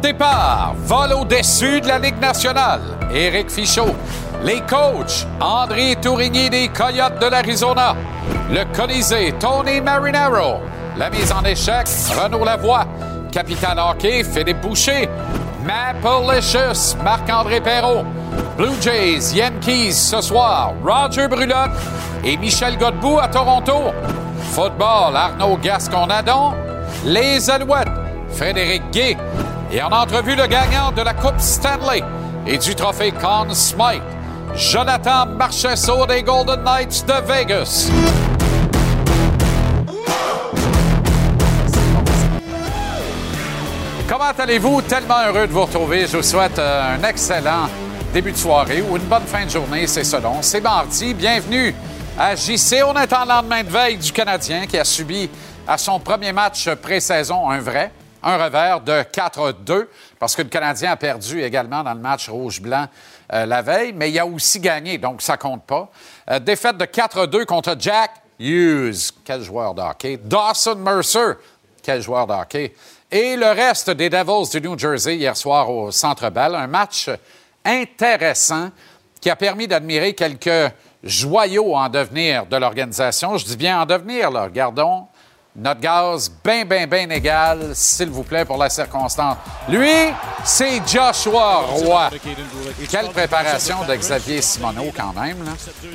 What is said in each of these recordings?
Départ, vol au-dessus de la Ligue nationale. Éric Fichaud. Les coachs, André Tourigny des Coyotes de l'Arizona. Le Colisée, Tony Marinaro. La mise en échec, Renaud Lavoie. Capital Hockey, Philippe Boucher. Mapalicious, Marc-André Perrault. Blue Jays, Yankees ce soir, Roger Brulotte et Michel Godbout à Toronto. Football, Arnaud Gascon-Nadon. Les Alouettes, Frédéric Gay. Et en entrevue, le gagnant de la Coupe Stanley et du trophée Conn Smythe, Jonathan Marchesso des Golden Knights de Vegas. Comment allez-vous? Tellement heureux de vous retrouver. Je vous souhaite euh, un excellent début de soirée ou une bonne fin de journée, c'est selon. C'est mardi. Bienvenue à JC. On est en lendemain de veille du Canadien qui a subi à son premier match pré-saison un vrai, un revers de 4-2 parce que le Canadien a perdu également dans le match rouge-blanc euh, la veille, mais il a aussi gagné, donc ça compte pas. Euh, défaite de 4-2 contre Jack Hughes, quel joueur de. Dawson Mercer, quel joueur de. Et le reste des Devils du New Jersey hier soir au Centre Bell. Un match intéressant qui a permis d'admirer quelques joyaux en devenir de l'organisation. Je dis bien en devenir, là. Gardons notre gaz bien, bien, bien égal, s'il vous plaît, pour la circonstance. Lui, c'est Joshua Roy. Quelle préparation de Xavier Simoneau, quand même.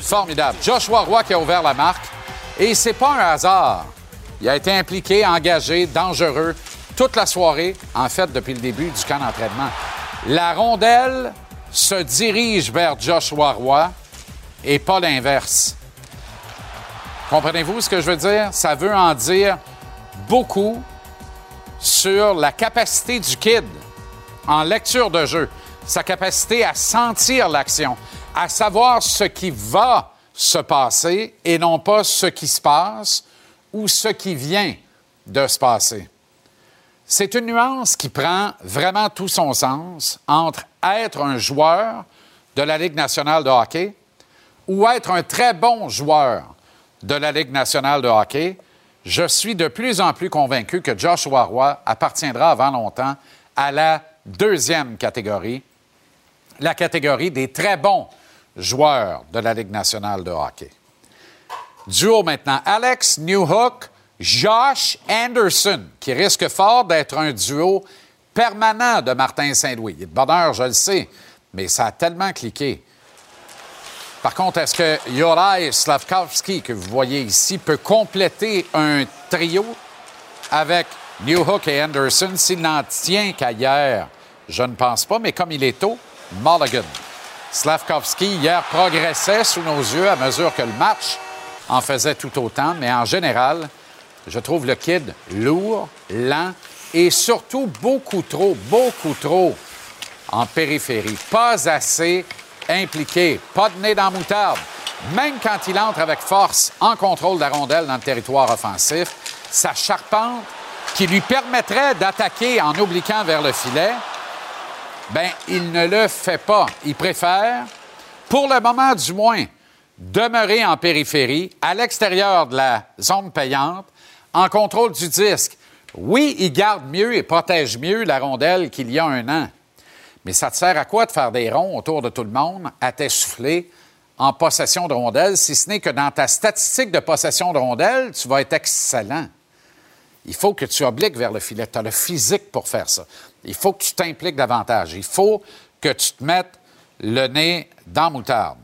Formidable. Joshua Roy qui a ouvert la marque. Et c'est pas un hasard. Il a été impliqué, engagé, dangereux toute la soirée, en fait, depuis le début du camp d'entraînement. La rondelle se dirige vers Joshua Roy et pas l'inverse. Comprenez-vous ce que je veux dire? Ça veut en dire beaucoup sur la capacité du kid en lecture de jeu, sa capacité à sentir l'action, à savoir ce qui va se passer et non pas ce qui se passe ou ce qui vient de se passer. C'est une nuance qui prend vraiment tout son sens entre être un joueur de la Ligue nationale de hockey ou être un très bon joueur de la Ligue nationale de hockey. Je suis de plus en plus convaincu que Joshua Roy appartiendra avant longtemps à la deuxième catégorie, la catégorie des très bons joueurs de la Ligue nationale de hockey. Duo maintenant, Alex Newhook, Josh Anderson, qui risque fort d'être un duo permanent de Martin Saint-Louis. Il est bonheur, je le sais, mais ça a tellement cliqué. Par contre, est-ce que Yorai Slavkovski, que vous voyez ici, peut compléter un trio avec Newhook et Anderson? S'il n'en tient qu'à hier? Je ne pense pas, mais comme il est tôt, Mulligan. Slavkovski, hier, progressait sous nos yeux à mesure que le match en faisait tout autant, mais en général, je trouve le kid lourd, lent et surtout beaucoup trop, beaucoup trop en périphérie. Pas assez impliqué, pas de nez dans la moutarde. Même quand il entre avec force en contrôle de la rondelle dans le territoire offensif, sa charpente qui lui permettrait d'attaquer en obliquant vers le filet, ben il ne le fait pas. Il préfère, pour le moment du moins, demeurer en périphérie, à l'extérieur de la zone payante, en contrôle du disque. Oui, il garde mieux et protège mieux la rondelle qu'il y a un an. Mais ça te sert à quoi de faire des ronds autour de tout le monde, à t'essouffler en possession de rondelle, si ce n'est que dans ta statistique de possession de rondelle, tu vas être excellent. Il faut que tu obliques vers le filet. Tu as le physique pour faire ça. Il faut que tu t'impliques davantage. Il faut que tu te mettes le nez dans moutarde.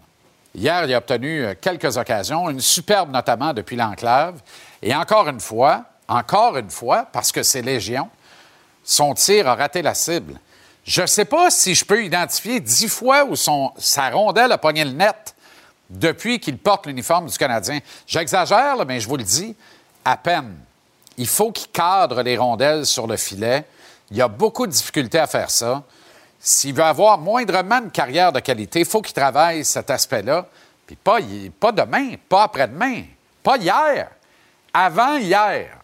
Hier, il a obtenu euh, quelques occasions, une superbe notamment depuis l'enclave. Et encore une fois, encore une fois, parce que c'est Légion, son tir a raté la cible. Je ne sais pas si je peux identifier dix fois où son, sa rondelle a pogné le net depuis qu'il porte l'uniforme du Canadien. J'exagère, mais je vous le dis, à peine. Il faut qu'il cadre les rondelles sur le filet. Il y a beaucoup de difficultés à faire ça. S'il veut avoir moindrement une carrière de qualité, il faut qu'il travaille cet aspect-là. Puis pas, pas demain, pas après-demain, pas hier avant-hier.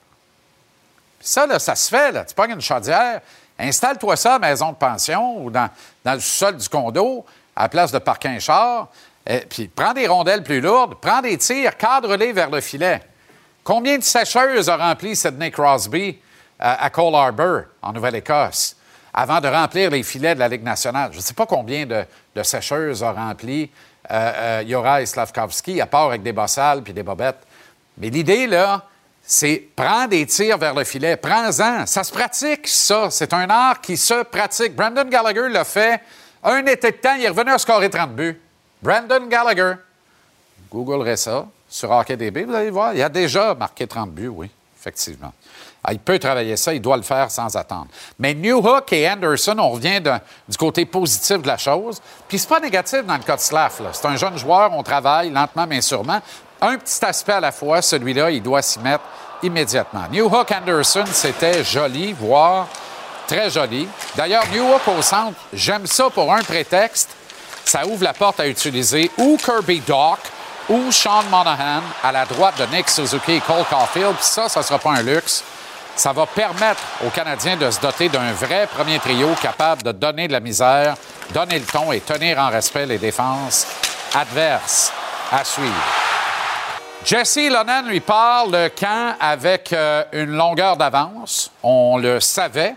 Ça, là, ça se fait. Là. Tu pognes une chaudière, installe-toi ça à maison de pension ou dans, le sol du condo, à la place de parquer un char, puis prends des rondelles plus lourdes, prends des tirs, cadre-les vers le filet. Combien de sécheuses a rempli Sidney Crosby à, à Cole Harbour, en Nouvelle-Écosse? avant de remplir les filets de la Ligue nationale? Je ne sais pas combien de, sécheuses a rempli euh, euh à part avec des bossales puis des bobettes. Mais l'idée, là, c'est prendre des tirs vers le filet. Prends-en. Ça se pratique, ça. C'est un art qui se pratique. Brandon Gallagher l'a fait. Un été de temps, il est revenu à scorer 30 buts. Brandon Gallagher. Googlerait ça sur HockeyDB, vous allez voir. Il a déjà marqué 30 buts, oui, effectivement. Ah, il peut travailler ça, il doit le faire sans attendre. Mais Newhook et Anderson, on revient du côté positif de la chose. Puis c'est pas négatif dans le cas de. C'est un jeune joueur, on travaille lentement mais sûrement. Un petit aspect à la fois, celui-là, il doit s'y mettre immédiatement. Newhook Anderson, c'était joli, voire très joli. D'ailleurs, Newhook au centre, j'aime ça pour un prétexte. Ça ouvre la porte à utiliser ou Kirby Dock ou Sean Monahan à la droite de Nick Suzuki et Cole Caulfield. Puis ça, ça ne sera pas un luxe ça va permettre aux Canadiens de se doter d'un vrai premier trio capable de donner de la misère, donner le ton et tenir en respect les défenses adverses à suivre. Jesse Lonan lui parle le camp avec euh, une longueur d'avance. On le savait,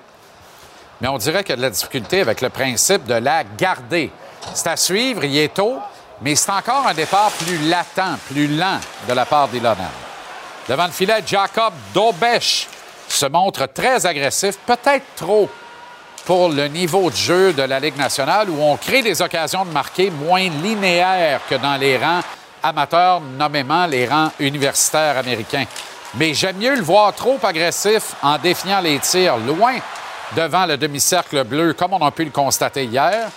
mais on dirait qu'il y a de la difficulté avec le principe de la garder. C'est à suivre, il est tôt, mais c'est encore un départ plus latent, plus lent de la part d'Ilonen. Devant le filet, Jacob Dobesch se montre très agressif, peut-être trop pour le niveau de jeu de la Ligue nationale où on crée des occasions de marquer moins linéaires que dans les rangs amateurs, nommément les rangs universitaires américains. Mais j'aime mieux le voir trop agressif en défiant les tirs loin devant le demi-cercle bleu, comme on a pu le constater hier,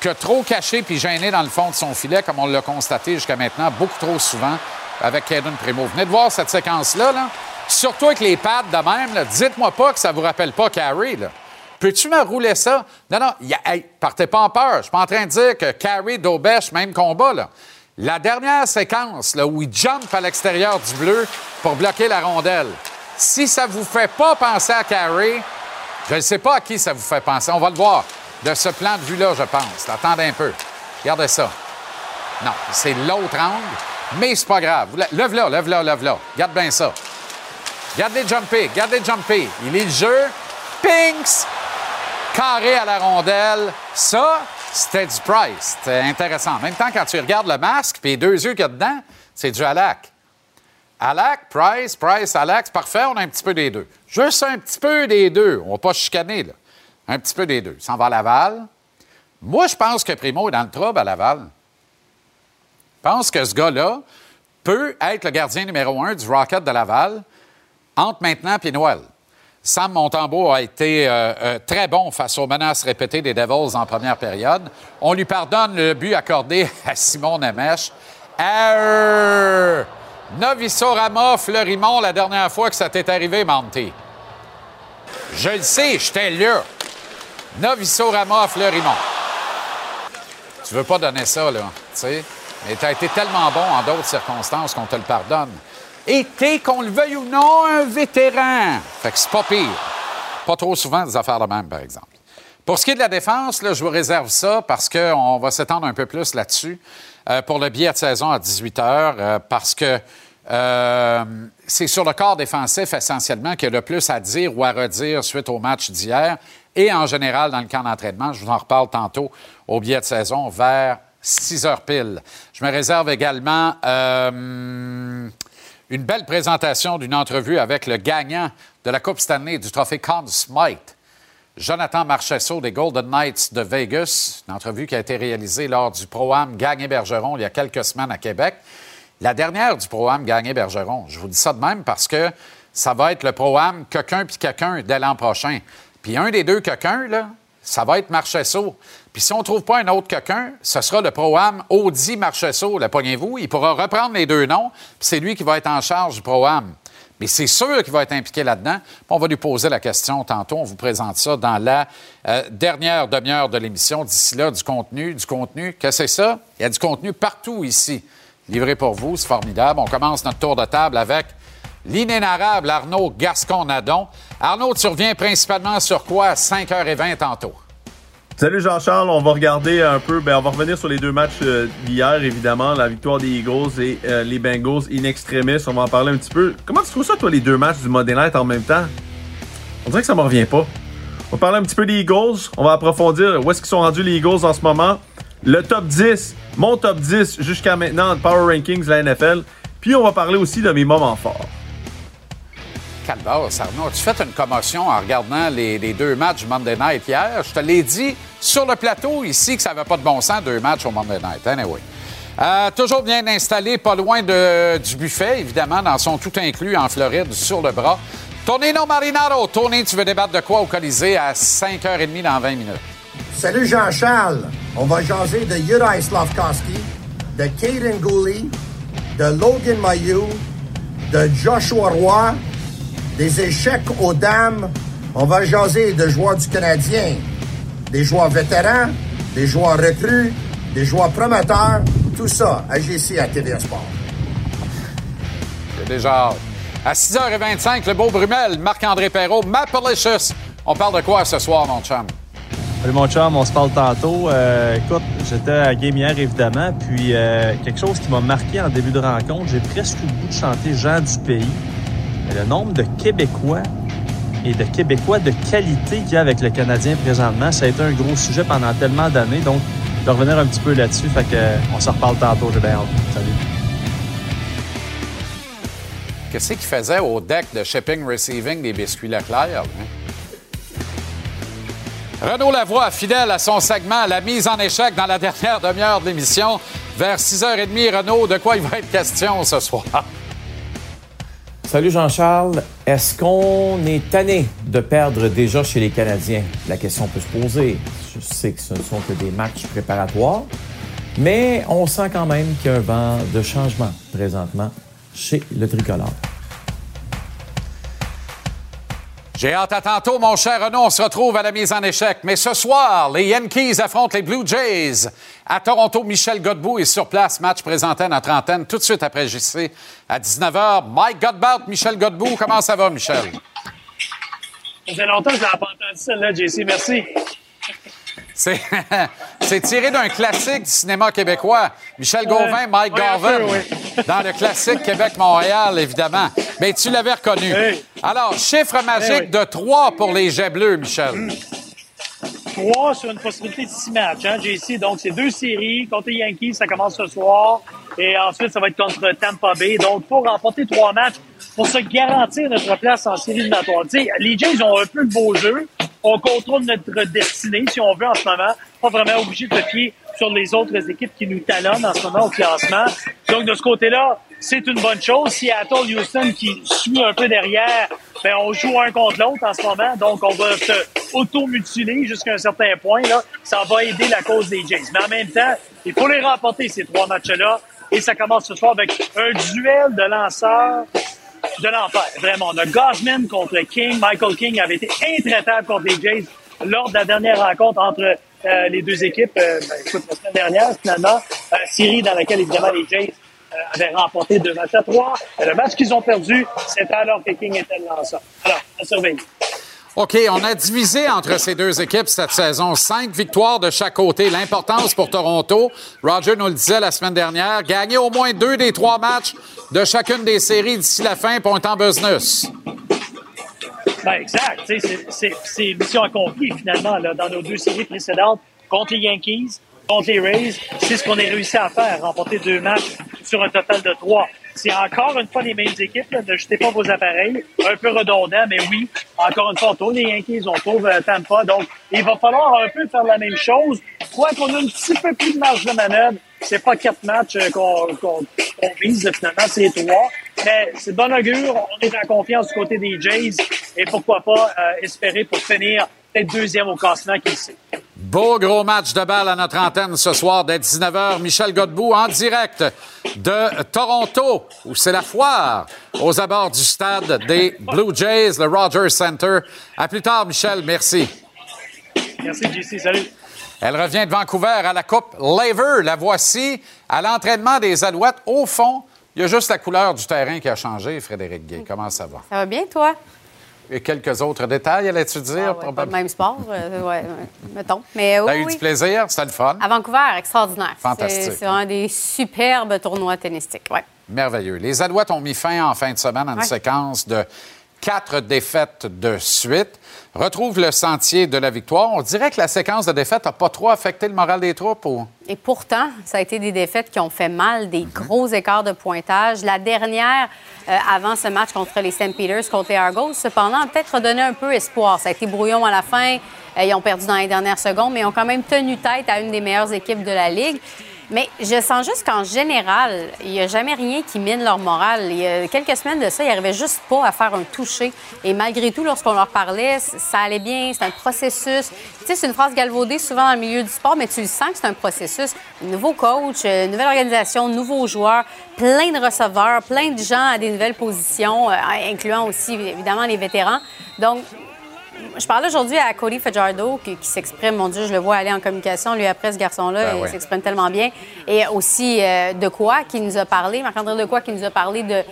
que trop caché puis gêné dans le fond de son filet, comme on l'a constaté jusqu'à maintenant beaucoup trop souvent avec Caden Primo. Venez de voir cette séquence-là. Là. Surtout avec les pads de même, dites-moi pas que ça vous rappelle pas Carrie. Peux-tu me rouler ça? Non, non, partez pas en peur. Je suis pas en train de dire que Carrie, Dobesh, même combat. Là. La dernière séquence là, où il jump à l'extérieur du bleu pour bloquer la rondelle, si ça vous fait pas penser à Carrie, je ne sais pas à qui ça vous fait penser. On va le voir de ce plan de vue-là, je pense. Attendez un peu. Regardez ça. Non, c'est l'autre angle, mais c'est pas grave. Lève-la, lève-la, lève-la. Regarde bien ça. Gardez jumper, gardez jumper. Il est le jeu. Pinks! Carré à la rondelle. Ça, c'était du Price. C'était intéressant. En même temps, quand tu regardes le masque puis les deux yeux qu'il y a dedans, c'est du Alak. Alak, Price, Price, Alak, parfait, on a un petit peu des deux. Juste un petit peu des deux. On va pas chicaner, là. Un petit peu des deux. Ça va à Laval. Moi, je pense que Primo est dans le trouble à Laval. Je pense que ce gars-là peut être le gardien numéro un du Rocket de Laval entre maintenant et Noël, Sam Montembeau a été euh, euh, très bon face aux menaces répétées des Devils en première période. On lui pardonne le but accordé à Simon Nemech. Erreur! Fleurimont, la dernière fois que ça t'est arrivé, Monty. Je le sais, j'étais là. Novisorama, Fleurimont. Tu veux pas donner ça, là, tu sais? Mais tu as été tellement bon en d'autres circonstances qu'on te le pardonne. Et qu'on le veuille ou non, un vétéran. Fait que c'est pas pire. Pas trop souvent des affaires de même, par exemple. Pour ce qui est de la défense, je vous réserve ça parce qu'on va s'étendre un peu plus là-dessus euh, pour le billet de saison à 18 heures, euh, parce que euh, c'est sur le corps défensif essentiellement qu'il y a le plus à dire ou à redire suite au match d'hier et en général dans le camp d'entraînement. Je vous en reparle tantôt au billet de saison vers 6 heures pile. Je me réserve également une belle présentation d'une entrevue avec le gagnant de la Coupe Stanley du trophée Conn Smythe, Jonathan Marchesso des Golden Knights de Vegas. Une entrevue qui a été réalisée lors du Pro-Am Gagné-Bergeron il y a quelques semaines à Québec. La dernière du Pro-Am Gagné-Bergeron. Je vous dis ça de même parce que ça va être le Pro-Am quelqu'un puis quelqu'un dès l'an prochain. Puis un des deux quelqu'un, là, ça va être Marchesso. Puis si on ne trouve pas un autre quelqu'un, ce sera le Pro-Am Audi Marchesso, le pognez-vous. Il pourra reprendre les deux noms, puis c'est lui qui va être en charge du Pro-Am. Mais c'est sûr qu'il va être impliqué là-dedans. On va lui poser la question tantôt. On vous présente ça dans la euh, dernière demi-heure de l'émission. D'ici là, du contenu, du contenu. Qu'est-ce que c'est ça? Il y a du contenu partout ici. Livré pour vous, c'est formidable. On commence notre tour de table avec l'inénarrable Arnaud Gascon-Nadon. Arnaud, tu reviens principalement sur quoi à 5h20 tantôt? Salut Jean-Charles, on va regarder un peu, ben on va revenir sur les deux matchs euh, d'hier, évidemment, la victoire des Eagles et euh, les Bengals in extremis, on va en parler un petit peu. Comment tu trouves ça, toi, les deux matchs du Modern Night en même temps? On dirait que ça me revient pas. On va parler un petit peu des Eagles. On va approfondir où est-ce qu'ils sont rendus les Eagles en ce moment. Le top 10, mon top 10 jusqu'à maintenant de Power Rankings la NFL. Puis on va parler aussi de mes moments forts. Tu fait une commotion en regardant les, deux matchs Monday Night hier. Je te l'ai dit sur le plateau ici que ça n'avait pas de bon sens, deux matchs au Monday Night. Anyway. Euh, toujours bien installé, pas loin du buffet, évidemment, dans son tout inclus en Floride, sur le bras. Tonino Marinaro. Tony, tu veux débattre de quoi au Colisée à 5h30 dans 20 minutes? Salut Jean-Charles. On va jaser de Yuri Slavkowski, de Kaden Gooley, de Logan Mayou, de Joshua Roy, des échecs aux dames. On va jaser de joueurs du Canadien, des joueurs vétérans, des joueurs recrues, des joueurs promoteurs. Tout ça, AGC à TVA Sport. C'est déjà À 6h25, le beau Brumel, Marc-André Perrault, Mapalicious. On parle de quoi ce soir, mon chum? Salut mon chum, on se parle tantôt. Euh, écoute, j'étais à game hier évidemment, puis euh, quelque chose qui m'a marqué en début de rencontre, j'ai presque eu le goût de chanter Jean du pays. Le nombre de Québécois et de Québécois de qualité qu'il y a avec le Canadien présentement, ça a été un gros sujet pendant tellement d'années. Donc, je vais revenir un petit peu là-dessus. Fait que, on se reparle tantôt, j'ai bien hâte. Salut. Qu'est-ce qu'il faisait au deck de shipping receiving des biscuits Leclerc? Hein? Renaud Lavoie, fidèle à son segment, la mise en échec dans la dernière demi-heure de l'émission. Vers 6h30, Renaud, de quoi il va être question ce soir? Salut Jean-Charles. Est-ce qu'on est tanné de perdre déjà chez les Canadiens? La question peut se poser. Je sais que ce ne sont que des matchs préparatoires, mais on sent quand même qu'il y a un vent de changement présentement chez le tricolore. J'ai hâte à tantôt, mon cher Renaud. On se retrouve à la mise en échec. Mais ce soir, les Yankees affrontent les Blue Jays. À Toronto, Michel Godbout est sur place. Match présenté à notre antenne tout de suite après JC à 19h. Mike Godbout, Michel Godbout. Comment ça va, Michel? Ça fait longtemps que je n'ai pas entendu celle-là, JC. Merci. C'est tiré d'un classique du cinéma québécois. Michel Gauvin, Mike Garvin, dans le classique Québec-Montréal, évidemment. Mais tu l'avais reconnu. Alors, chiffre magique de 3 pour les Jets bleus, Michel. 3 sur une possibilité de 6 matchs, hein, JC. Donc, c'est deux séries. Contre les Yankees, ça commence ce soir. Et ensuite, ça va être contre Tampa Bay. Donc, pour remporter trois matchs, pour se garantir notre place en série éliminatoire. les Jays ont un peu le beau jeu on contrôle notre destinée, si on veut, en ce moment. Pas vraiment obligé de se sur les autres équipes qui nous talonnent en ce moment au classement. Donc, de ce côté-là, c'est une bonne chose. Seattle, Houston qui suit un peu derrière, ben, on joue un contre l'autre en ce moment. Donc, on va se auto-mutiler jusqu'à un certain point. Là. Ça va aider la cause des Jays. Mais en même temps, il faut les remporter, ces trois matchs-là. Et ça commence ce soir avec un duel de lanceurs de l'enfer. Vraiment. On a Gosman contre King. Michael King avait été intraitable contre les Jays lors de la dernière rencontre entre euh, les deux équipes. Euh, ben, la semaine dernière, finalement, euh, série dans laquelle, évidemment, les Jays avaient remporté deux matchs à trois. Le match qu'ils ont perdu, c'était alors que King était le lanceur. Alors, à surveiller. OK, on a divisé entre ces deux équipes cette saison. Cinq victoires de chaque côté. L'importance pour Toronto, Roger nous le disait la semaine dernière, gagner au moins deux des trois matchs de chacune des séries d'ici la fin pour un temps business. Ben, exact. C'est mission accomplie finalement dans nos deux séries précédentes contre les Yankees, contre les Rays. C'est ce qu'on a réussi à faire, remporter deux matchs sur un total de trois. C'est encore une fois les mêmes équipes. ne jetez pas vos appareils. Un peu redondant, mais oui, encore une fois, on tourne les Yankees, on trouve euh, Tampa. Donc, il va falloir un peu faire la même chose. Quoi qu'on a un petit peu plus de marge de manœuvre, c'est pas quatre matchs euh, qu'on vise, finalement, c'est trois. Mais c'est bon augure. On est en confiance du côté des Jays. Et pourquoi pas euh, espérer pour finir peut-être deuxième au classement, qui sait. Beau gros match de balle à notre antenne ce soir dès 19h. Michel Godbout en direct de Toronto, où c'est la foire aux abords du stade des Blue Jays, le Rogers Center. À plus tard, Michel. Merci. Merci, JC. Salut. Elle revient de Vancouver à la Coupe Laver. La voici à l'entraînement des Alouettes. Au fond, il y a juste la couleur du terrain qui a changé, Frédéric Gay. Comment ça va? Ça va bien, toi? Et quelques autres détails, allais-tu dire? Ah pas le même sport, euh, ouais, mettons. Mais, T'as eu du plaisir? C'était le fun? À Vancouver, extraordinaire. Fantastique. C'est un des superbes tournois tennistiques, ouais. Merveilleux. Les Alouettes ont mis fin en fin de semaine à une séquence de quatre défaites de suite. Retrouve le sentier de la victoire. On dirait que la séquence de défaites n'a pas trop affecté le moral des troupes. Ou... Et pourtant, ça a été des défaites qui ont fait mal, des gros écarts de pointage. La dernière, euh, avant ce match contre les St. Peters, contre les Argos, cependant, a peut-être redonné un peu espoir. Ça a été brouillon à la fin. Euh, ils ont perdu dans les dernières secondes, mais ils ont quand même tenu tête à une des meilleures équipes de la Ligue. Mais je sens juste qu'en général, il n'y a jamais rien qui mine leur morale. Il y a quelques semaines de ça, ils n'arrivaient juste pas à faire un toucher. Et malgré tout, lorsqu'on leur parlait, ça allait bien, c'est un processus. Tu sais, c'est une phrase galvaudée souvent dans le milieu du sport, mais tu le sens que c'est un processus. Nouveau coach, euh, nouvelle organisation, nouveaux joueurs, plein de receveurs, plein de gens à des nouvelles positions, euh, incluant aussi évidemment les vétérans. Donc, je parlais aujourd'hui à Cody Fajardo qui, s'exprime, mon Dieu, je le vois aller en communication, lui après ce garçon-là, Ben il ouais. s'exprime tellement bien. Et aussi euh, de quoi qui nous a parlé, Marc-André de quoi qui nous a parlé de.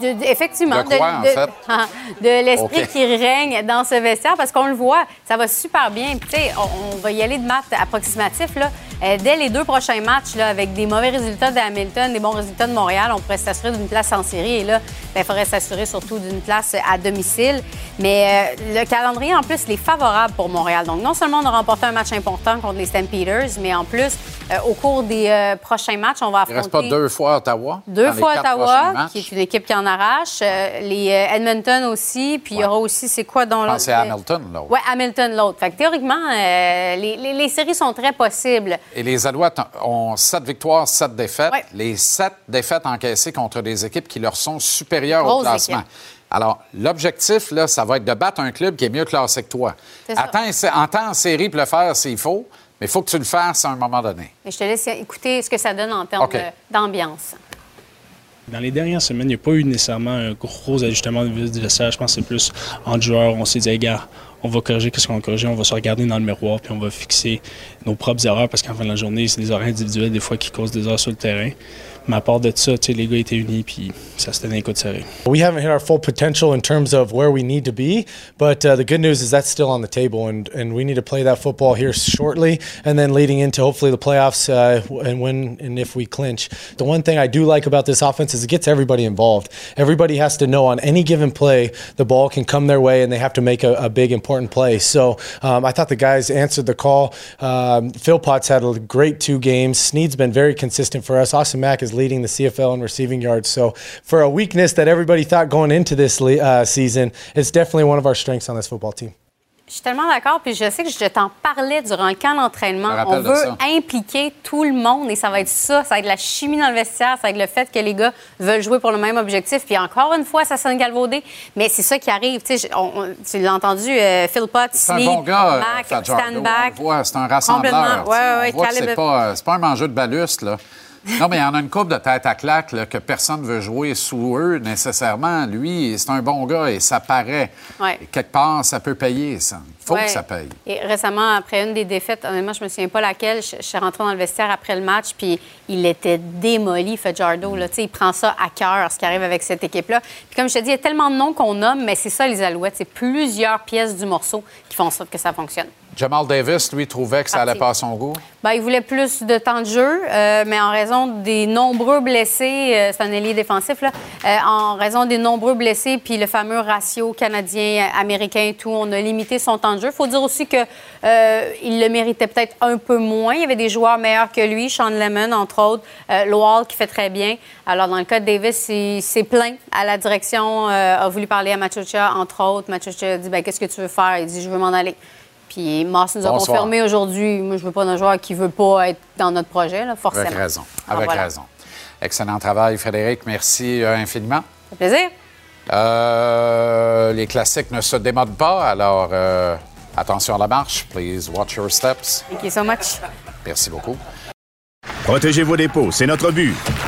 de- de- effectivement, De quoi, en fait? de l'esprit qui règne dans ce vestiaire parce qu'on le voit, ça va super bien. Puis, tu sais, on, on va y aller de maths approximatifs. Là. Euh, dès les deux prochains matchs, là, avec des mauvais résultats de Hamilton, des bons résultats de Montréal, on pourrait s'assurer d'une place en série. Et là, ben, il faudrait s'assurer surtout d'une place à domicile. Mais euh, le calendrier, en plus, il est favorable pour Montréal. Donc, non seulement on a remporté un match important contre les Stampeders, mais en plus, euh, au cours des prochains matchs, on va Il ne affronter... reste pas deux fois Ottawa. Deux fois Ottawa, qui est une équipe qui en arrache. Les Edmonton aussi. Puis il y aura aussi, c'est quoi dans l'autre? c'est Hamilton, là. Oui, Hamilton, l'autre. Fait que théoriquement, les, les- les séries sont très possibles. Et les Alouettes ont sept victoires, sept défaites. Ouais. Les sept défaites encaissées contre des équipes qui leur sont supérieures au classement. Alors, l'objectif, là, ça va être de battre un club qui est mieux classé que toi. Ça. Attends, entends en série pour le faire s'il faut, mais il faut que tu le fasses à un moment donné. Et je te laisse écouter ce que ça donne en termes d'ambiance. Dans les dernières semaines, il n'y a pas eu nécessairement un gros ajustement de du vestiaire. Je pense que c'est plus en joueurs. On s'est dit, hey, gars, on va corriger ce qu'on a corrigé, on va se regarder dans le miroir, puis on va fixer nos propres erreurs, parce qu'en fin de la journée, c'est des erreurs individuelles, des fois, qui causent des erreurs sur le terrain. Mais à part de ça, les gars étaient unis, puis ça se tenait serrés. We haven't hit our full potential in terms of where we need to be, but uh, the good news is that's still on the table, and, and we need to play that football here shortly, and then leading into hopefully the playoffs uh, and when and if we clinch. The one thing I do like about this offense is it gets everybody involved. Everybody has to know on any given play the ball can come their way, and they have to make a, a big important play. So um, I thought the guys answered the call. Um, Phil Potts had a great two games. Snead's been very consistent for us. Austin Mack is leading the CFL in receiving yards. So for a weakness that everybody thought going into this uh, season, it's definitely one of our strengths on this football team. Je suis tellement d'accord, puis je sais que je t'en parlais durant le camp d'entraînement. On veut ça. impliquer tout le monde et ça va être ça. Ça va être la chimie dans le vestiaire, ça va être le fait que les gars veulent jouer pour le même objectif. Puis encore une fois, ça sonne galvaudé, mais c'est ça qui arrive. Tu sais, je- on- on- tu l'as entendu, euh, Phil Potts, C'est un bon gars, Mac, stand back. C'est un rassembleur. Ouais, ouais, c'est pas, c'est pas un mangeur de baluste, là. Non, mais il y en a une coupe de tête à claque là, que personne ne veut jouer sous eux nécessairement. Lui, c'est un bon gars et ça paraît. Ouais. Et quelque part, ça peut payer, ça. Il faut Ouais. que ça paye. Et récemment, après une des défaites, honnêtement, je me souviens pas laquelle, je, je suis rentrée dans le vestiaire après le match, puis il était démoli, Fajardo. Là. Il prend ça à cœur, ce qui arrive avec cette équipe-là. Puis comme je te dis, il y a tellement de noms qu'on nomme, mais c'est ça, les Alouettes. C'est plusieurs pièces du morceau font en sorte que ça fonctionne. Jamal Davis, lui, trouvait que ça allait Parti. pas à son goût. Ben, il voulait plus de temps de jeu, euh, mais en raison des nombreux blessés, euh, c'est un ailier défensif, là, euh, en raison des nombreux blessés, puis le fameux ratio canadien-américain et tout, on a limité son temps de jeu. Il faut dire aussi qu'il le méritait peut-être un peu moins. Il y avait des joueurs meilleurs que lui, Sean Lemon, entre autres, euh, Lowell qui fait très bien. Alors, dans le cas de Davis, il s'est plaint à la direction, euh, a voulu parler à Machucha, entre autres. Machucha a dit ben, Qu'est-ce que tu veux faire? Il dit Je veux m'en aller. Puis Moss nous a Bonsoir. confirmé aujourd'hui, moi, je veux pas d'un joueur qui veut pas être dans notre projet, là, forcément. Avec raison. Alors, Avec voilà. raison. Excellent travail, Frédéric. Merci euh, infiniment. Ça fait plaisir. Euh, les classiques ne se démodent pas, alors euh, attention à la marche. Please watch your steps. Thank you so much. Merci beaucoup. Protégez vos dépôts, c'est notre but.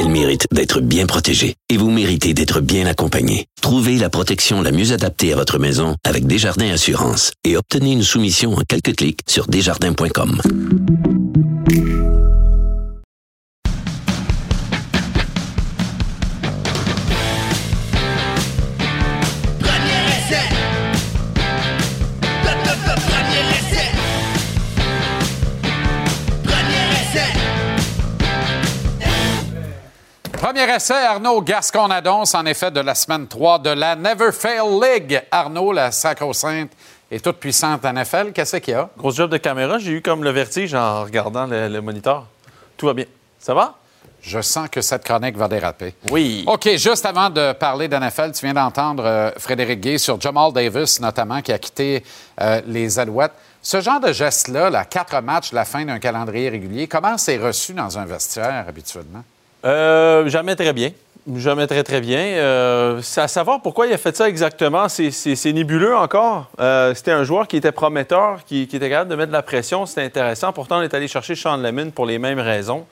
Elle mérite d'être bien protégée et vous méritez d'être bien accompagné. Trouvez la protection la mieux adaptée à votre maison avec Desjardins Assurance et obtenez une soumission en quelques clics sur desjardins.com. Premier essai, Arnaud Gascon-Adonce, en effet, de la semaine 3 de la Never Fail League. Arnaud, la sacro-sainte et toute puissante NFL, qu'est-ce qu'il y a? Gros job de caméra, j'ai eu comme le vertige en regardant le, le moniteur. Tout va bien. Ça va? Je sens que cette chronique va déraper. Oui. OK, juste avant de parler d'NFL, tu viens d'entendre euh, Frédéric Gay sur Jamal Davis, notamment, qui a quitté euh, les Alouettes. Ce genre de geste-là, là, quatre matchs, la fin d'un calendrier régulier, comment c'est reçu dans un vestiaire habituellement? Euh, jamais très bien. Jamais très, très bien. Euh, à savoir pourquoi il a fait ça exactement, c'est- nébuleux encore. Euh, C'était un joueur qui était prometteur, qui, qui était capable de mettre de la pression. C'était intéressant. Pourtant, on est allé chercher Sean Lemon pour les mêmes raisons.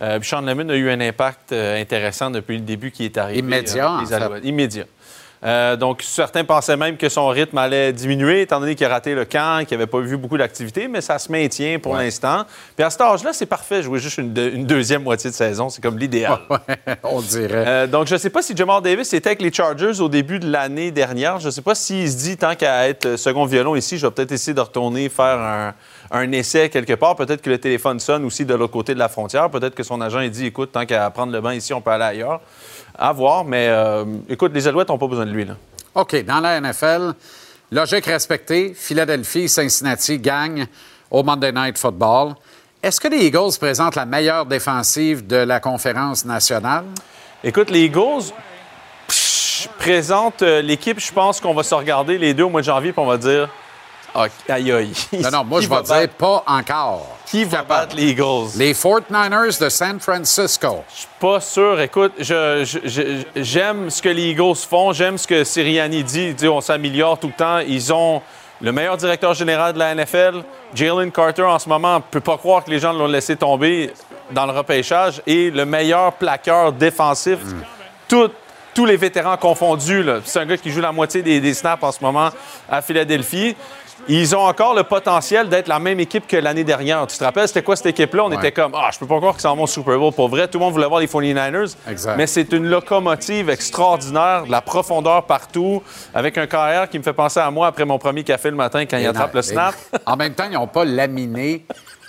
Euh, Sean Lemon a eu un impact euh, intéressant depuis le début qui est arrivé. Immédiat, en fait. Immédiat. Euh, donc, certains pensaient même que son rythme allait diminuer, étant donné qu'il a raté le camp, qu'il n'avait pas vu beaucoup d'activité, mais ça se maintient pour l'instant. Puis à cet âge-là, c'est parfait, jouer juste une, deux- une deuxième moitié de saison. C'est comme l'idéal. On dirait. Euh, donc, je ne sais pas si Jamal Davis était avec les Chargers au début de l'année dernière. Je ne sais pas s'il se dit, tant qu'à être second violon ici, je vais peut-être essayer de retourner faire un, un essai quelque part. Peut-être que le téléphone sonne aussi de l'autre côté de la frontière. Peut-être que son agent il dit, écoute, tant qu'à prendre le banc ici, on peut aller ailleurs. À voir, mais euh, écoute, les Alouettes n'ont pas besoin de lui. Là. OK, dans la NFL, logique respectée, Philadelphie, Cincinnati gagnent au Monday Night Football. Est-ce que les Eagles présentent la meilleure défensive de la conférence nationale? Écoute, les Eagles psh, présentent euh, l'équipe. Je pense qu'on va se regarder les deux au mois de janvier puis on va dire aïe aïe. Non, non, moi, je vais va dire pas encore. Qui va battre les Eagles? Les 49ers de San Francisco. Je suis pas sûr. Écoute, je- je- je- j'aime ce que les Eagles font. J'aime ce que Sirianni dit. Il dit on s'améliore tout le temps. Ils ont le meilleur directeur général de la NFL. Jalen Carter, en ce moment, ne peut pas croire que les gens l'ont laissé tomber dans le repêchage. Et le meilleur plaqueur défensif. Tout- tous les vétérans confondus. C'est un gars qui joue la moitié des, des snaps en ce moment à Philadelphie. Ils ont encore le potentiel d'être la même équipe que l'année dernière. Tu te rappelles, c'était quoi cette équipe-là? On Ouais. était comme, ah, je peux pas croire qu'ils s'en vont au Super Bowl. Pour vrai, tout le monde voulait voir les 49ers. Exact. Mais c'est une locomotive extraordinaire, de la profondeur partout, avec un carrière qui me fait penser à moi après mon premier café le matin quand il Et attrape non, le snap. et- En même temps, ils n'ont pas laminé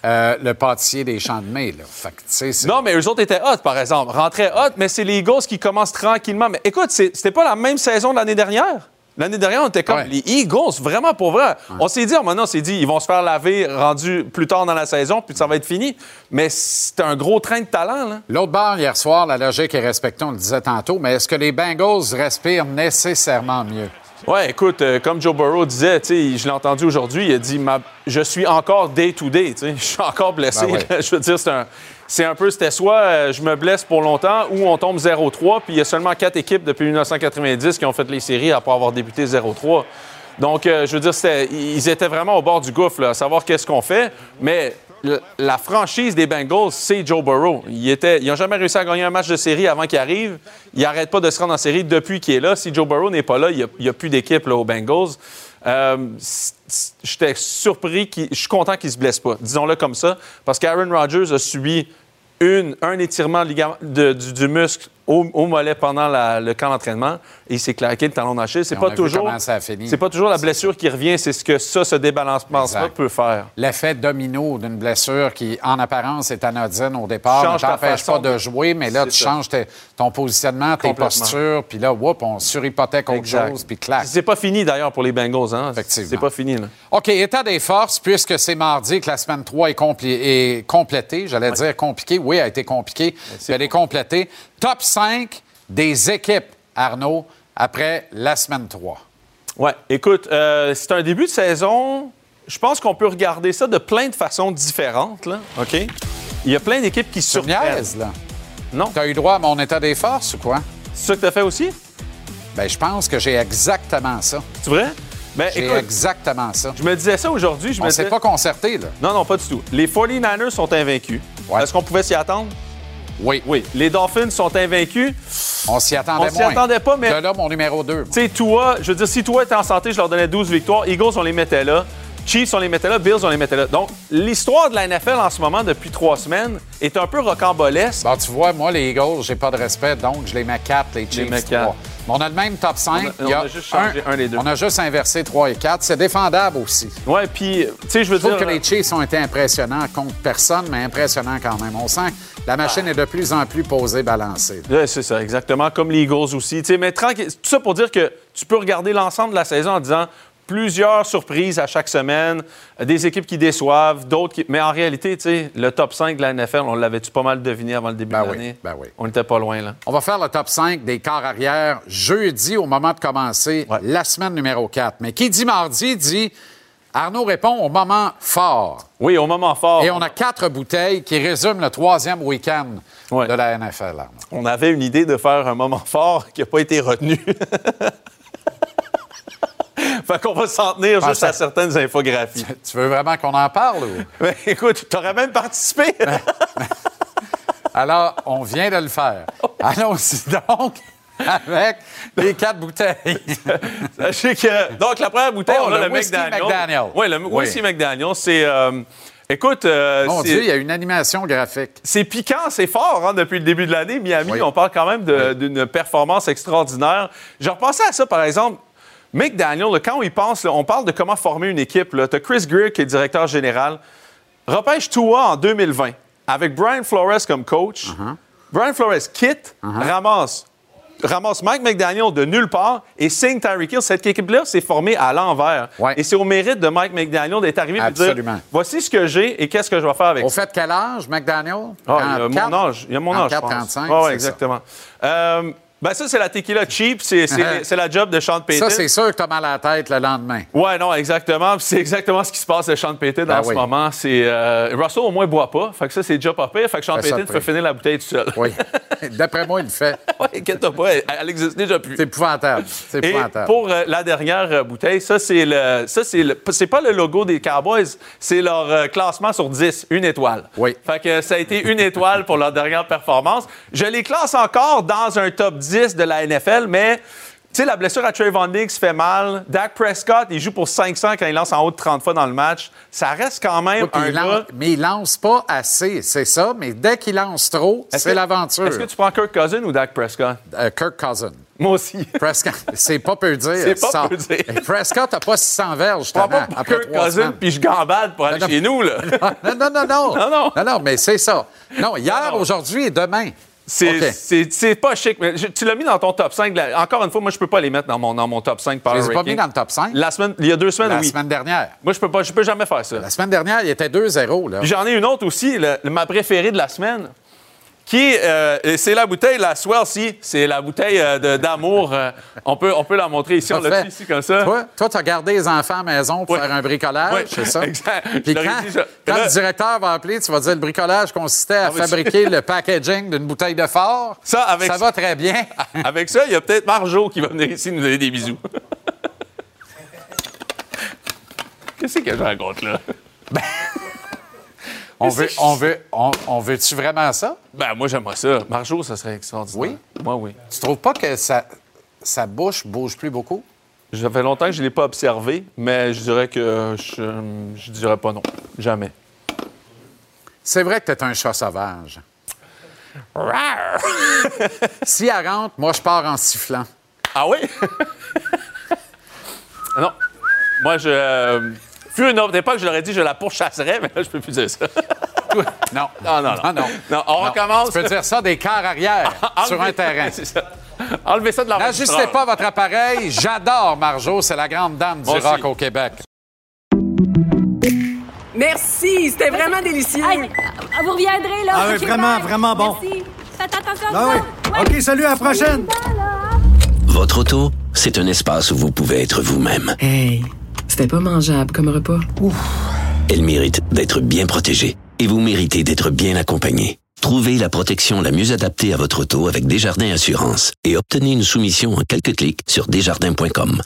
euh, le pâtissier des champs de mai. Là. Fait que, Non, mais eux autres étaient hot, par exemple. Rentraient hot, mais c'est les Eagles qui commencent tranquillement. Mais écoute, c'était pas la même saison de l'année dernière? L'année dernière, on était comme Ouais. les Eagles, vraiment pour vrai. On s'est dit, oh, maintenant, on s'est dit, ils vont se faire laver rendu plus tard dans la saison, puis ça va être fini. Mais c'est un gros train de talent, là. L'autre barre, hier soir, la logique est respectée, on le disait tantôt, mais est-ce que les Bengals respirent nécessairement mieux? Ouais, écoute, euh, comme Joe Burrow disait, tu sais, je l'ai entendu aujourd'hui, il a dit Ma- Je suis encore day-to-day, tu sais, je suis encore blessé. Ben ouais. je veux dire, c'est un, c'est un peu, c'était soit euh, je me blesse pour longtemps ou on tombe 0-3, puis il y a seulement quatre équipes depuis 1990 qui ont fait les séries après avoir débuté 0-3. Donc, euh, je veux dire, ils étaient vraiment au bord du gouffre, à savoir qu'est-ce qu'on fait. Mais la franchise des Bengals, c'est Joe Burrow. Ils n'ont jamais réussi à gagner un match de série avant qu'il arrive. Il n'arrête pas de se rendre en série depuis qu'il est là. Si Joe Burrow n'est pas là, il n'y a, plus d'équipe aux Bengals. Euh, J'étais surpris, je suis content qu'il ne se blesse pas, disons-le comme ça, parce qu'Aaron Rodgers a subi un étirement de- du muscle au, au mollet pendant la- le camp d'entraînement et il s'est claqué le talon d'Achille. C'est pas toujours. C'est pas toujours la blessure qui revient, c'est ce que ça, ce débalancement-là peut faire. L'effet domino d'une blessure qui, en apparence, est anodine au départ, ne t'empêche pas de jouer, mais là, tu ça. changes ton positionnement, tes postures, puis là, whoop, on surhypothèque autre chose, puis clac. C'est pas fini d'ailleurs pour les Bengals, hein? Effectivement. C'est pas fini, là. OK, état des forces, puisque c'est mardi que la semaine 3 est, compli- est complétée. J'allais dire compliquée. Oui, elle a été compliquée. Elle est complétée. Top 5 des équipes, Arnaud, après la semaine 3. Ouais, écoute, euh, c'est un début de saison. Je pense qu'on peut regarder ça de plein de façons différentes, là. OK? Il y a plein d'équipes qui surprennent. là. Non. Tu as eu droit à mon état des forces ou quoi? C'est ça que tu as fait aussi? Ben, je pense que j'ai exactement ça. C'est vrai? Ben, J'ai écoute, exactement ça. je me disais ça aujourd'hui. Je On me s'est disais... pas concerté, là. Non, non, pas du tout. Les 49ers sont invaincus. Ouais. Est-ce qu'on pouvait s'y attendre? Oui. Oui. Les Dolphins sont invaincus. On s'y attendait On s'y moins. attendait pas, mais- De là, mon numéro 2. Tu sais, toi, je veux dire, si toi était en santé, je leur donnais 12 victoires. Eagles, on les mettait là. Chiefs, on les mettait là. Bills, on les mettait là. Donc, l'histoire de la NFL en ce moment, depuis trois semaines, est un peu rocambolesque. Bon, tu vois, moi, les Eagles, j'ai pas de respect, donc je les mets 4, les Chiefs mets 3. On a le même top 5. On a- on a juste changé un des deux. On a juste inversé 3 et 4. C'est défendable aussi. Ouais, puis, tu sais, je veux Je trouve dire. que les Chiefs ont été impressionnants contre personne, mais impressionnants quand même. On sent que la machine est de plus en plus posée, balancée. Ouais, c'est ça, exactement. Comme les Eagles aussi. Tu sais, mais tranquille, tout ça pour dire que tu peux regarder l'ensemble de la saison en disant plusieurs surprises à chaque semaine, des équipes qui déçoivent, d'autres qui. Mais en réalité, tu sais, le top 5 de la NFL, on l'avait-tu pas mal deviné avant le début Ben de oui, l'année? ben oui. On n'était pas loin, là. On va faire le top 5 des corps arrière jeudi au moment de commencer Ouais. la semaine numéro 4. Mais qui dit mardi dit Arnaud répond au moment fort. Oui, au moment fort. Et on a quatre bouteilles qui résument le troisième week-end Ouais. de la NFL. Arnaud. On avait une idée de faire un moment fort qui n'a pas été retenu. fait qu'on va s'en tenir Ah, juste à certaines infographies. Tu veux vraiment qu'on en parle? Ou? Mais écoute, tu aurais même participé. Alors, on vient de le faire. Allons-y donc avec les quatre bouteilles. Sachez que. Donc, la première bouteille, Oh, on a le McDaniel. McDaniel. Oui, le Oui. whisky McDaniel, c'est. euh, écoute, euh, Mon Dieu, il y a une animation graphique. c'est piquant, c'est fort hein, depuis le début de l'année. Miami, Oui. on parle quand même d'une performance extraordinaire. Je repensais à ça, par exemple. McDaniel, là, quand on y pense, là, on parle de comment former une équipe. Tu as Chris Greer, qui est directeur général. Repêche Tua en 2020 avec Brian Flores comme coach. Uh-huh. Brian Flores quitte, ramasse, ramasse Mike McDaniel de nulle part et signe Tyreek Hill. Cette équipe-là s'est formée à l'envers. Ouais. Et c'est au mérite de Mike McDaniel d'être arrivé et de dire voici ce que j'ai et qu'est-ce que je vais faire avec Au ça. fait, quel âge, McDaniel? Ah, il y a Quatre- mon âge. Il y a mon âge, je 4, pense. 35, Ouais, ouais, c'est ça. exactement. Euh, ben ça, c'est la tequila cheap. C'est c'est- c'est la job de Sean Payton. Ça, c'est sûr que t'as mal à la tête le lendemain. Ouais, non, exactement. Puis C'est exactement ce qui se passe de Sean Payton Ben en ce moment. C'est euh, Russell au moins boit pas. Fait que ça, c'est déjà pas pire. Fait que Sean ça Payton fait finir la bouteille tout seul. Oui. D'après moi, il le fait. ouais, inquiète-toi pas. Elle, elle existe déjà plus. C'est épouvantable. C'est Et épouvantable. pour euh, la dernière euh, bouteille, ça, c'est le. Ça, c'est le. C'est pas le logo des Cowboys, c'est leur euh, classement sur 10, une étoile. Oui. Fait que ça a été une étoile pour leur dernière performance. Je les classe encore dans un top 10 de la NFL, mais. Tu sais, la blessure à Trayvon Diggs fait mal. Dak Prescott, il joue pour 500 quand il lance en haut de 30 fois dans le match. Ça reste quand même un il lance- gars... mais il lance pas assez, c'est ça. Mais dès qu'il lance trop, c'est l'aventure. Est-ce que tu prends Kirk Cousin ou Dak Prescott? Euh, Kirk Cousin. Moi aussi. Prescott, c'est pas peu dire. C'est pas ça. peu dire. Et Prescott n'a pas 600 verges, Je pas pour après Kirk Cousin puis je gambade pour aller Non, non. chez nous, là. Non, non, non, non. Non, non. non, mais c'est ça. Non, hier, Non, non. aujourd'hui et demain. C'est pas chic. Mais je- tu l'as mis dans ton top 5. là. Encore une fois, moi, je peux pas les mettre dans mon, dans mon top 5 Je power les pas mis dans le top 5. La semaine, il y a deux semaines, La oui. semaine dernière. Moi, je peux pas, je peux jamais faire ça. La semaine dernière, il était 2-0. Là. Puis J'en ai une autre aussi, le- ma préférée de la semaine, qui euh, c'est la bouteille, la Swellsy. C'est la bouteille euh, d'amour. euh, on, peut, on peut la montrer ici. On l'a ici comme ça. Toi, tu as gardé les enfants à la maison pour faire un bricolage, c'est ça? exact. Puis quand, dit, je- quand là- le directeur va appeler, tu vas dire le bricolage consistait à Ah, fabriquer le packaging d'une bouteille de fort. Ça, avec ça va très bien. Avec ça, il y a peut-être Marjo qui va venir ici nous donner des bisous. Qu'est-ce que je raconte là? On veut, on veut, on, on veut-tu vraiment ça? Ben, moi, j'aimerais ça. Marjo, ça serait extraordinaire. Oui? Moi, oui. Tu trouves pas que sa, sa bouche bouge plus beaucoup? Ça fait longtemps que je ne l'ai pas observé, mais je dirais que je, je dirais pas non. Jamais. C'est vrai que t'es un chat sauvage. si elle rentre, moi, je pars en sifflant. Ah oui? non. Moi, je. Fut une autre époque, je leur ai dit je la pourchasserais, mais là, je peux plus dire ça. Non. Non, non, non. Non. Non, on Non. recommence. Tu peux dire ça des quarts arrière sur un terrain. Ça. Enlevez ça de l'enregistreur. N'ajustez pas votre appareil. J'adore Marjo. C'est la grande dame du Moi aussi. rock au Québec. Merci, c'était vraiment délicieux. Hey, vous reviendrez, là. Ah oui, vraiment, vraiment bon. Merci. Faites attention Ah oui. Ouais. OK, salut, à la prochaine. Votre auto, c'est un espace où vous pouvez être vous-même. Hey, c'était pas mangeable comme repas. Elle mérite d'être bien protégée et vous méritez d'être bien accompagné. Trouvez la protection la mieux adaptée à votre auto avec Desjardins Assurance et obtenez une soumission en quelques clics sur desjardins.com.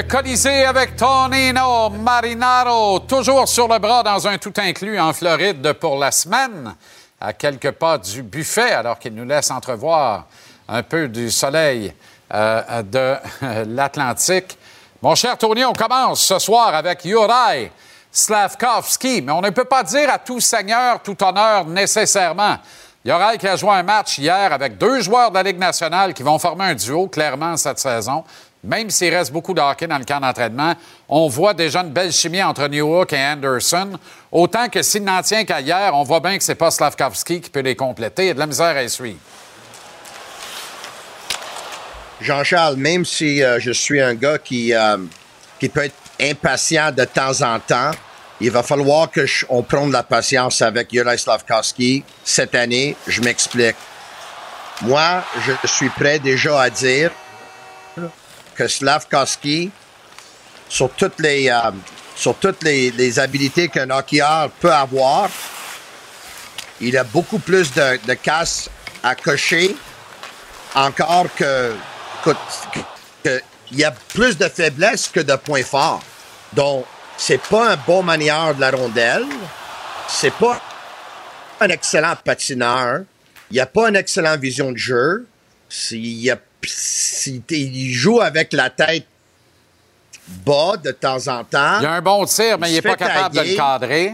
Le Colisée avec Tonino Marinaro, toujours sur le bras dans un tout inclus en Floride pour la semaine, à quelques pas du buffet, alors qu'il nous laisse entrevoir un peu du soleil euh, de l'Atlantique. Mon cher Tony, on commence ce soir avec Juraj Slavkovski, mais on ne peut pas dire à tout seigneur, tout honneur nécessairement. Juraj qui a joué un match hier avec deux joueurs de la Ligue nationale qui vont former un duo clairement cette saison. Même s'il reste beaucoup de dans le camp d'entraînement, on voit déjà une belle chimie entre Newhook et Anderson. Autant que s'il n'en tient qu'à hier, on voit bien que c'est pas Slavkovski qui peut les compléter. Il y a de la misère à suivre. Jean-Charles, même si euh, je suis un gars qui, euh, qui peut être impatient de temps en temps, il va falloir que je- on prenne la patience avec Juraj Slavkovski cette année. Je m'explique. Moi, je suis prêt déjà à dire que Slavkovski, sur toutes les, euh, habilités qu'un hockeyeur peut avoir, il a beaucoup plus de, de casse à cocher encore que, il y a plus de faiblesses que de points forts. Donc, c'est pas un bon manière de la rondelle. C'est pas un excellent patineur. Il n'y a pas une excellente vision de jeu. Il, y a- il joue avec la tête bas de temps en temps. Il a un bon tir, mais il n'est pas capable de le cadrer.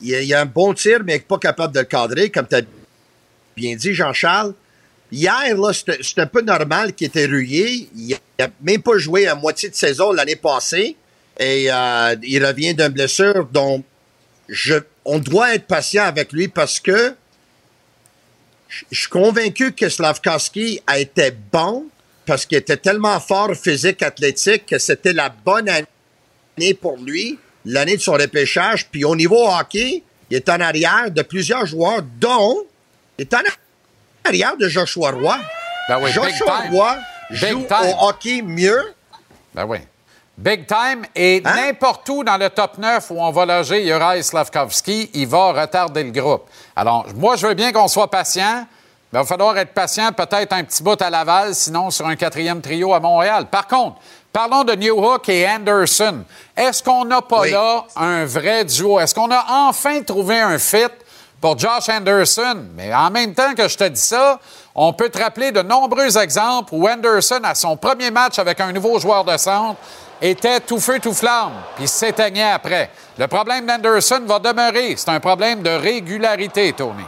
Il a, il a un bon tir, mais pas capable de le cadrer, comme tu as bien dit, Jean-Charles. Hier, là, c'était un peu normal qu'il était rouillé. Il n'a même pas joué à moitié de saison l'année passée. Et euh, il revient d'une blessure dont je, on doit être patient avec lui parce que je suis convaincu que Slavkovski a été bon parce qu'il était tellement fort physique, athlétique, que c'était la bonne année pour lui, l'année de son repêchage. Puis au niveau hockey, il est en arrière de plusieurs joueurs, dont il est en arrière de Joshua Roy. Ben oui, Joshua. Roy joue time. au hockey mieux. Ben oui. Big time. Et Hein? n'importe où dans le top 9 où on va loger Juraj Slavkovski, il va retarder le groupe. Alors, moi, je veux bien qu'on soit patient, mais il va falloir être patient peut-être un petit bout à Laval, sinon sur un quatrième trio à Montréal. Par contre, parlons de Newhook et Anderson. Est-ce qu'on n'a pas Oui. là un vrai duo? Est-ce qu'on a enfin trouvé un fit pour Josh Anderson? Mais en même temps que je te dis ça, on peut te rappeler de nombreux exemples où Anderson, à son premier match avec un nouveau joueur de centre, était tout feu, tout flamme, puis s'éteignait après. Le problème d'Anderson va demeurer. C'est un problème de régularité, Tony.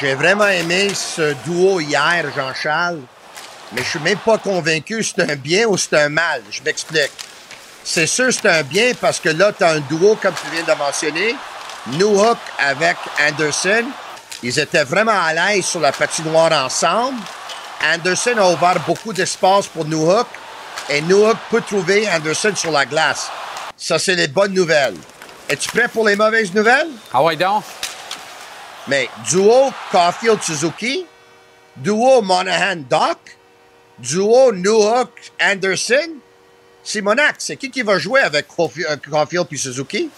J'ai vraiment aimé ce duo hier, Jean-Charles, mais je suis même pas convaincu si c'est un bien ou c'est un mal? Je m'explique. C'est sûr c'est un bien parce que là, tu as un duo, comme tu viens de mentionner, Newhook avec Anderson. Ils étaient vraiment à l'aise sur la patinoire ensemble. Anderson a ouvert beaucoup d'espace pour Newhook et Newhook peut trouver Anderson sur la glace. Ça, c'est les bonnes nouvelles. Es-tu prêt pour les mauvaises nouvelles? Ah ouais, donc? Mais duo Caulfield-Suzuki, duo Monahan-Doc, duo Newhook-Anderson, Simonac, c'est qui qui va jouer avec euh, Caulfield puis Suzuki?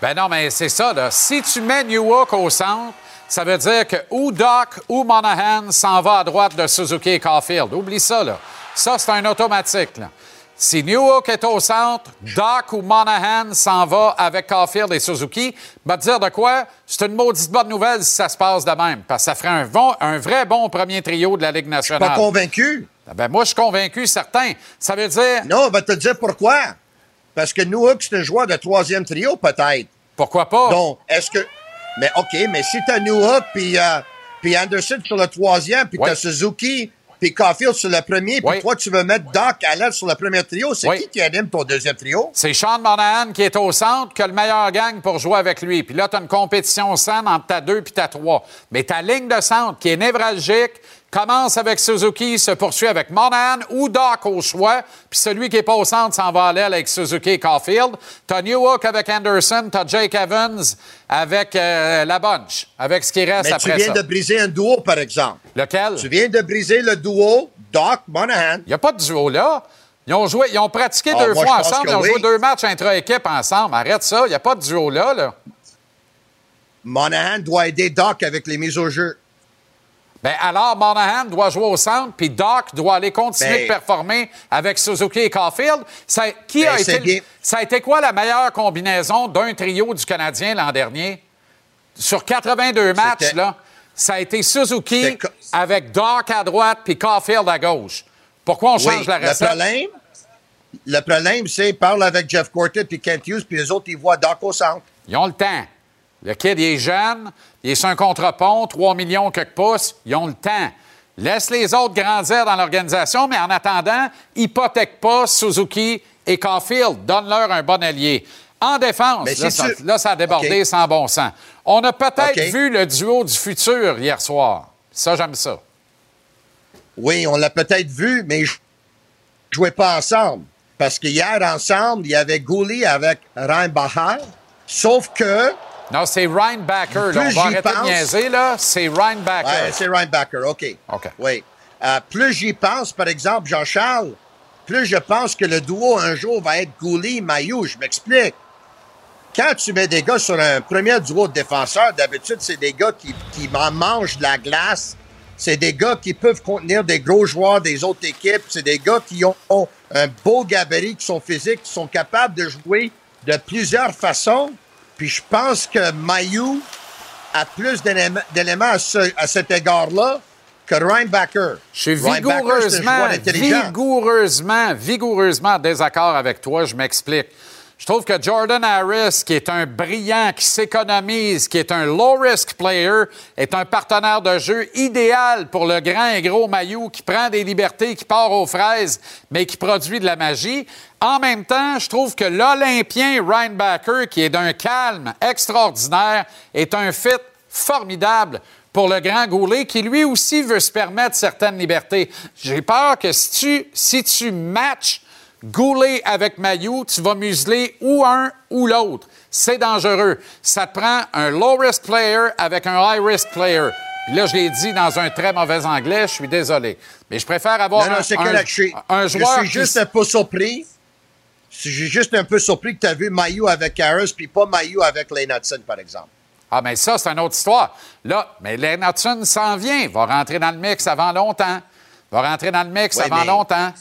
Ben non, mais c'est ça, là. Si tu mets Newhook au centre, ça veut dire que ou Doc ou Monahan s'en va à droite de Suzuki et Caulfield. Oublie ça, là. Ça, c'est un automatique, là. Si Newhook est au centre, Doc ou Monahan s'en va avec Caulfield et Suzuki, va te dire de quoi? C'est une maudite bonne nouvelle si ça se passe de même, parce que ça ferait un, bon- un vrai bon premier trio de la Ligue nationale. Pas convaincu? Ben moi, je suis convaincu, certain. Ça veut dire... Non, on va te dire pourquoi. Parce que Newhook, c'est un joueur de troisième trio, peut-être. Pourquoi pas? Donc, est-ce que... Mais OK, mais si t'as Newhook puis, euh, puis Anderson sur le troisième, puis Oui. t'as Suzuki puis Caulfield sur le premier, puis Oui. toi, tu veux mettre Doc à l'aile sur le premier trio, c'est Oui. qui qui anime ton deuxième trio? C'est Sean Monahan qui est au centre, qui a le meilleur gang pour jouer avec lui. Puis là, tu as une compétition saine entre ta 2 puis ta 3. Mais ta ligne de centre, qui est névralgique, commence avec Suzuki, se poursuit avec Monahan ou Doc au choix. Puis celui qui n'est pas au centre s'en va à l'aile avec Suzuki et Caulfield. Tu as Newhook avec Anderson, tu as Jake Evans avec euh, la bunch, avec ce qui reste Mais tu après viens ça. de briser un duo, par exemple. Lequel? Tu viens de briser le duo Doc-Monahan. Il n'y a pas de duo là. Ils ont joué, ils ont pratiqué Ah, deux moi, fois ensemble, ils ont oui. joué deux matchs intra-équipe ensemble. Arrête ça, il n'y a pas de duo là, là. Monahan doit aider Doc avec les mises au jeu. Ben alors, Monahan doit jouer au centre, puis Doc doit aller continuer Ben- de performer avec Suzuki et Caulfield. Ça, qui Ben, a été, bien. ça a été quoi la meilleure combinaison d'un trio du Canadien l'an dernier? Sur 82 matchs, là, ça a été Suzuki avec Doc à droite puis Caulfield à gauche. Pourquoi on change Oui, la le recette? problème, le problème, c'est parle avec Jeff Cortet puis Kent Hughes, puis les autres, ils voient Doc au centre. Ils ont le temps. Le kid, il est jeune, il est sur un contre-pont, 3 millions quelques pouces, ils ont le temps. Laisse les autres grandir dans l'organisation, mais en attendant, hypothèque pas Suzuki et Caulfield. Donne-leur un bon allié. En défense, là, ça, tu- là, ça a débordé sans bon sens. On a peut-être vu le duo du futur hier soir. Ça, j'aime ça. Oui, on l'a peut-être vu, mais ils jouaient pas ensemble. Parce qu'hier, ensemble, il y avait Gouli avec Reinbacher. Sauf que, Non, c'est Ryan Backer. Là. On va de pense- niaiser, là. C'est Ryan Backer. ouais, c'est Reinbacher, OK. OK. Oui. Euh, plus j'y pense, par exemple, Jean-Charles, plus je pense que le duo un jour va être Gouli-Maillot. Je m'explique. Quand tu mets des gars sur un premier duo de défenseurs, d'habitude, c'est des gars qui, qui en mangent de la glace. C'est des gars qui peuvent contenir des gros joueurs des autres équipes. C'est des gars qui ont, ont un beau gabarit, qui sont physiques, qui sont capables de jouer de plusieurs façons. Puis je pense que Mayu a plus d'éléments à, ce- à cet égard-là que Reinbacker. Je suis vigoureusement, vigoureusement, vigoureusement en désaccord avec toi. Je m'explique. Je trouve que Jordan Harris, qui est un brillant, qui s'économise, qui est un low-risk player, est un partenaire de jeu idéal pour le grand et gros Maillot qui prend des libertés, qui part aux fraises, mais qui produit de la magie. En même temps, je trouve que l'Olympien Ryan Backer, qui est d'un calme extraordinaire, est un fit formidable pour le grand Goulet, qui lui aussi veut se permettre certaines libertés. J'ai peur que si tu, si tu matches Goulet avec Mayou, tu vas museler ou un ou l'autre. C'est dangereux. Ça te prend un low-risk player avec un high-risk player. Puis Là, je l'ai dit dans un très mauvais anglais, je suis désolé. Mais je préfère avoir Non, non, un, correct. Je suis, je joueur qui juste un peu surpris. Je suis juste un peu surpris que tu as vu Mayu avec Harris, puis pas Mayu avec Lane Hudson, par exemple. Ah, mais ça, c'est une autre histoire. Là, mais Lane Hudson s'en vient, va rentrer dans le mix avant longtemps. Va rentrer dans le mix avant mais- longtemps.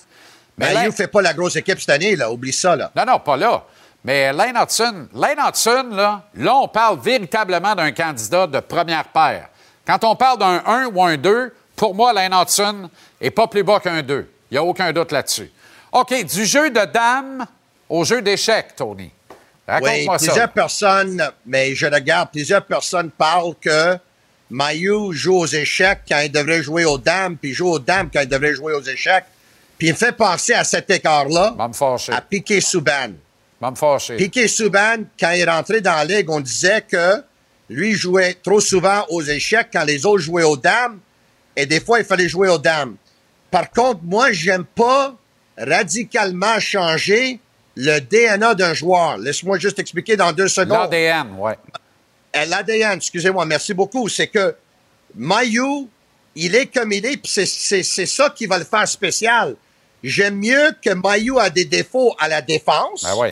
Mais Mayu Lane- fait pas la grosse équipe cette année, là. Oublie ça, là. Non, non, pas là. Mais Lane Hudson, Lane Hudson, là, là, on parle véritablement d'un candidat de première paire. Quand on parle d'un 1 ou un 2, pour moi, Lane Hudson n'est pas plus bas qu'un 2. Il n'y a aucun doute là-dessus. OK, du jeu de dames au jeu d'échecs, Tony. Oui, Raconte-moi plusieurs ça. personnes, mais je regarde, plusieurs personnes parlent que Mayu joue aux échecs quand il devrait jouer aux dames, puis joue aux dames quand il devrait jouer aux échecs. Puis il me fait penser à cet écart-là, à Piquet Souban. Piquet Souban, quand il est rentré dans la ligue, on disait que lui jouait trop souvent aux échecs quand les autres jouaient aux dames, et des fois, il fallait jouer aux dames. Par contre, moi, j'aime pas radicalement changer le DNA d'un joueur. Laisse-moi juste expliquer dans deux secondes. L'ADN, oui. Euh, L'ADN, excusez-moi, merci beaucoup. C'est que Mayu, il est comme il est, puis c'est- c'est c'est ça qui va le faire spécial. J'aime mieux que Mayu a des défauts à la défense Ben oui.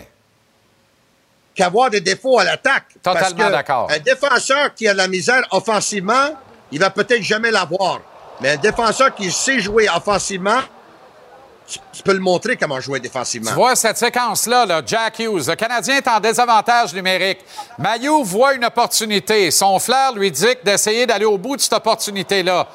qu'avoir des défauts à l'attaque. Totalement d'accord. Un défenseur qui a de la misère offensivement, il va peut-être jamais l'avoir. Mais un défenseur qui sait jouer offensivement, tu, tu peux le montrer comment jouer défensivement. Tu vois cette séquence-là, là, Jack Hughes. Le Canadien est en désavantage numérique. Mayu voit une opportunité. Son flair lui dicte d'essayer d'aller au bout de cette opportunité-là.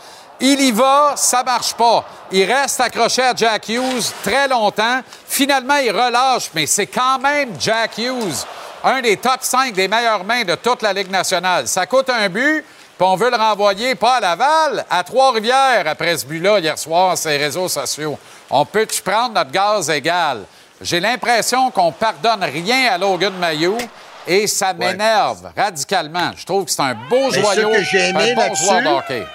Il y va, ça marche pas. Il reste accroché à Jack Hughes très longtemps. Finalement, il relâche, mais c'est quand même Jack Hughes, un des top 5 des meilleures mains de toute la Ligue nationale. Ça coûte un but, puis on veut le renvoyer pas à Laval, à Trois-Rivières après ce but-là hier soir sur les réseaux sociaux. On peut-tu prendre notre gaz égal? J'ai l'impression qu'on pardonne rien à Logan Mayou et ça m'énerve radicalement. Je trouve que c'est un beau Mais ce joyau, que j'ai aimé un bon joueur de hockey.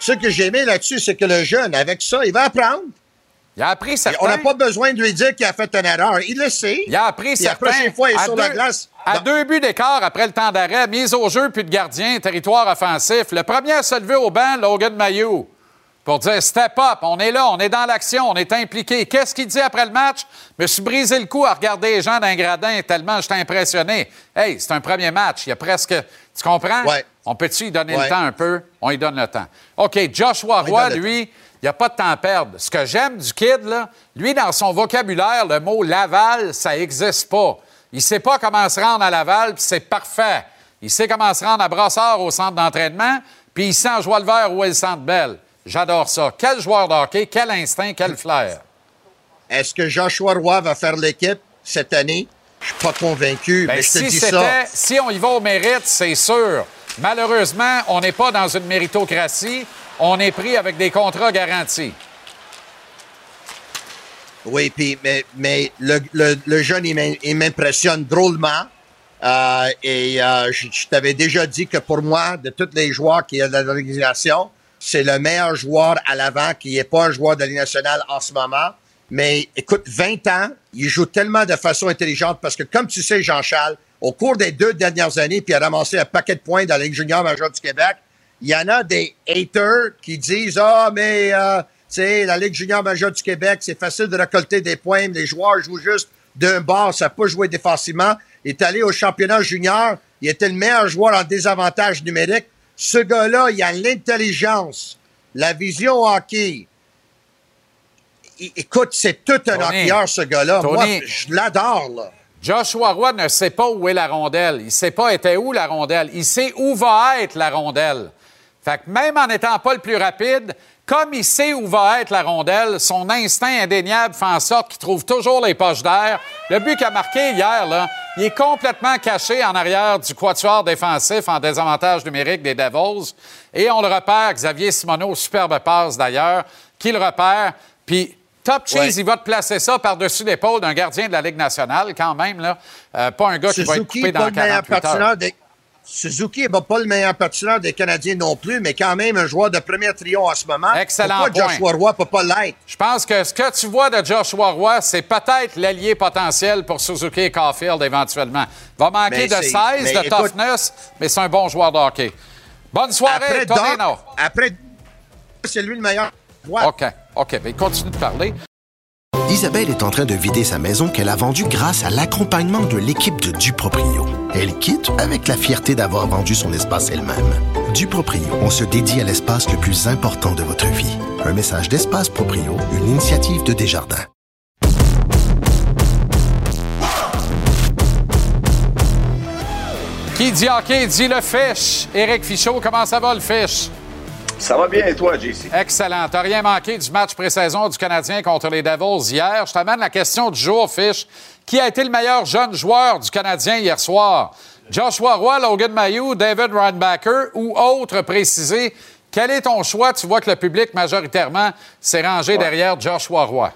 Ce que j'ai aimé là-dessus, c'est que le jeune, avec ça, il va apprendre. Il a appris certains... On n'a pas besoin de lui dire qu'il a fait une erreur. Il le sait. Il a appris Puis la certains. prochaine fois, il est à sur deux, la glace. À deux buts d'écart après le temps d'arrêt, mise au jeu, puis de gardien, territoire offensif. Le premier à se lever au banc, Logan Mayou, pour dire step up, on est là, on est dans l'action, on est impliqué. Qu'est-ce qu'il dit après le match? Je me suis brisé le cou à regarder les gens d'un gradin tellement j'étais impressionné. Hey, c'est un premier match. Il y a presque. Tu comprends? Ouais. On peut-tu lui donner Ouais. le temps un peu? On lui donne le temps. OK, Joshua Roy, lui, il n'y a pas de temps à perdre. Ce que j'aime du kid, là, lui, dans son vocabulaire, le mot Laval, ça n'existe pas. Il ne sait pas comment se rendre à Laval, puis c'est parfait. Il sait comment se rendre à Brossard au centre d'entraînement, puis il sent en joie le vert où est le centre belle. J'adore ça. Quel joueur de hockey, quel instinct, quel flair. Est-ce que Joshua Roy va faire l'équipe cette année? Je suis pas convaincu, Ben, mais je te si, dis c'était- ça. si on y va au mérite, c'est sûr. Malheureusement, on n'est pas dans une méritocratie. On est pris avec des contrats garantis. Oui, puis mais, mais le, le, le jeune, il m'im- il m'impressionne drôlement. Euh, et euh, je, t'avais déjà dit que pour moi, de tous les joueurs qui y a dans l'organisation, c'est le meilleur joueur à l'avant qui n'est pas un joueur de la nationale en ce moment. Mais écoute, 20 ans, il joue tellement de façon intelligente parce que, comme tu sais, Jean-Charles, au cours des deux dernières années, puis a ramassé un paquet de points dans la Ligue junior majeure du Québec, il y en a des haters qui disent Ah, mais euh, tu sais, la Ligue junior majeure du Québec, c'est facile de récolter des points, mais les joueurs jouent juste d'un bord, ça peut jouer défensivement. Il est allé au championnat junior, il était le meilleur joueur en désavantage numérique. Ce gars-là, il a l'intelligence, la vision hockey. Écoute, c'est tout un hockeyeur, ce gars-là. Moi, je l'adore, là. Joshua Roy ne sait pas où est la rondelle. Il ne sait pas était où la rondelle. Il sait où va être la rondelle. Fait que même en n'étant pas le plus rapide, comme il sait où va être la rondelle, son instinct indéniable fait en sorte qu'il trouve toujours les poches d'air. Le but qu'il a marqué hier, là, il est complètement caché en arrière du quatuor défensif en désavantage numérique des Devils. Et on le repère, Xavier Simoneau, superbe passe d'ailleurs, qui le repère. Puis Top Cheese, Ouais. il va te placer ça par-dessus l'épaule d'un gardien de la Ligue nationale, quand même. Là. Euh, pas un gars qui va être coupé dans pas le meilleur 48 heures. des... Suzuki n'est pas le meilleur patineur des Canadiens non plus, mais quand même un joueur de premier trio en ce moment. Excellent Pourquoi point. Joshua Roy peut pas l'être? Je pense que ce que tu vois de Joshua Roy, c'est peut-être l'allié potentiel pour Suzuki et Caulfield éventuellement. Va manquer Mais de c'est- 16, mais de écoute- toughness, mais c'est un bon joueur de hockey. Bonne soirée, Après Tonino. Doc, après c'est lui le meilleur. OK, OK. Ben, continue de parler. Isabelle est en train de vider sa maison qu'elle a vendue grâce à l'accompagnement de l'équipe de Duproprio. Elle quitte avec la fierté d'avoir vendu son espace elle-même. Duproprio, on se dédie à l'espace le plus important de votre vie. Un message d'Espace Proprio, une initiative de Desjardins. Qui dit hockey dit le fish. Éric Fichaud, comment ça va le fish? Ça va bien et toi, JC? Excellent. T'as rien manqué du match pré-saison du Canadien contre les Devils hier? Je t'amène la question du jour, Fish. Qui a été le meilleur jeune joueur du Canadien hier soir? Joshua Roy, Logan Mayou, David Reinbacker ou autre précisé? Quel est ton choix? Tu vois que le public, majoritairement, s'est rangé derrière Joshua Roy.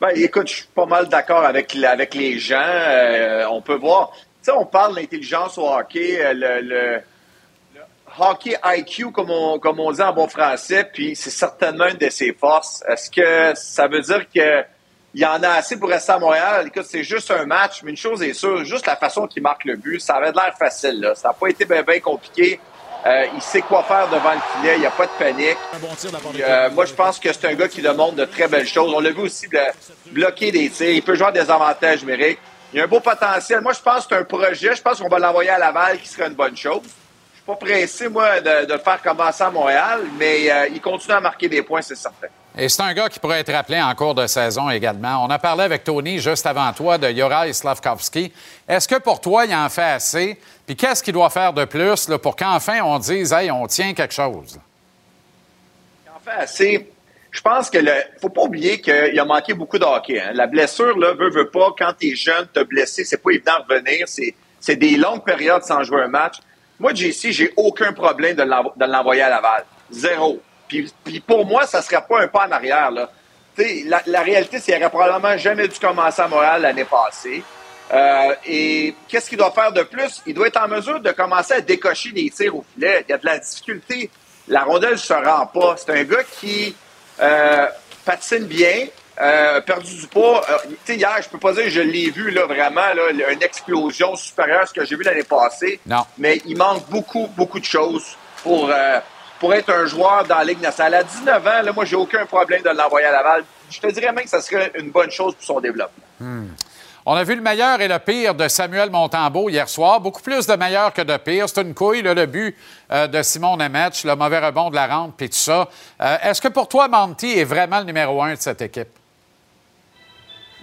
Ben, écoute, je suis pas mal d'accord avec, les gens. Euh, on peut voir. Tu sais, on parle d'intelligence au hockey, euh, le hockey IQ, comme on, comme on dit en bon français, puis c'est certainement une de ses forces. Est-ce que ça veut dire que il y en a assez pour rester à Montréal? Écoute, c'est juste un match, mais une chose est sûre, juste la façon qu'il marque le but, ça avait l'air facile. Là. Ça n'a pas été bien compliqué. Euh, il sait quoi faire devant le filet, il n'y a pas de panique. Puis, euh, moi, je pense que c'est un gars qui demande de très belles choses. On l'a vu aussi de bloquer des tirs. Il peut jouer à des avantages numériques. Il a un beau potentiel. Moi, je pense que c'est un projet. Je pense qu'on va l'envoyer à Laval, qui serait une bonne chose. Je suis pas pressé, moi, de, de le faire commencer à Montréal, mais euh, il continue à marquer des points, c'est certain. Et c'est un gars qui pourrait être rappelé en cours de saison également. On a parlé avec Tony juste avant toi de Yoraï Slavkovski. Est-ce que pour toi, il en fait assez? Puis qu'est-ce qu'il doit faire de plus là, pour qu'enfin on dise, hey, on tient quelque chose? En fait, assez. Je pense que le, faut pas oublier qu'il a manqué beaucoup de hockey. hein. La blessure, là, veut, veut pas, quand t'es jeune, te blessé, c'est pas évident de revenir. C'est des longues périodes sans jouer un match. Moi, JC, j'ai aucun problème de l'envo- de l'envoyer à Laval. Zéro. Puis, puis pour moi, ça serait pas un pas en arrière, là. La, la réalité, c'est qu'il aurait probablement jamais dû commencer à Montréal l'année passée. Euh, et qu'est-ce qu'il doit faire de plus? Il doit être en mesure de commencer à décocher des tirs au filet. Il y a de la difficulté. La rondelle ne se rend pas. C'est un gars qui euh, patine bien, euh, perdu du poids. Euh, tu sais, hier, je peux pas dire que je l'ai vu là, vraiment, là, une explosion supérieure à ce que j'ai vu l'année passée. Non. Mais il manque beaucoup, beaucoup de choses pour, euh, pour être un joueur dans la Ligue nationale. À 19 ans, là, moi, j'ai aucun problème de l'envoyer à Laval. Je te dirais même que ça serait une bonne chose pour son développement. On a vu le meilleur et le pire de Samuel Montembeau hier soir. Beaucoup plus de meilleur que de pire. C'est une couille, là, le but euh, de Simon Nemeth, le mauvais rebond de la rampe, puis tout ça. Euh, Est-ce que pour toi, Monty est vraiment le numéro un de cette équipe?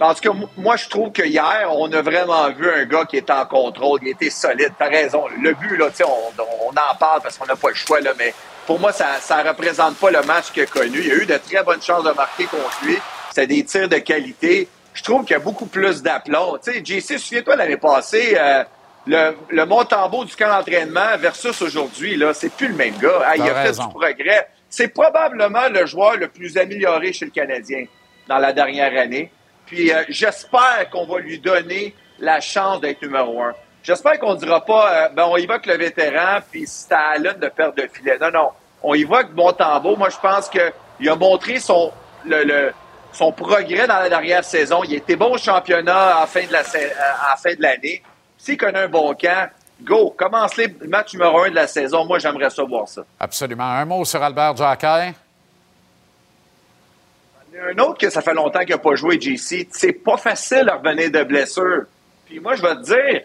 En tout cas, moi, je trouve que hier, on a vraiment vu un gars qui était en contrôle, qui était solide. T'as raison. Le but, là, tu sais, on, on en parle parce qu'on n'a pas le choix, là, mais pour moi, ça ne représente pas le match qu'il a connu. Il y a eu de très bonnes chances de marquer contre lui. C'est des tirs de qualité. Je trouve qu'il y a beaucoup plus d'aplomb. Tu sais, JC, souviens-toi l'année passée, euh, le, le Montembeau du camp d'entraînement versus aujourd'hui, là, c'est plus le même gars. Il a fait du progrès. C'est probablement le joueur le plus amélioré chez le Canadien dans la dernière année. Puis euh, j'espère qu'on va lui donner la chance d'être numéro un. J'espère qu'on ne dira pas, euh, ben, on y va avec le vétéran, puis c'est à Allen de perdre de filet. Non, non. On y va avec Montembeau. Moi, je pense qu'il a montré son, le, son progrès dans la dernière saison. Il était bon au championnat à la fin de de l'année. S'il connaît un bon camp, go, commence le match numéro un de la saison. Moi, j'aimerais ça voir ça. Absolument. Un mot sur Albert Jacquet. Un autre que ça fait longtemps qu'il n'a pas joué, JC. C'est pas facile de revenir de blessure. Puis moi, je vais te dire,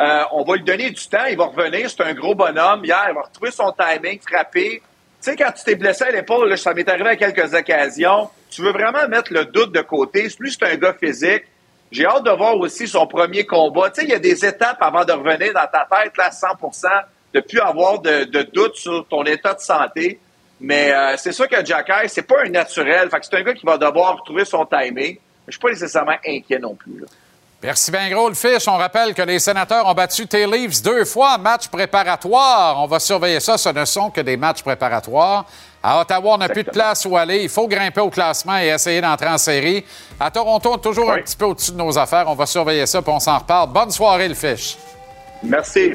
euh, on va lui donner du temps. Il va revenir. C'est un gros bonhomme. Hier, il va retrouver son timing, frapper. Tu sais, quand tu t'es blessé à l'épaule, ça m'est arrivé à quelques occasions. Tu veux vraiment mettre le doute de côté. Lui, c'est un gars physique. J'ai hâte de voir aussi son premier combat. Tu sais, il y a des étapes avant de revenir dans ta tête, là, 100% de plus avoir de, de doute sur ton état de santé. Mais euh, c'est sûr que Jack Hayes, c'est pas un naturel. Fait que c'est un gars qui va devoir retrouver son timing. Je suis pas nécessairement inquiet non plus. là. Merci bien gros, le fiche. On rappelle que les sénateurs ont battu tes Leafs deux fois en match préparatoire. On va surveiller ça. Ce ne sont que des matchs préparatoires. À Ottawa, on n'a plus de place où aller. Il faut grimper au classement et essayer d'entrer en série. À Toronto, on est toujours un petit peu au-dessus de nos affaires. On va surveiller ça, puis on s'en reparle. Bonne soirée, le fiche. Merci.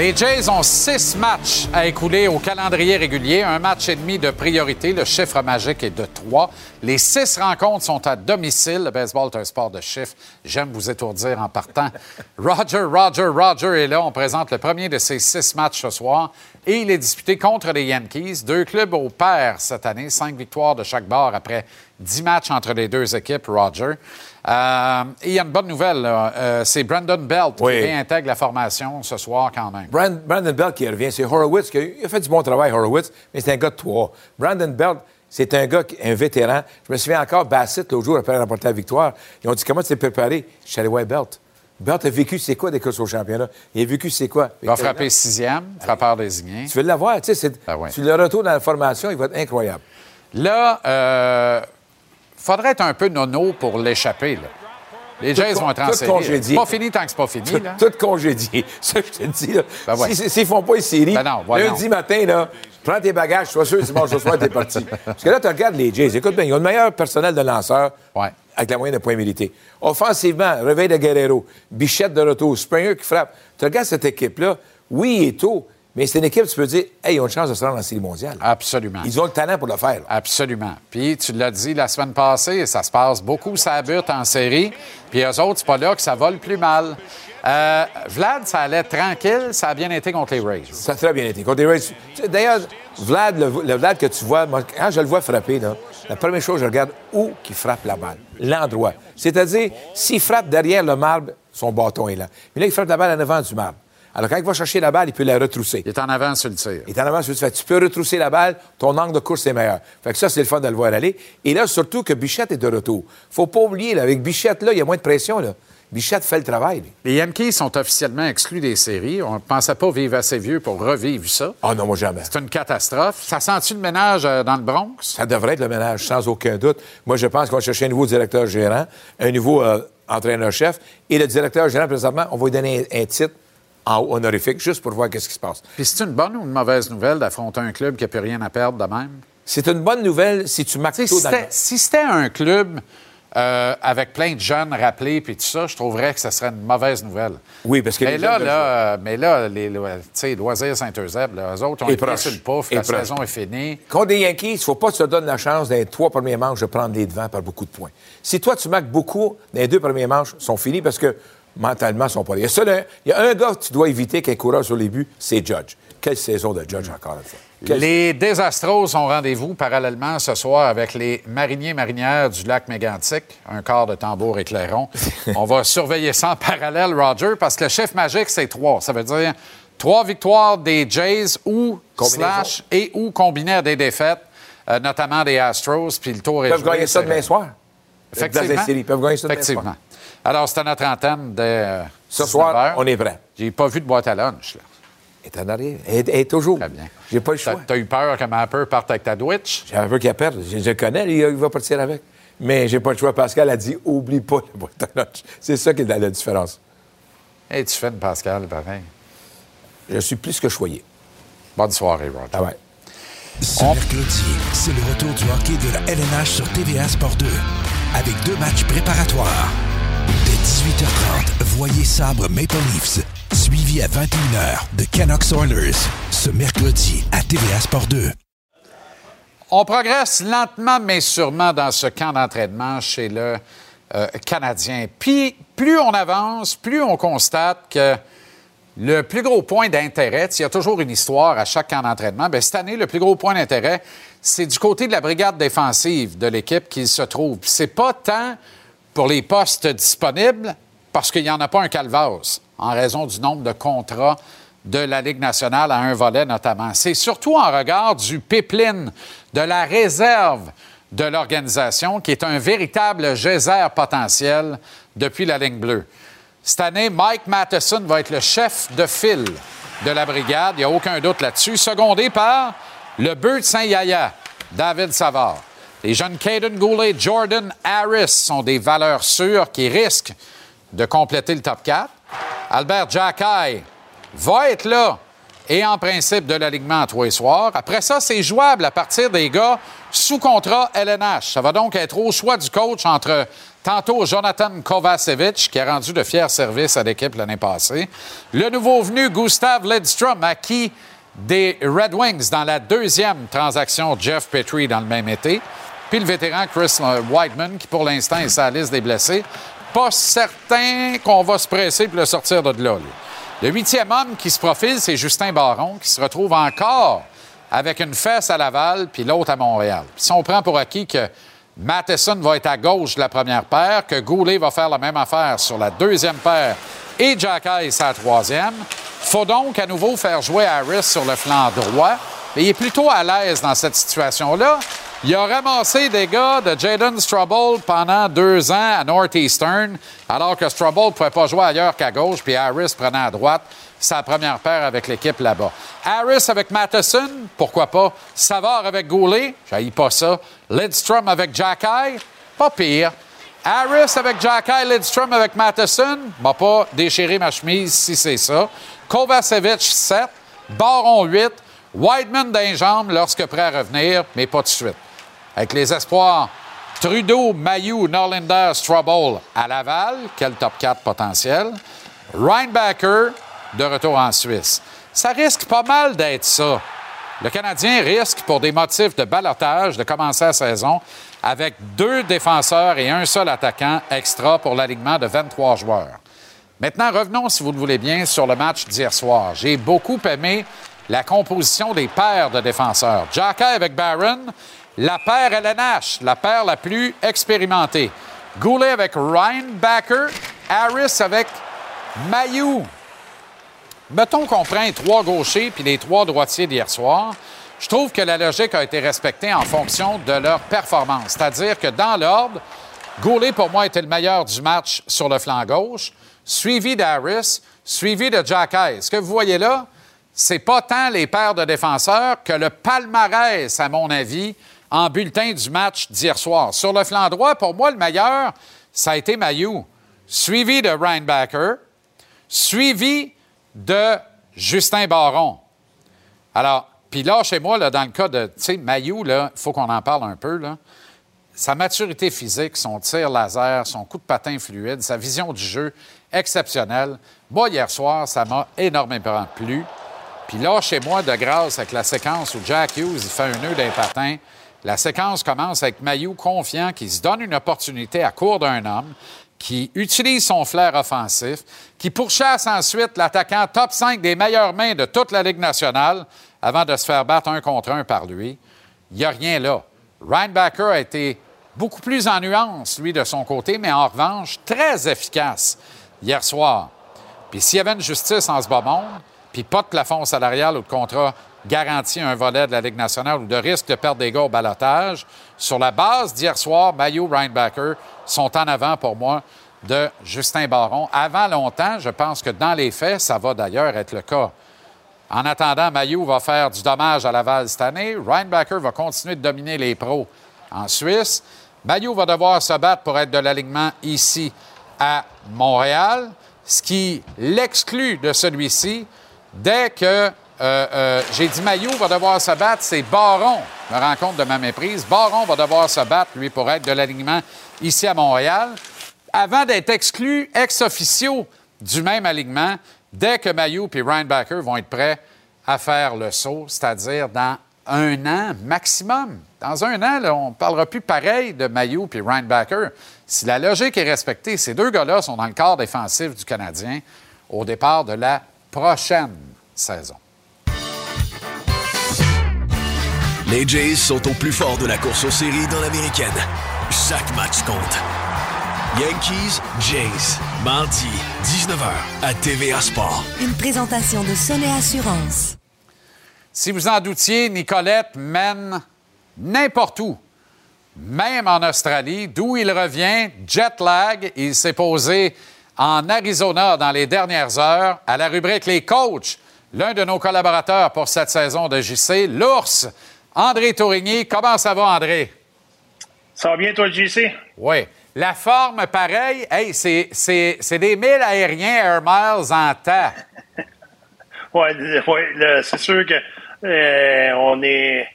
Les Jays ont six matchs à écouler au calendrier régulier, un match et demi de priorité. Le chiffre magique est de trois. Les six rencontres sont à domicile. Le baseball est un sport de chiffres. J'aime vous étourdir en partant. Roger, Roger, Roger est là. On présente le premier de ces six matchs ce soir. Et il est disputé contre les Yankees. Deux clubs au pair cette année. Cinq victoires de chaque bord après dix matchs entre les deux équipes, Roger. Euh, et il y a une bonne nouvelle. Euh, c'est Brandon Belt Oui. qui réintègre la formation ce soir quand même. Brand- Brandon Belt qui revient, c'est Horowitz qui a, il a fait du bon travail, Horowitz, mais c'est un gars de trois. Brandon Belt, c'est un gars, qui- un vétéran. Je me souviens encore, Bassett, l'autre jour, après remporter la victoire, ils ont dit Comment tu t'es préparé? Je suis allé voir Belt. Belt a vécu c'est quoi des courses au championnat? Il a vécu c'est quoi? Il va frapper sixième, frappeur désigné. Tu veux l'avoir, tu sais, c'est- ouais. tu le retour dans la formation, il va être incroyable. Là, euh, faudrait être un peu nono pour l'échapper. là. Les Jays vont être en série. pas fini tant que c'est pas fini. Tout, Là. tout congédié. Ça, je te dis, là. Ben ouais. Si- S'ils font pas une série, Ben non, lundi matin, là, prends tes bagages, sois sûr, dimanche soir, t'es parti. Parce que là, tu regardes les Jays. Écoute bien, ils ont le meilleur personnel de lanceurs avec la moyenne de points mérités. Offensivement, réveil de Guerrero, Bichette de retour, Springer qui frappe. Tu regardes cette équipe-là, oui, il est tôt, mais c'est une équipe, tu peux dire, hey, ils ont une chance de se rendre en série mondiale. Absolument. Ils ont le talent pour le faire. Absolument. Puis, tu l'as dit la semaine passée, ça se passe beaucoup, ça bute en série. Puis, eux autres, c'est pas là que ça va le plus mal. Euh, Vlad, ça allait tranquille, ça a bien été contre les Rays. Ça a très bien été. Contre les Rays. D'ailleurs, Vlad, le, le Vlad que tu vois, moi, quand je le vois frapper, là, la première chose, je regarde où il frappe la balle. L'endroit. C'est-à-dire, s'il frappe derrière le marbre, son bâton est là. Mais là, il frappe la balle en avant du marbre. Alors, quand il va chercher la balle, il peut la retrousser. Il est en avant sur le tir. Il est en avant sur le tir. Tu peux retrousser la balle, ton angle de course est meilleur. Fait que ça, c'est le fun de le voir aller. Et là, surtout que Bichette est de retour. Faut pas oublier, là, avec Bichette, là, il y a moins de pression. Là. Bichette fait le travail. lui. Les Yankees sont officiellement exclus des séries. On ne pensait pas vivre assez vieux pour revivre ça. Ah non, moi jamais. C'est une catastrophe. Ça sent-tu le ménage euh, dans le Bronx? Ça devrait être le ménage, sans aucun doute. Moi, je pense qu'on va chercher un nouveau directeur gérant, un nouveau euh, entraîneur-chef. Et le directeur gérant, présentement, on va lui donner un, un titre en honorifique, juste pour voir qu'est-ce qui se passe. Puis c'est une bonne ou une mauvaise nouvelle d'affronter un club qui n'a plus rien à perdre de même? C'est une bonne nouvelle si tu marques Si dans si c'était un club euh, avec plein de jeunes rappelés puis tout ça, je trouverais que ce serait une mauvaise nouvelle. Oui, parce que mais les là, là, euh, mais là, les lo- tu sais, Loisirs Saint-Eusèbe, eux autres ont été sur le pouf, la proche. saison est finie. Contre des Yankees, il ne faut pas que tu te donnes la chance dans les trois premiers manches de prendre les devants par beaucoup de points. Si toi, tu marques beaucoup dans les deux premiers manches, sont finis parce que mentalement, ils sont pas là. Il y a, seul un, il y a un gars que tu dois éviter qui est coureur sur les buts, c'est Judge. Quelle saison de Judge encore une fois. Quelle- Les Désastros ont rendez-vous parallèlement ce soir avec les mariniers marinières du lac Mégantic, un quart de tambour et clairon. On va surveiller ça en parallèle, Roger, parce que le chiffre magique, c'est trois. Ça veut dire trois victoires des Jays ou slash et ou combinées à des défaites, euh, notamment des Astros, puis le tour est Ils peuvent joué, gagner ça demain soir? Effectivement. Ils peuvent gagner ça demain Effectivement. soir. Alors, c'était notre antenne de euh, Ce 19 soir, heures. on est prêt. J'ai pas vu de boîte à lunch, là. Elle est en arrière. Elle, elle est toujours. Très bien. J'ai pas le choix. t'as eu peur que Mapper parte avec ta Twitch? J'ai un peu qu'à perdre. Je, connais, il, il va partir avec. Mais j'ai pas le choix. Pascal a dit oublie pas la boîte à lunch. C'est ça qui est la, la différence. Et tu fais une Pascal, pareil. Je suis plus que choyé. Bonne soirée, Roger. Ah ouais. Ce mercredi, c'est le retour du hockey de la LNH sur TVA Sport 2, avec deux matchs préparatoires. Dès 18h30, voyez Sabre Maple Leafs, suivi à 21h de Canucks Oilers, ce mercredi à TVA Sport 2. On progresse lentement mais sûrement dans ce camp d'entraînement chez le euh, Canadien. Puis, plus on avance, plus on constate que le plus gros point d'intérêt, il y a toujours une histoire à chaque camp d'entraînement. Bien, cette année, le plus gros point d'intérêt, c'est du côté de la brigade défensive de l'équipe qu'il se trouve. C'est pas tant pour les postes disponibles, parce qu'il n'y en a pas un calvas, en raison du nombre de contrats de la Ligue nationale à un volet notamment. C'est surtout en regard du pipeline, de la réserve de l'organisation, qui est un véritable geyser potentiel depuis la ligne bleue. Cette année, Mike Matheson va être le chef de file de la brigade. Il n'y a aucun doute là-dessus. Secondé par le bœuf de Saint-Yaya, David Savard. Les jeunes Caden Goulet, Jordan Harris sont des valeurs sûres qui risquent de compléter le top 4. Albert Jackay va être là et en principe de l'alignement à tous les soirs. Après ça, c'est jouable à partir des gars sous contrat LNH. Ça va donc être au choix du coach entre tantôt Jonathan Kovacevic, qui a rendu de fiers services à l'équipe l'année passée, le nouveau venu Gustav Lidstrom, acquis des Red Wings dans la deuxième transaction Jeff Petrie dans le même été, puis le vétéran Chris Whiteman, qui pour l'instant est sur la liste des blessés. Pas certain qu'on va se presser pour le sortir de là. Le huitième homme qui se profile, c'est Justin Baron, qui se retrouve encore avec une fesse à Laval puis l'autre à Montréal. Puis si on prend pour acquis que Matheson va être à gauche de la première paire, que Goulet va faire la même affaire sur la deuxième paire et Jacky sa troisième, faut donc à nouveau faire jouer Harris sur le flanc droit. Il est plutôt à l'aise dans cette situation-là. Il a ramassé des gars de Jaden Strubble pendant deux ans à Northeastern, alors que Strubble ne pouvait pas jouer ailleurs qu'à gauche, puis Harris prenait à droite sa première paire avec l'équipe là-bas. Harris avec Matheson, pourquoi pas? Savard avec Goulet, j'haïs pas ça. Lidstrom avec Jacky, pas pire. Harris avec Jacky, Lidstrom avec Matheson, m'a pas déchiré ma chemise si c'est ça. Kovacevic, 7. Baron, 8. Whiteman d'un lorsque prêt à revenir, mais pas de suite. Avec les espoirs Trudeau, Mayou, Norlinder, Strubble à Laval, quel top 4 potentiel. Reinbacker, de retour en Suisse. Ça risque pas mal d'être ça. Le Canadien risque, pour des motifs de balotage, de commencer la saison avec deux défenseurs et un seul attaquant extra pour l'alignement de 23 joueurs. Maintenant, revenons, si vous le voulez bien, sur le match d'hier soir. J'ai beaucoup aimé la composition des paires de défenseurs. Jacky avec Barron, la paire LNH, la paire la plus expérimentée. Goulet avec Reinbacker, Harris avec Mayou. Mettons qu'on prend les trois gauchers puis les trois droitiers d'hier soir. Je trouve que la logique a été respectée en fonction de leur performance. C'est-à-dire que dans l'ordre, Goulet, pour moi, était le meilleur du match sur le flanc gauche, suivi d'Harris, suivi de Jacky. Ce que vous voyez là, c'est pas tant les paires de défenseurs que le palmarès, à mon avis, en bulletin du match d'hier soir. Sur le flanc droit, pour moi, le meilleur, ça a été Mayou, suivi de Reinbacker, suivi de Justin Baron. Alors, Puis là, chez moi, dans le cas de, tu Mayou, il faut qu'on en parle un peu, là. Sa maturité physique, son tir laser, son coup de patin fluide, sa vision du jeu exceptionnelle. Moi, hier soir, ça m'a énormément plu. Puis là, chez moi, de grâce, avec la séquence où Jack Hughes il fait un nœud d'un patin, la séquence commence avec Mayou confiant qui se donne une opportunité à court d'un homme, qui utilise son flair offensif, qui pourchasse ensuite l'attaquant top 5 des meilleures mains de toute la Ligue nationale avant de se faire battre un contre un par lui. Il n'y a rien là. Reinbacker a été beaucoup plus en nuance, lui, de son côté, mais en revanche, très efficace hier soir. Puis s'il y avait une justice en ce bas monde, puis pas de plafond salarial ou de contrat garanti un volet de la Ligue nationale ou de risque de perdre des gars au balotage, sur la base d'hier soir, Mayo Reinbacker sont en avant pour moi de Justin Baron. Avant longtemps, je pense que dans les faits, ça va d'ailleurs être le cas. En attendant, Mayu va faire du dommage à Laval cette année. Reinbacker va continuer de dominer les pros en Suisse. Mayu va devoir se battre pour être de l'alignement ici à Montréal, ce qui l'exclut de celui-ci dès que euh, euh, j'ai dit Mayu va devoir se battre, c'est Baron. Je me compte de ma méprise. Baron va devoir se battre, lui, pour être de l'alignement ici à Montréal, avant d'être exclu ex officio du même alignement dès que Mayu et Reinbacker vont être prêts à faire le saut, c'est-à-dire dans un an maximum. Dans un an, on ne parlera plus pareil de Mayu et Reinbacker. Si la logique est respectée, ces deux gars-là sont dans le corps défensif du Canadien au départ de la prochaine saison. Les Jays sont au plus fort de la course aux séries dans l'américaine. Chaque match compte. Yankees, Jays, mardi, 19h à TVA Sport. Une présentation de Sonnet Assurance. Si vous en doutiez, Nicolette mène n'importe où, même en Australie, d'où il revient, jet lag. Il s'est posé en Arizona dans les dernières heures à la rubrique Les coachs. L'un de nos collaborateurs pour cette saison de JC, l'ours, André Tourigny. Comment ça va, André? Ça va bien, toi, JC? Oui. La forme, pareil, hey, c'est, des milles aériens Air Miles en temps. oui, ouais, c'est sûr que euh, on est.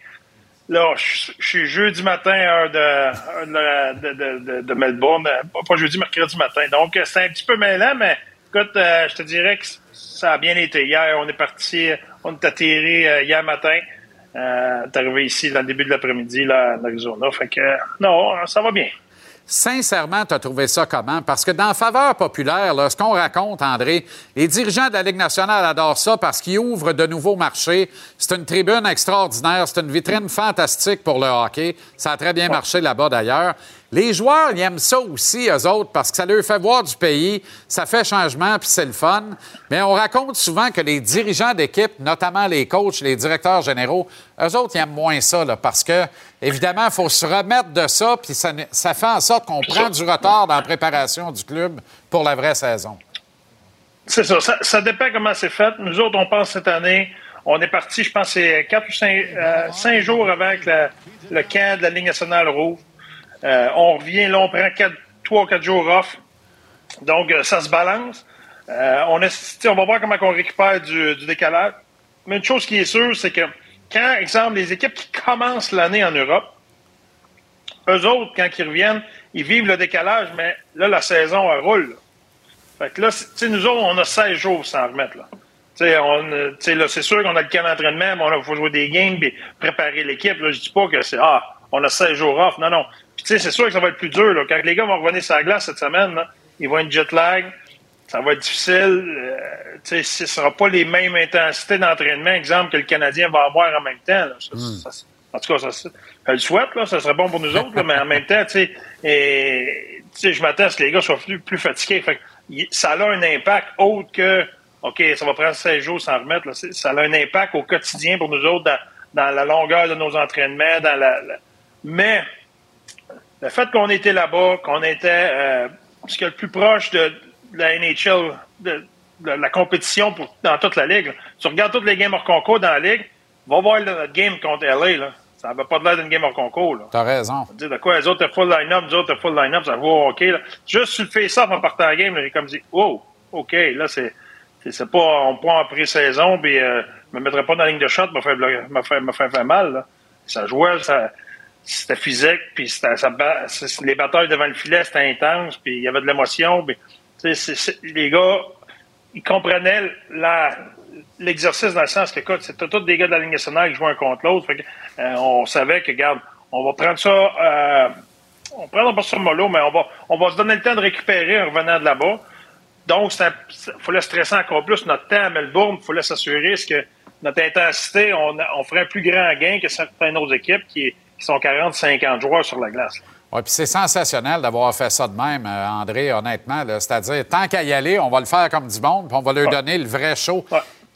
Là, je suis jeudi matin, heure de, de, de, de, Melbourne. Pas jeudi, mercredi matin. Donc, c'est un petit peu mêlant, mais écoute, euh, je te dirais que ça a bien été. Hier, on est parti, on est atterri euh, hier matin. Euh, est arrivé ici dans le début de l'après-midi, là, en Arizona. Fait que, non, ça va bien. Sincèrement, tu as trouvé ça comment? Parce que dans Faveur populaire, là, ce qu'on raconte, André, les dirigeants de la Ligue nationale adorent ça parce qu'ils ouvrent de nouveaux marchés. C'est une tribune extraordinaire, c'est une vitrine fantastique pour le hockey. Ça a très bien marché là-bas d'ailleurs. Les joueurs, ils aiment ça aussi, eux autres, parce que ça leur fait voir du pays, ça fait changement, puis c'est le fun. Mais on raconte souvent que les dirigeants d'équipe, notamment les coachs, les directeurs généraux, eux autres, ils aiment moins ça, là, parce que, évidemment, il faut se remettre de ça, puis ça, fait en sorte qu'on prend du retard dans la préparation du club pour la vraie saison. C'est ça, ça, dépend comment c'est fait. Nous autres, on pense cette année, on est parti, je pense, c'est quatre ou cinq, euh, jours avant que le camp de la Ligue nationale rouvre. Euh, on revient, là, on prend trois ou quatre jours off. Donc, euh, ça se balance. Euh, on, on va voir comment on récupère du, décalage. Mais une chose qui est sûre, c'est que quand, exemple, les équipes qui commencent l'année en Europe, eux autres, quand ils reviennent, ils vivent le décalage, mais là, la saison, elle roule. Fait que là, nous autres, on a 16 jours sans remettre. Là. c'est sûr qu'on a le camp d'entraînement, mais il faut jouer des games et préparer l'équipe. Je dis pas que c'est Ah, on a 16 jours off. Non, non. Sais, c'est sûr que ça va être plus dur. Là. Quand les gars vont revenir sur la glace cette semaine, ils vont être jet lag. Ça va être difficile. Euh, tu sais, ce ne sera pas les mêmes intensités d'entraînement, exemple, que le Canadien va avoir en même temps. Hmm. en tout cas, ça, je le souhaite, là, ça serait bon pour nous autres, mais en même temps, tu sais, je m'attends à ce que les gars soient plus, plus fatigués. Fait, ça a un impact autre que, OK, ça va prendre 16 jours sans remettre. Là, ça a un impact au quotidien pour nous autres dans, dans la longueur de nos entraînements, dans la mais le fait qu'on était là-bas, qu'on était euh, ce qui est le plus proche de, la NHL, de, la compétition pour, dans toute la ligue. Tu regardes toutes les games hors concours dans la ligue, va voir notre game contre LA. Là. Ça n'a pas l'air d'une game hors concours. T'as raison. Dire de quoi, les autres, full line-up, les autres, full line-up, ça va OK. Là. Juste sur le face-off en partant la game, j'ai comme dit, wow, OK, là, c'est. C'est pas, on prend en pré-saison, puis euh, me mettrais pas dans la ligne de shot, fait, m'a fait, faire mal. Là. Ça jouait, ça, c'était physique, puis ça, les batailles devant le filet, c'était intense, puis il y avait de l'émotion. puis, les gars, ils comprenaient l'exercice dans le sens que, écoute, c'était tous des gars de la ligne nationale qui jouaient un contre l'autre. Euh, on savait que, regarde, on va prendre ça, euh, on prendra pas ça mollo, mais on va, on va se donner le temps de récupérer en revenant de là-bas. Donc, il fallait stresser encore plus notre temps à Melbourne. Il fallait s'assurer que notre intensité, on, on ferait un plus grand gain que certaines autres équipes qui, qui sont 40-50 joueurs sur la glace. Oui, puis c'est sensationnel d'avoir fait ça de même, euh, André, honnêtement. C'est-à-dire, tant qu'à y aller, on va le faire comme du monde, puis on va leur donner le vrai show.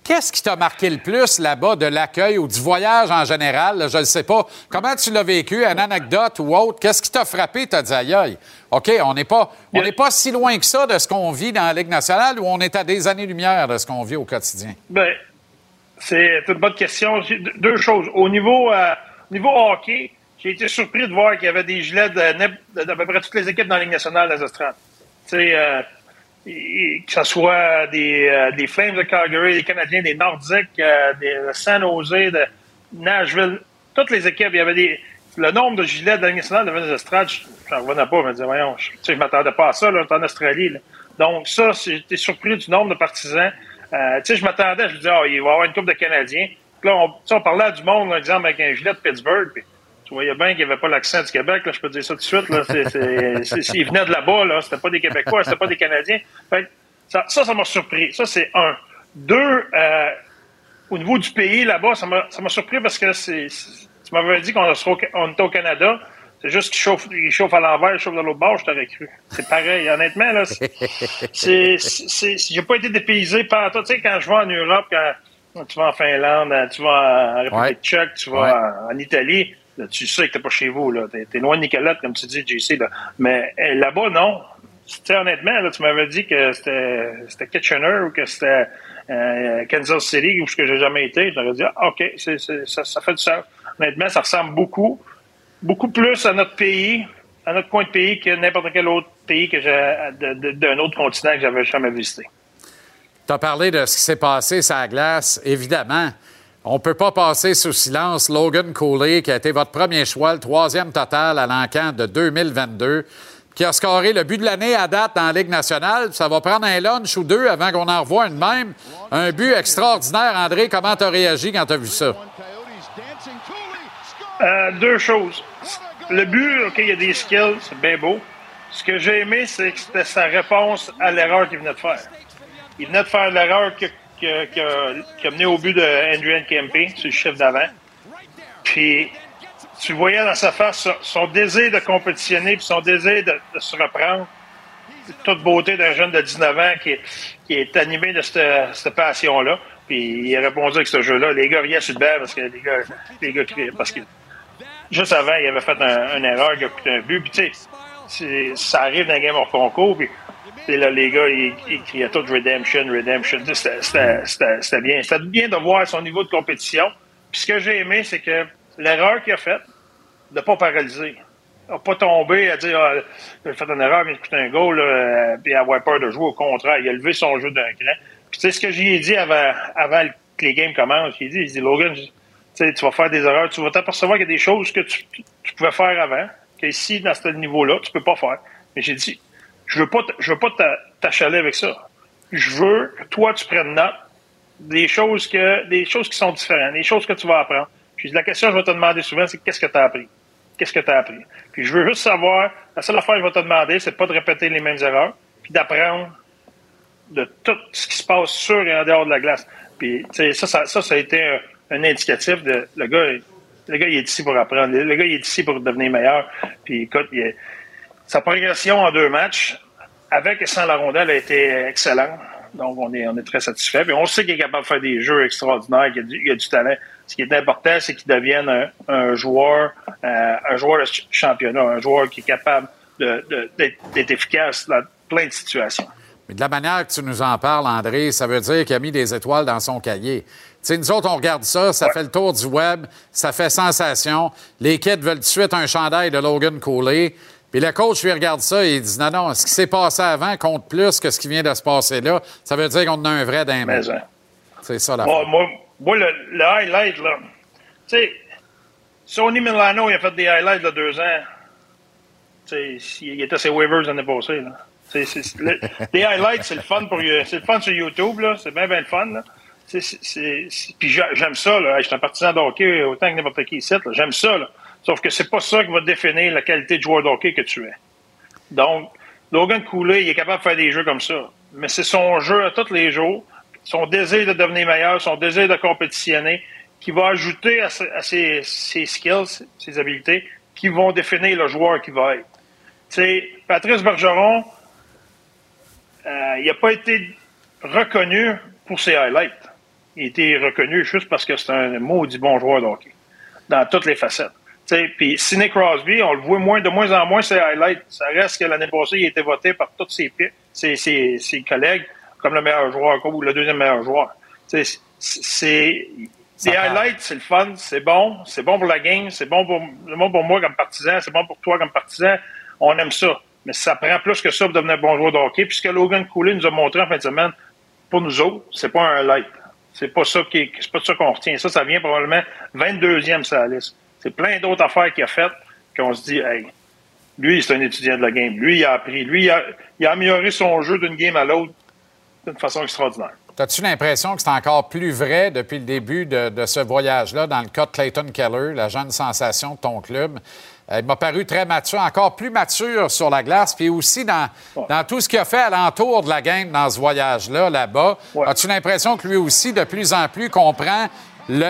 Qu'est-ce qui t'a marqué le plus là-bas de l'accueil ou du voyage en général? là? Je ne sais pas. Comment tu l'as vécu? Une anecdote ou autre? Qu'est-ce qui t'a frappé? T'as dit, aïe, aïe. OK, on n'est pas, on n'est pas si loin que ça de ce qu'on vit dans la Ligue nationale ou on est à des années-lumière de ce qu'on vit au quotidien? Ben, c'est une bonne question. Deux- choses. Au niveau, euh, niveau hockey, j'ai été surpris de voir qu'il y avait des gilets de, de- d'à peu près toutes les équipes dans la Ligue nationale des Australes. Tu sais, euh, que ce soit des, euh, des Flames de Calgary, des Canadiens, des Nordiques, euh, des de San Jose, de Nashville, toutes les équipes, il y avait des. Le nombre de gilets de la Ligue nationale devant les Estrades, je n'en revenais pas. Je me disais, voyons, je, tu sais, je m'attendais pas à ça, là, en Australie. Donc, ça, j'étais surpris du nombre de partisans. Tu sais, je m'attendais, je me disais, oh, il va y avoir une couple de Canadiens. Là, on, parlait du monde, par exemple, avec un gilet de Pittsburgh. Puis, tu voyais bien qu'il n'y avait pas l'accent du Québec, là, je peux te dire ça tout de suite. Là, s'ils venaient de là-bas, là, c'était pas des Québécois, c'était pas des Canadiens. Fait ça, ça, m'a surpris. Ça, c'est un. Deux, euh, au niveau du pays, là-bas, ça m'a, ça m'a surpris parce que c'est, tu m'avais dit qu'on était au Canada. C'est juste qu'ils chauffent, ils chauffent à l'envers, ils chauffent de l'autre bord, je t'aurais cru. C'est pareil, honnêtement, là. c'est- j'ai pas été dépaysé par toi. Tu sais, quand je vais en Europe, quand tu vas en Finlande, tu vas en République Ouais. tchèque, tu vas en, en Italie, là, tu sais que t'es pas chez vous, là. T'es, t'es loin de Nicolette, comme tu dis, JC, là. Mais eh, là-bas, non. Tu sais, honnêtement, là, tu m'avais dit que c'était, Kitchener ou que c'était euh, Kansas City, où ce que j'ai jamais été. J'aurais dit, ah, OK, ça, ça fait du sens. Honnêtement, ça ressemble beaucoup, beaucoup plus à notre pays, à notre coin de pays que n'importe quel autre pays que d'un autre continent que j'avais jamais visité. Tu as parlé de ce qui s'est passé sur la glace. Évidemment, on ne peut pas passer sous silence Logan Cooley, qui a été votre premier choix, le troisième total à l'encan de 2022, qui a scoré le but de l'année à date dans la Ligue nationale. Ça va prendre un lunch ou deux avant qu'on en revoie une même. Un but extraordinaire. André, comment tu as réagi quand tu as vu ça? Euh, deux choses. Le but, OK, il y a des skills, c'est bien beau. Ce que j'ai aimé, c'est que c'était sa réponse à l'erreur qu'il venait de faire. Il venait de faire l'erreur qui a mené au but de Andrew Kempe sur le chiffre d'avant. Puis, tu voyais dans sa face son, désir de compétitionner puis son désir de, se reprendre. Toute beauté d'un jeune de 19 ans qui est, animé de cette, passion-là. Puis il a répondu avec ce jeu-là. Les gars riaient sur le parce que les gars, les gars. Parce que juste avant, il avait fait un- une erreur qui a coûté un but. Puis tu sais, ça arrive dans un game hors concours. Puis là, les gars, ils, ils criaient tout Redemption, Redemption. C'était bien. C'était bien de voir son niveau de compétition. Puis ce que j'ai aimé, c'est que l'erreur qu'il a faite, de ne pas paralyser. De pas tomber à dire ah, j'ai fait une erreur, mais j'ai coûté un goal, là, euh, puis avoir peur de jouer. Au contraire, il a levé son jeu d'un cran. Puis tu sais ce que j'y ai dit avant, avant que les games commencent, j'ai dit, dit Logan, tu vas faire des erreurs, tu vas t'apercevoir qu'il y a des choses que tu, pouvais faire avant, qu'ici, dans ce niveau-là, tu peux pas faire. Mais j'ai dit, je veux pas, je veux pas t'a- t'achaler avec ça. Je veux que toi, tu prennes note des choses que, des choses qui sont différentes, des choses que tu vas apprendre. Puis la question que je vais te demander souvent, c'est qu'est-ce que tu as appris? Qu'est-ce que tu as appris? Puis je veux juste savoir, la seule affaire que je vais te demander, c'est pas de répéter les mêmes erreurs, puis d'apprendre de tout ce qui se passe sur et en dehors de la glace. Puis, ça, ça, ça, ça a été un, un indicatif de le gars, le gars, il est ici pour apprendre. Le gars, il est ici pour devenir meilleur. Puis, écoute, il est- sa progression en deux matchs, avec et sans la rondelle, a été excellente. Donc, on est, on est très satisfait. Puis, on sait qu'il est capable de faire des jeux extraordinaires, qu'il a du, il a du talent. Ce qui est important, c'est qu'il devienne un, un joueur, euh, un joueur de ch- championnat, un joueur qui est capable de- de- d'être d'être efficace dans plein de situations. Mais de la manière que tu nous en parles, André, ça veut dire qu'il a mis des étoiles dans son cahier. Tu sais, nous autres, on regarde ça, ça fait le tour du web, ça fait sensation. Les kids veulent tout de suite un chandail de Logan Cooley. Puis le coach lui regarde ça et il dit non, non, ce qui s'est passé avant compte plus que ce qui vient de se passer là. Ça veut dire qu'on a un vrai d'un Mais, hein. C'est ça la Moi, moi, Moi, le, le highlight, là, tu sais, Sony Milano, il a fait des highlights de deux ans. Tu sais, il était ses waivers l'année passée, là. Le- les highlights, c'est le fun pour c'est le fun sur YouTube, là. C'est bien, bien le fun, là. Puis j'a- j'aime ça, là. Je suis un partisan de hockey autant que n'importe qui ici, là. J'aime ça, là. Sauf que c'est pas ça qui va définir la qualité de joueur de hockey que tu es. Donc, Logan Cooley, il est capable de faire des jeux comme ça. Mais c'est son jeu à tous les jours, son désir de devenir meilleur, son désir de compétitionner, qui va ajouter à, ses- skills, ses habiletés, qui vont définir le joueur qui va être. Tu sais, Patrice Bergeron, euh, il n'a pas été reconnu pour ses highlights. Il a été reconnu juste parce que c'est un maudit bon joueur de hockey, dans toutes les facettes. Puis Sidney Crosby, on le voit moins, de moins en moins ses highlights. Ça reste que l'année passée, il a été voté par tous ses, ses, ses, ses collègues comme le meilleur joueur ou le deuxième meilleur joueur. C'est les highlights, c'est le fun, c'est bon, c'est bon pour la game, c'est bon pour, c'est bon pour moi comme partisan, c'est bon pour toi comme partisan. On aime ça. Mais ça prend plus que ça pour devenir bon joueur de hockey. Puis ce que Logan Cooley nous a montré en fin de semaine, pour nous autres, c'est pas un highlight. C'est pas ça qui, c'est pas ça qu'on retient. Ça, ça vient probablement 22e sur la liste. C'est plein d'autres affaires qu'il a faites qu'on se dit, hey, lui, c'est un étudiant de la game. Lui, il a appris. Lui, il a, il a amélioré son jeu d'une game à l'autre d'une façon extraordinaire. As-tu l'impression que c'est encore plus vrai depuis le début de, de ce voyage-là, dans le cas de Clayton Keller, la jeune sensation de ton club? Euh, il m'a paru très mature, encore plus mature sur la glace, puis aussi dans, dans tout ce qu'il a fait alentour de la game dans ce voyage-là, là-bas. As-tu l'impression que lui aussi, de plus en plus, comprend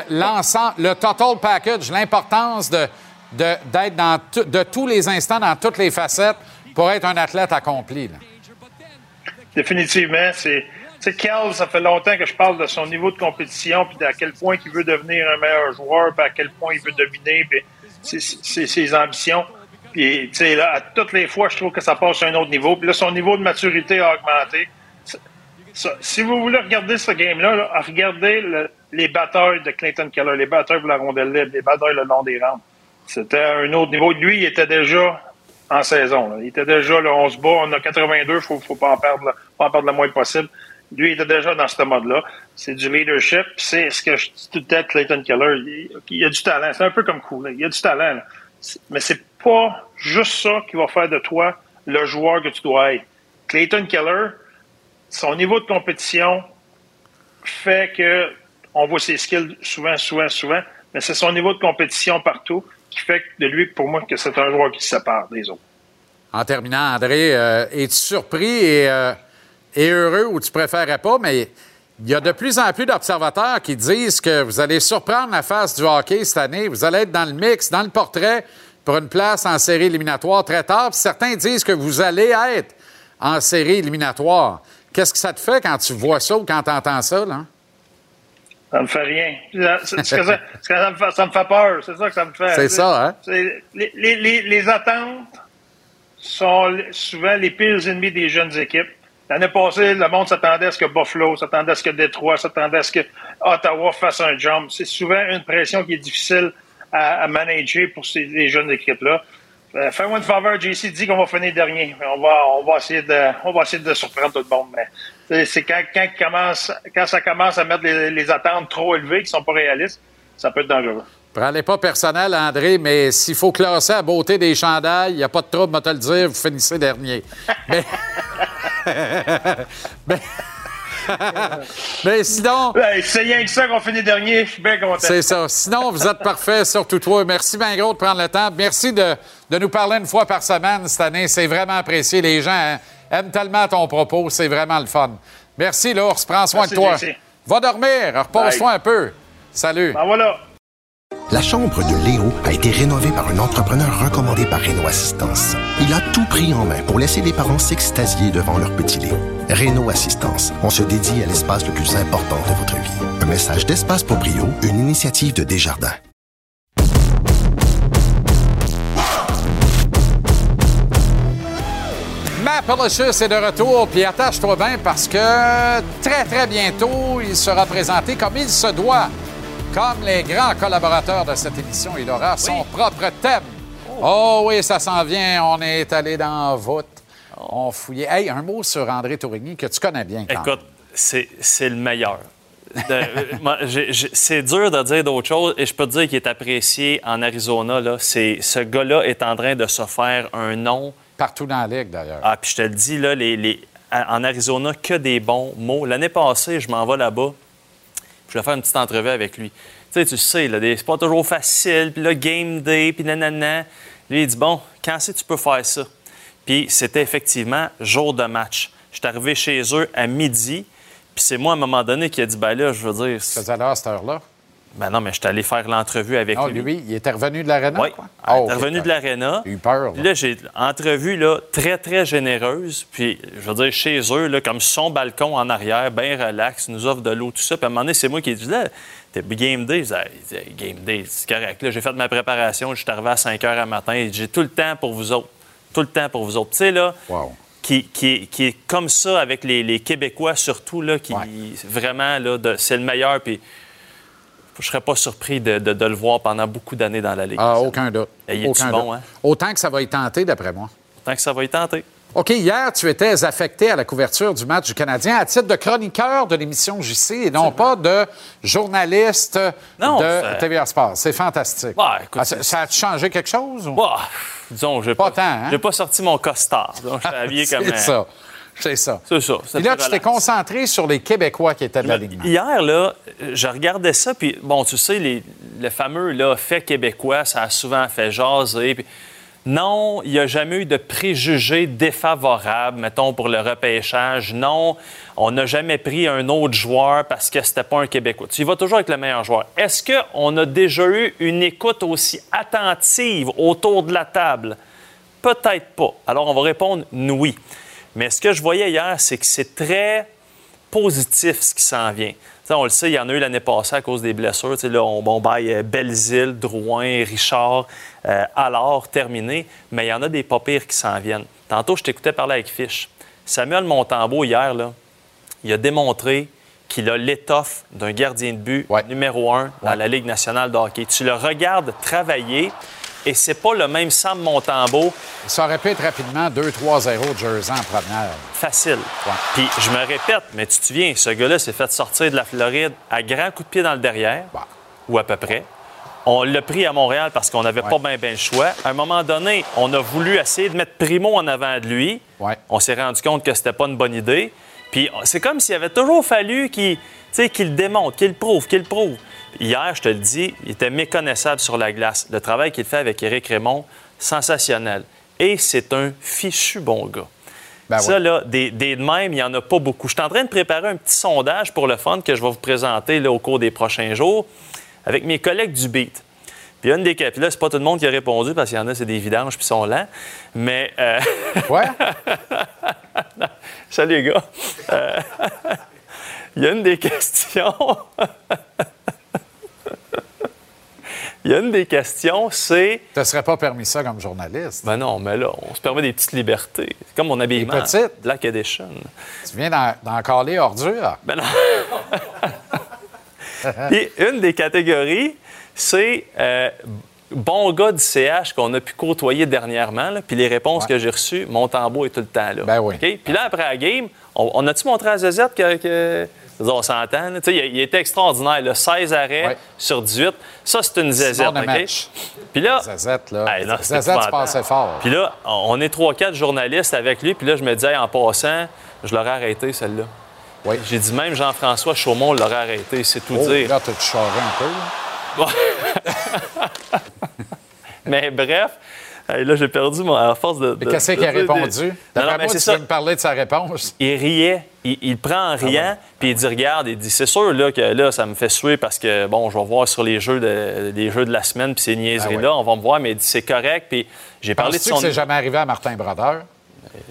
l'ensemble, le total package, l'importance de, d'être dans de tous les instants, dans toutes les facettes, pour être un athlète accompli? Définitivement, c'est. Tu sais, ça fait longtemps que je parle de son niveau de compétition, puis à quel point il veut devenir un meilleur joueur, puis à quel point il veut dominer, puis c'est ses ambitions. Puis, tu sais, là, à toutes les fois, je trouve que ça passe à un autre niveau. Puis là, son niveau de maturité a augmenté. Si vous voulez regarder ce game-là, là, regardez le- les batailles de Clayton Keller, les batailles pour la rondelle libre, les batailles le long des rampes. C'était un autre niveau. Lui, il était déjà en saison. là. Il était déjà, là, on se bat, on a 82, il faut, faut pas en perdre, là, pas le moins possible. Lui, il était déjà dans ce mode-là. C'est du leadership. C'est ce que je dis tout temps, Clayton Keller. Il, il a du talent. C'est un peu comme cool. Il a du talent. là. Mais c'est pas juste ça qui va faire de toi le joueur que tu dois être. Clayton Keller, son niveau de compétition fait que on voit ses skills souvent, souvent, souvent, mais c'est son niveau de compétition partout qui fait de lui, pour moi, que c'est un joueur qui se sépare des autres. En terminant, André, euh, es-tu surpris et, euh, et heureux ou tu préférerais pas, mais il y a de plus en plus d'observateurs qui disent que vous allez surprendre la face du hockey cette année. Vous allez être dans le mix, dans le portrait pour une place en série éliminatoire très tard. Certains disent que vous allez être en série éliminatoire. Qu'est-ce que ça te fait quand tu vois ça ou quand tu entends ça? Là? Ça me fait rien. Ça, ça me fait, ça me fait peur. C'est ça que ça me fait. C'est ça, hein? Les, les- les- les attentes sont souvent les pires ennemis des jeunes équipes. L'année passée, le monde s'attendait à ce que Buffalo, s'attendait à ce que Détroit, s'attendait à ce que Ottawa fasse un jump. C'est souvent une pression qui est difficile à, à manager pour ces les jeunes équipes-là. Euh, Fais-moi une faveur, JC dit qu'on va finir dernier. On va, on va essayer de, on va essayer de surprendre tout le monde. Mais c'est- quand, quand, commence, quand ça commence à mettre les, les attentes trop élevées qui sont pas réalistes, ça peut être dangereux. Prenez pas personnel, André, mais s'il faut classer à beauté des chandails, il n'y a pas de trouble, moi te le dire, vous finissez dernier. Mais, mais, mais sinon. C'est rien que ça qu'on finit dernier. Je suis bien content. C'est ça. Sinon, vous êtes parfait, surtout toi. Merci bien gros de prendre le temps. Merci de, de nous parler une fois par semaine cette année. C'est vraiment apprécié. Les gens hein, aiment tellement ton propos. C'est vraiment le fun. Merci, l'ours. Prends soin Merci, de toi. JC. Va dormir. Repose-toi un peu. Salut. Ben voilà. La chambre de Léo a été rénovée par un entrepreneur recommandé par Renault Assistance. Il a tout pris en main pour laisser les parents s'extasier devant leur petit Léo. Renault Assistance, on se dédie à l'espace le plus important de votre vie. Un message d'Espace pour Brio, une initiative de Desjardins. Matt Pelicius est de retour, puis attache-toi bien parce que très, très bientôt, il sera présenté comme il se doit. Comme les grands collaborateurs de cette émission, il aura son propre thème. Oh. oui, ça s'en vient. On est allé dans voûte. On fouillait. Hey, un mot sur André Tourigny que tu connais bien. quand Écoute, c'est c'est le meilleur. euh, c'est dur de dire d'autres choses et je peux te dire qu'il est apprécié en Arizona. Là. C'est, ce gars-là est en train de se faire un nom. Partout dans la ligue, d'ailleurs. Ah, puis je te le dis, là, les, les- en Arizona, que des bons mots. L'année passée, je m'en vais là-bas. Je vais faire une petite entrevue avec lui. Tu sais, tu sais, là, c'est pas toujours facile. Puis là, game day, puis nanana. Lui, il dit, bon, quand c'est que tu peux faire ça? Puis c'était effectivement jour de match. Je suis arrivé chez eux à midi. Puis c'est moi, à un moment donné, qui a dit, ben là, je veux dire... là à cette heure-là? Ben non, mais je suis allé faire l'entrevue avec Non, lui. lui, il était revenu de l'aréna? Oui, quoi? il est ok, revenu de l'aréna. J'ai eu peur. Puis là, j'ai entrevue là, très, très généreuse. Puis, je veux dire, chez eux, là, comme son balcon en arrière, bien relax, nous offre de l'eau, tout ça. Puis à un moment donné, c'est moi qui ai dit, là, t'es game day. Je il game day, c'est correct. Là, j'ai fait ma préparation, je suis arrivé à 5 h à matin. J'ai tout le temps pour vous autres. Tout le temps pour vous autres. Tu sais, là, qui, qui, est- qui est comme ça avec les, les Québécois, surtout, là, qui vraiment, là, c'est le meilleur. Puis, je serais pas surpris de, de- de le voir pendant beaucoup d'années dans la Ligue. Ah, aucun doute. Il est-tu Aucun bon, doute. hein? Autant que ça va y tenter, d'après moi. Tant que ça va y tenter. OK, hier, tu étais affecté à la couverture du match du Canadien à titre de chroniqueur de l'émission JC et non pas de journaliste Non, de TVA Sport. C'est fantastique. Ouais, écoute, Ah, ça, ça a changé quelque chose? Ou? Bah, disons, j'ai pas, tant, hein? j'ai pas sorti mon costard. Donc, j'étais habillé comme un- ça. C'est ça. C'est ça. Puis là, tu t'es concentré sur les Québécois qui étaient de l'alignement. Hier, là, je regardais ça, puis bon, tu sais, les, le fameux là, fait québécois, ça a souvent fait jaser. puis non, il n'y a jamais eu de préjugés défavorables, mettons, pour le repêchage. Non, on n'a jamais pris un autre joueur parce que c'était pas un Québécois. Tu y vas toujours avec le meilleur joueur. Est-ce qu'on a déjà eu une écoute aussi attentive autour de la table? Peut-être pas. Alors, on va répondre oui. Mais ce que je voyais hier, c'est que c'est très positif ce qui s'en vient. On le sait, il y en a eu l'année passée à cause des blessures. Là, on, on baille euh, Belzile, Drouin, Richard, euh, alors terminé. Mais il y en a des pas pires qui s'en viennent. Tantôt, je t'écoutais parler avec Fish. Samuel Montembeau, hier, là, il a démontré qu'il a l'étoffe d'un gardien de but numéro un dans la Ligue nationale de hockey. Tu le regardes travailler et c'est pas le même Sam Montembeau. Ça aurait pu être rapidement 2-3-0 de Jersey en première. Facile. Puis je me répète, mais tu te souviens, ce gars-là s'est fait sortir de la Floride à grands coups de pied dans le derrière, ou à peu près. On l'a pris à Montréal parce qu'on n'avait pas bien ben le choix. À un moment donné, on a voulu essayer de mettre Primo en avant de lui. On s'est rendu compte que c'était pas une bonne idée. Puis c'est comme s'il avait toujours fallu qu'il qu'il le démontre, qu'il le prouve, qu'il le prouve. Hier, je te le dis, il était méconnaissable sur la glace. Le travail qu'il fait avec Éric Raymond, sensationnel. Et c'est un fichu bon gars. ça, oui. là, des, des de même, il n'y en a pas beaucoup. Je suis en train de préparer un petit sondage pour le fun que je vais vous présenter là, au cours des prochains jours avec mes collègues du Beat. Puis une des puis là, c'est pas tout le monde qui a répondu parce qu'il y en a, c'est des vidanges puis ils sont lents. Mais. Euh... Ouais. Salut, les gars. Euh, Il y a une des questions. Il y a une des questions, c'est. Tu ne serais pas permis ça comme journaliste? Ben non, mais là, on se permet des petites libertés. C'est comme mon habillement. Des petites? Black Edition. Tu viens d'en caler ordure? Ben non. Puis une des catégories, c'est euh, bon gars du CH qu'on a pu côtoyer dernièrement. Puis les réponses que j'ai reçues, mon tambour est tout le temps là. Ben oui. Puis là, après la game, on, on a-tu montré à Zezette que. On s'entend. là. Il, il était extraordinaire. là. 16 arrêts sur 18. Ça, c'est une de OK? match. Puis là. Zezette, là. Hey, là, Zezette, tu passais fort. Puis là, on est 3-4 journalistes avec lui. Puis là, je me disais, en passant, je l'aurais arrêté, celle-là. Oui. J'ai dit même Jean-François Chaumont l'aurait arrêté, c'est tout Oh, dire. Là, tu te charré un peu. là? Mais bref, hey, là, j'ai perdu mon, à force de. Mais de- qu'est-ce qu'il a répondu? D'après mais moi, tu ça. veux me parler de sa réponse. Il riait. Il, prend en riant, puis il dit Regarde, il dit C'est sûr là, que là, ça me fait suer parce que, bon, je vais voir sur les jeux de, les jeux de la semaine, puis ces niaiseries-là, on va me voir, mais il dit C'est correct. Puis j'ai parlé de son. que c'est jamais arrivé à Martin Brodeur?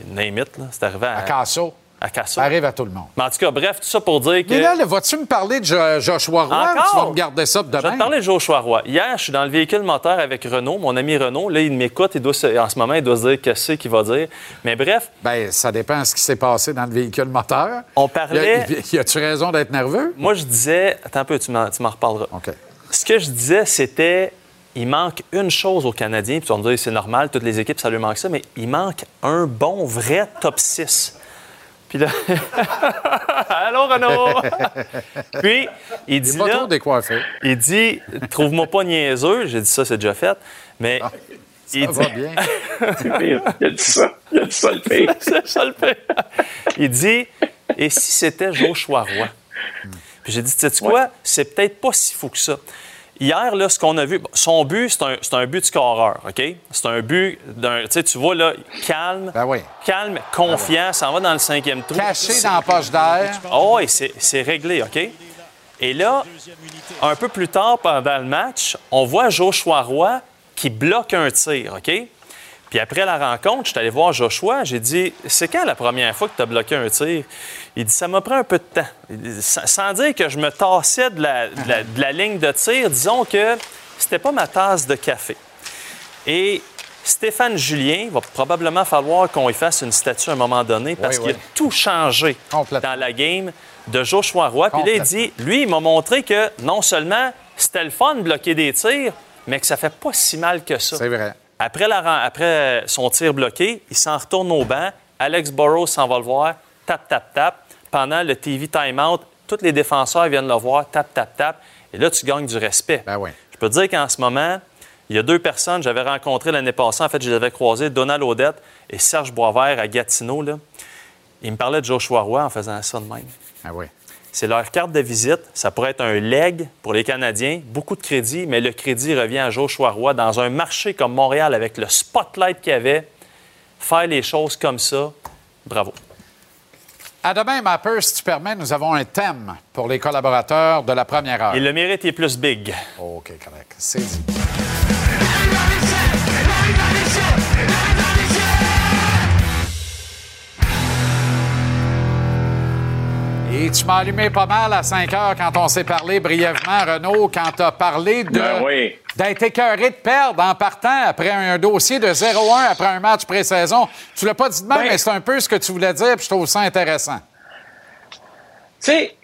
Name it, là. C'est arrivé à. À Casso? À arrive à tout le monde. Mais en tout cas, bref, tout ça pour dire que. Mais là, vas-tu me parler de Jo- Joshua Roy ou tu vas Encore? me garder ça pour Je vais demain? te parler de Joshua Roy. Hier, je suis dans le véhicule moteur avec Renault, mon ami Renault. Là, il m'écoute. Il doit se- en ce moment, il doit se dire qu'est-ce qu'il va dire. Mais bref. Bien, ça dépend de ce qui s'est passé dans le véhicule moteur. On parlait- Y a-tu raison d'être nerveux? Moi, je disais. Attends un peu, tu m'en tu m'en reparleras. OK. Ce que je disais, c'était. Il manque une chose aux Canadiens, puis vas me dire, c'est normal, toutes les équipes, ça lui manque ça, mais il manque un bon, vrai top 6. Puis là, allô Renaud! Puis, il dit pas là, trop décoiffé. il dit, trouve-moi pas niaiseux. J'ai dit ça, c'est déjà fait. Mais il Ah, va dit, bien. C'est pire. Il a dit ça. Il a dit ça le pire. C'est ça le pire. Il dit, et si c'était Joshua Roy? Puis j'ai dit, tu sais quoi? C'est peut-être pas si fou que ça. Hier, là, ce qu'on a vu, son but, c'est un, c'est un but de scoreur, OK? C'est un but d'un. Tu sais, tu vois, là, calme, calme, confiant, ça en va dans le cinquième trou. Caché dans la poche d'air. Oh, oui, c'est c'est réglé, OK? Et là, un peu plus tard pendant le match, on voit Joshua Roy qui bloque un tir, OK? Puis après la rencontre, je suis allé voir Joshua, j'ai dit C'est quand la première fois que tu as bloqué un tir? Il dit Ça m'a pris un peu de temps. Dit, Sans sans dire que je me tassais de la, de la- de la ligne de tir, disons que c'était pas ma tasse de café. Et Stéphane Julien, il va probablement falloir qu'on y fasse une statue à un moment donné parce Oui, qu'il oui. a tout changé dans la game de Joshua Roy. Puis là, il dit, lui, il m'a montré que non seulement c'était le fun de bloquer des tirs, mais que ça fait pas si mal que ça. C'est vrai. Après, la après son tir bloqué, il s'en retourne au banc. Alex Burrows s'en va le voir. Tap, tap, tap. Pendant le TV timeout, tous les défenseurs viennent le voir. Tap, tap, tap. Et là, tu gagnes du respect. Je peux te dire qu'en ce moment, il y a deux personnes que j'avais rencontrées l'année passée. En fait, je les avais croisées, Donald Odette et Serge Boisvert à Gatineau. Là. Ils me parlaient de Joshua Roy en faisant ça de même. Ah oui. C'est leur carte de visite. Ça pourrait être un leg pour les Canadiens. Beaucoup de crédit, mais le crédit revient à Joshua Roy dans un marché comme Montréal avec le spotlight qu'il y avait. Faire les choses comme ça, bravo. À demain, Mapper, si tu permets, nous avons un thème pour les collaborateurs de la première heure. Et le mérite est plus big. OK, correct. C'est dit. Et tu m'as allumé pas mal à 5 heures quand on s'est parlé brièvement, Renaud, quand tu as parlé de, Ben oui. d'être écœuré de perdre en partant après un dossier de 0-1 après un match pré-saison. Tu l'as pas dit de même, Ben- mais c'est un peu ce que tu voulais dire, puis je trouve ça intéressant. Tu sais,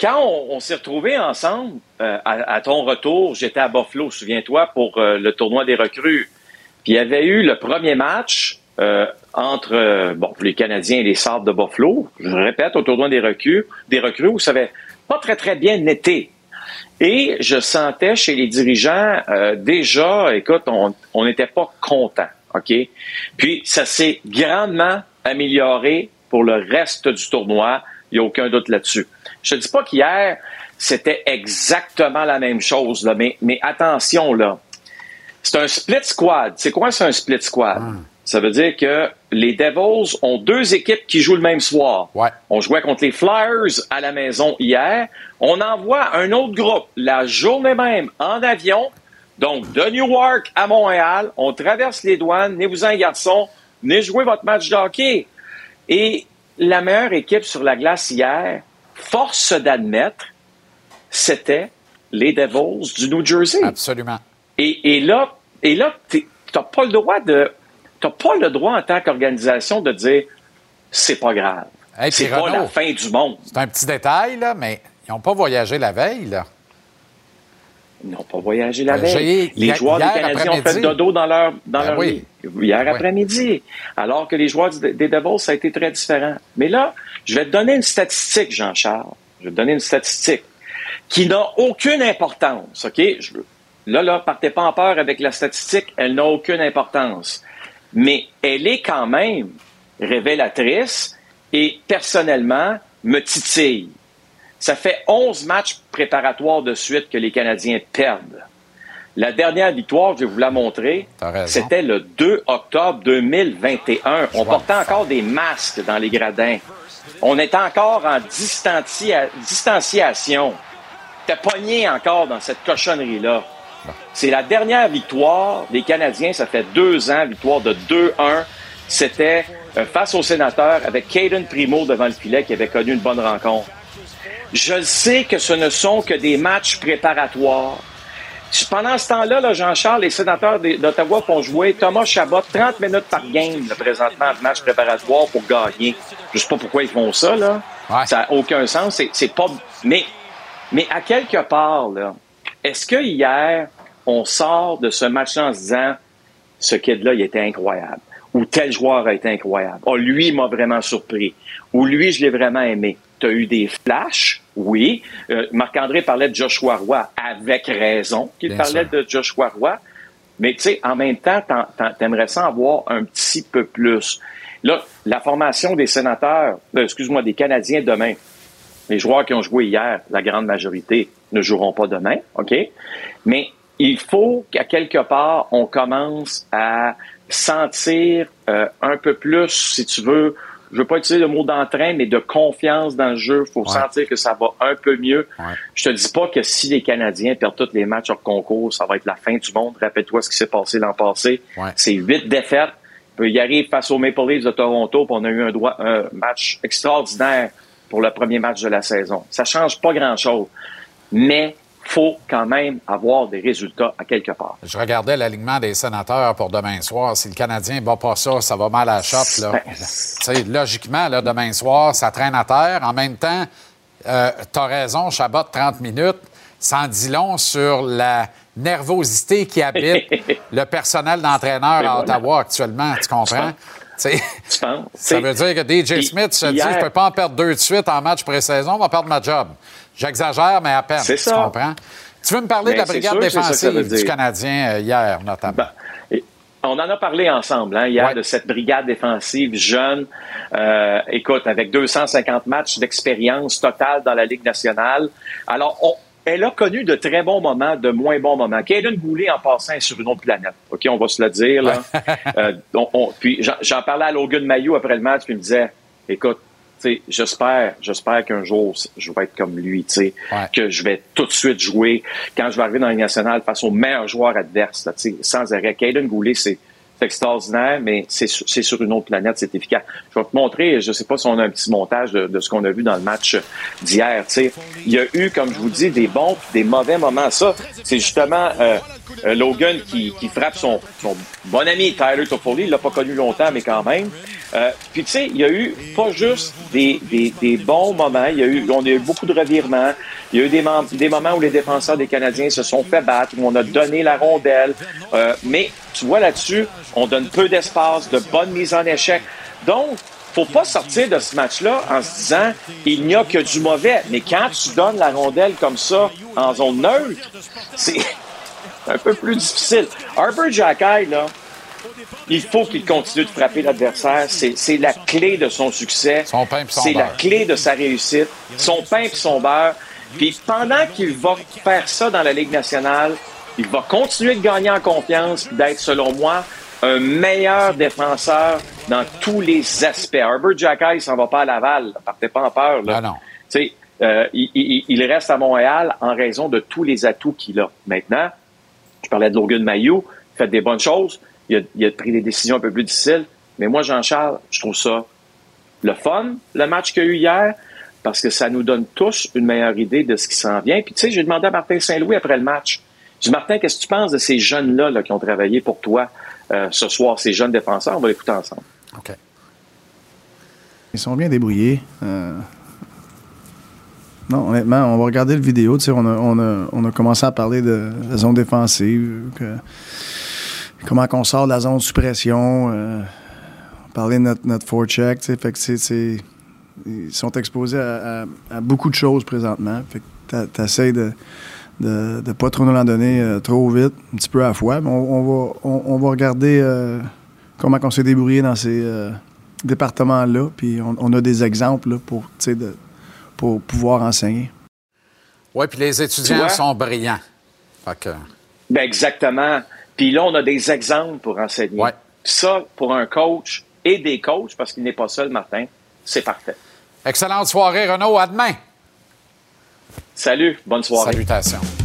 quand on, on s'est retrouvés ensemble, euh, à, à ton retour, j'étais à Buffalo, souviens-toi, pour euh, le tournoi des recrues. Puis il y avait eu le premier match euh, entre euh, bon, les Canadiens et les Sabres de Buffalo. Je répète, au tournoi des recrues, des recrues où ça avait pas très, très bien été. Et je sentais chez les dirigeants euh, déjà, écoute, on n'était pas content, OK? Puis ça s'est grandement amélioré pour le reste du tournoi. Il n'y a aucun doute là-dessus. Je te dis pas qu'hier, c'était exactement la même chose, là, mais, mais attention, là. C'est un split squad. C'est quoi, c'est un split squad? Ça veut dire que les Devils ont deux équipes qui jouent le même soir. On jouait contre les Flyers à la maison hier. On envoie un autre groupe la journée même en avion. Donc, de Newark à Montréal, on traverse les douanes. Venez-vous-en, garçons. Venez jouer votre match de hockey. Et la meilleure équipe sur la glace hier, force d'admettre, c'était les Devils du New Jersey. Absolument. Et, et là, et là, t'es- t'as pas le droit de, t'as pas le droit en tant qu'organisation de dire, c'est pas grave. Hey, c'est pas Renaud, la fin du monde. C'est un petit détail, là, mais ils n'ont pas voyagé la veille, là. Ils n'ont pas voyagé la Ben, veille. Les joueurs des Canadiens ont fait dodo dans leur, dans Ben leur oui. lit. Hier après-midi. Alors que les joueurs des Devils, ça a été très différent. Mais là, je vais te donner une statistique, Jean-Charles. Je vais te donner une statistique qui n'a aucune importance, OK? Je- là, là, partez pas en peur avec la statistique. Elle n'a aucune importance. Mais elle est quand même révélatrice et personnellement me titille. Ça fait 11 matchs préparatoires de suite que les Canadiens perdent. La dernière victoire, je vais vous la montrer, c'était le 2 octobre 2021. On portait encore des masques dans les gradins. On était encore en distanciation. T'es pogné encore dans cette cochonnerie-là. C'est la dernière victoire des Canadiens. Ça fait deux ans, victoire de 2-1. C'était euh, face aux sénateurs avec Caden Primo devant le filet qui avait connu une bonne rencontre. Je sais que ce ne sont que des matchs préparatoires. Pendant ce temps-là, là, Jean-Charles, les sénateurs d'Ottawa font jouer Thomas Chabot 30 minutes par game là, présentement de match préparatoire pour gagner. Je sais pas pourquoi ils font ça, là. Ça n'a aucun sens. C'est pas. Mais, mais à quelque part, là, est-ce que hier, on sort de ce match-là en se disant ce kid-là, il était incroyable? ou tel joueur a été incroyable. Oh, lui il m'a vraiment surpris. Ou lui, je l'ai vraiment aimé. Tu as eu des flashs, oui. Euh, Marc-André parlait de Joshua Roy, avec raison qu'il Bien parlait sûr. de Joshua Roy. Mais tu sais, en même temps, t'aimerais ça en avoir un petit peu plus. Là, la formation des sénateurs, euh, excuse-moi, des Canadiens demain, les joueurs qui ont joué hier, la grande majorité, ne joueront pas demain, OK? Mais il faut qu'à quelque part, on commence à sentir euh, un peu plus, si tu veux, je veux pas utiliser le mot d'entrain, mais de confiance dans le jeu. Il faut sentir que ça va un peu mieux. Je te dis pas que si les Canadiens perdent tous les matchs hors concours, ça va être la fin du monde. Rappelle-toi ce qui s'est passé l'an passé. C'est huit défaites. Il arrive face aux Maple Leafs de Toronto, puis on a eu un, droit, un match extraordinaire pour le premier match de la saison. Ça change pas grand-chose, mais faut quand même avoir des résultats à quelque part. Je regardais l'alignement des sénateurs pour demain soir. Si le Canadien bat pas ça, ça va mal à la shop. Là. Ben, logiquement, là, demain soir, ça traîne à terre. En même temps, euh, tu as raison, Chabot, 30 minutes. En dit long sur la nervosité qui habite le personnel d'entraîneur à. Ottawa actuellement. Tu comprends? Tu? Ça veut dire que DJ Smith se dit je peux pas en perdre deux de suite en match pré-saison, on va perdre ma job. J'exagère, mais à peine. C'est tu ça. comprends? Tu veux me parler Ben, de la c'est brigade défensive du. Canadien euh, hier, notamment? On en a parlé ensemble hein, hier de cette brigade défensive jeune. Euh, écoute, avec 250 matchs d'expérience totale dans la Ligue nationale. Alors, on- elle a connu de très bons moments, de moins bons moments. Kaden Goulet, en passant, est sur une autre planète. OK, on va se le dire. Là. Euh, on- on- puis j'en- parlais à Logan Mayou après le match, puis il me disait, écoute, j'espère, j'espère qu'un jour, je vais être comme lui, tu sais, que je vais tout de suite jouer quand je vais arriver dans la nationale face aux meilleurs joueurs adverses, là, sans arrêt. Caden Goulet, c'est extraordinaire, mais c'est sur une autre planète, c'est efficace. Je vais te montrer, je sais pas si on a un petit montage de, ce qu'on a vu dans le match d'hier. Il y a eu, comme je vous dis, des bons puis des mauvais moments. Ça, c'est justement euh, euh, Logan qui, qui frappe son, son bon ami Tyler Toffoli. Il l'a pas connu longtemps, mais quand même. Euh, puis tu sais, il y a eu pas juste des, des, des bons moments. Il y a eu, on a eu beaucoup de revirements. Il y a eu des, des moments où les défenseurs des Canadiens se sont fait battre, où on a donné la rondelle. Euh, mais tu vois là-dessus, on donne peu d'espace, de bonnes mises en échec. Donc, faut pas sortir de ce match-là en se disant il n'y a que du mauvais. Mais quand tu donnes la rondelle comme ça en zone neutre, c'est un peu plus difficile. Harper Jackay, là, il faut qu'il continue de frapper l'adversaire. C'est c'est la clé de son succès. son C'est la clé de sa réussite. Son pain et son beurre. Puis pendant qu'il va faire ça dans la Ligue nationale, il va continuer de gagner en confiance d'être, selon moi, un meilleur défenseur dans tous les aspects. Herbert Jackay, il s'en va pas à Laval. Partez pas en peur. Là. non. Tu sais, euh, il, il- il reste à Montréal en raison de tous les atouts qu'il a. Maintenant, parlais de Logan il fait des bonnes choses, il a, pris des décisions un peu plus difficiles, mais moi, Jean-Charles, je trouve ça le fun, le match qu'il y a eu hier, parce que ça nous donne tous une meilleure idée de ce qui s'en vient. Puis tu sais, j'ai demandé à Martin Saint-Louis après le match, j'ai dit, Martin, qu'est-ce que tu penses de ces jeunes-là là, qui ont travaillé pour toi euh, ce soir, ces jeunes défenseurs? On va l'écouter ensemble. OK. Ils sont bien débrouillés. Euh, Non, honnêtement, on va regarder le vidéo. Tu sais, on, a, on, a, on commencé à parler de la zone défensive, comment qu'on sort de la zone de suppression, euh, parler de notre, notre forecheck. Ils sont exposés à, beaucoup de choses présentement. Fait que de de ne pas trop nous en donner euh, trop vite, un petit peu à la fois. On, on va, on, on regarder euh, comment on s'est débrouillé dans ces euh, départements-là. Puis on, on a des exemples là, pour, pour pouvoir enseigner. Oui, puis les Tu étudiants sont brillants. Fait que, Ben exactement. Puis là, on a des exemples pour enseigner. Ça, pour un coach et des coachs, parce qu'il n'est pas seul, Martin, c'est parfait. excellente soirée, Renaud. À demain. Salut, bonne soirée. Salutations.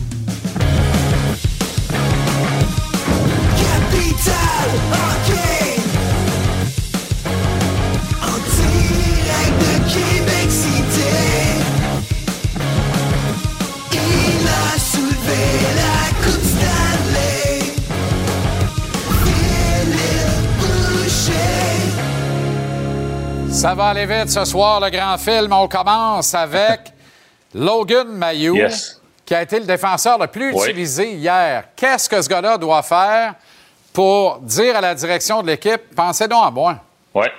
Ça va aller vite ce soir, le grand film. On commence avec Logan Mayou, Yes. qui a été le défenseur le plus Oui. utilisé hier. Qu'est-ce que ce gars-là doit faire pour dire à la direction de l'équipe, pensez donc à moi? Ouais.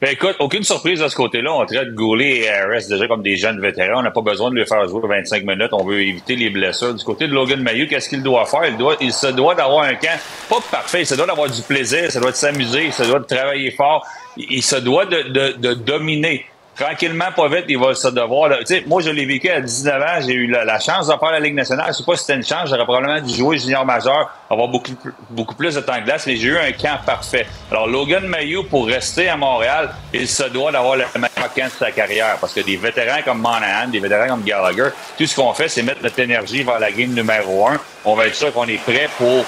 Ben écoute, aucune surprise de ce côté-là. On traite Goulet et Harris déjà comme des jeunes vétérans. On n'a pas besoin de les faire jouer 25 minutes. On veut éviter les blessures. Du côté de Logan Mayou, qu'est-ce qu'il doit faire? Il, doit, il se doit d'avoir un camp pas parfait. Il se doit d'avoir du plaisir. Il se doit de s'amuser. Il se doit de travailler fort. Il, se doit de, dominer tranquillement, pas vite, il va se devoir. moi, je l'ai vécu à 19 ans. J'ai eu la, chance de faire la Ligue nationale. Je sais pas si c'était une chance. J'aurais probablement dû jouer junior majeur, avoir beaucoup, beaucoup plus de temps de glace, mais j'ai eu un camp parfait. Alors, Logan Mayou, pour rester à Montréal, il se doit d'avoir le meilleur camp de sa carrière. Parce que des vétérans comme Monahan, des vétérans comme Gallagher, tout ce qu'on fait, c'est mettre notre énergie vers la game numéro un. On va être sûr qu'on est prêt pour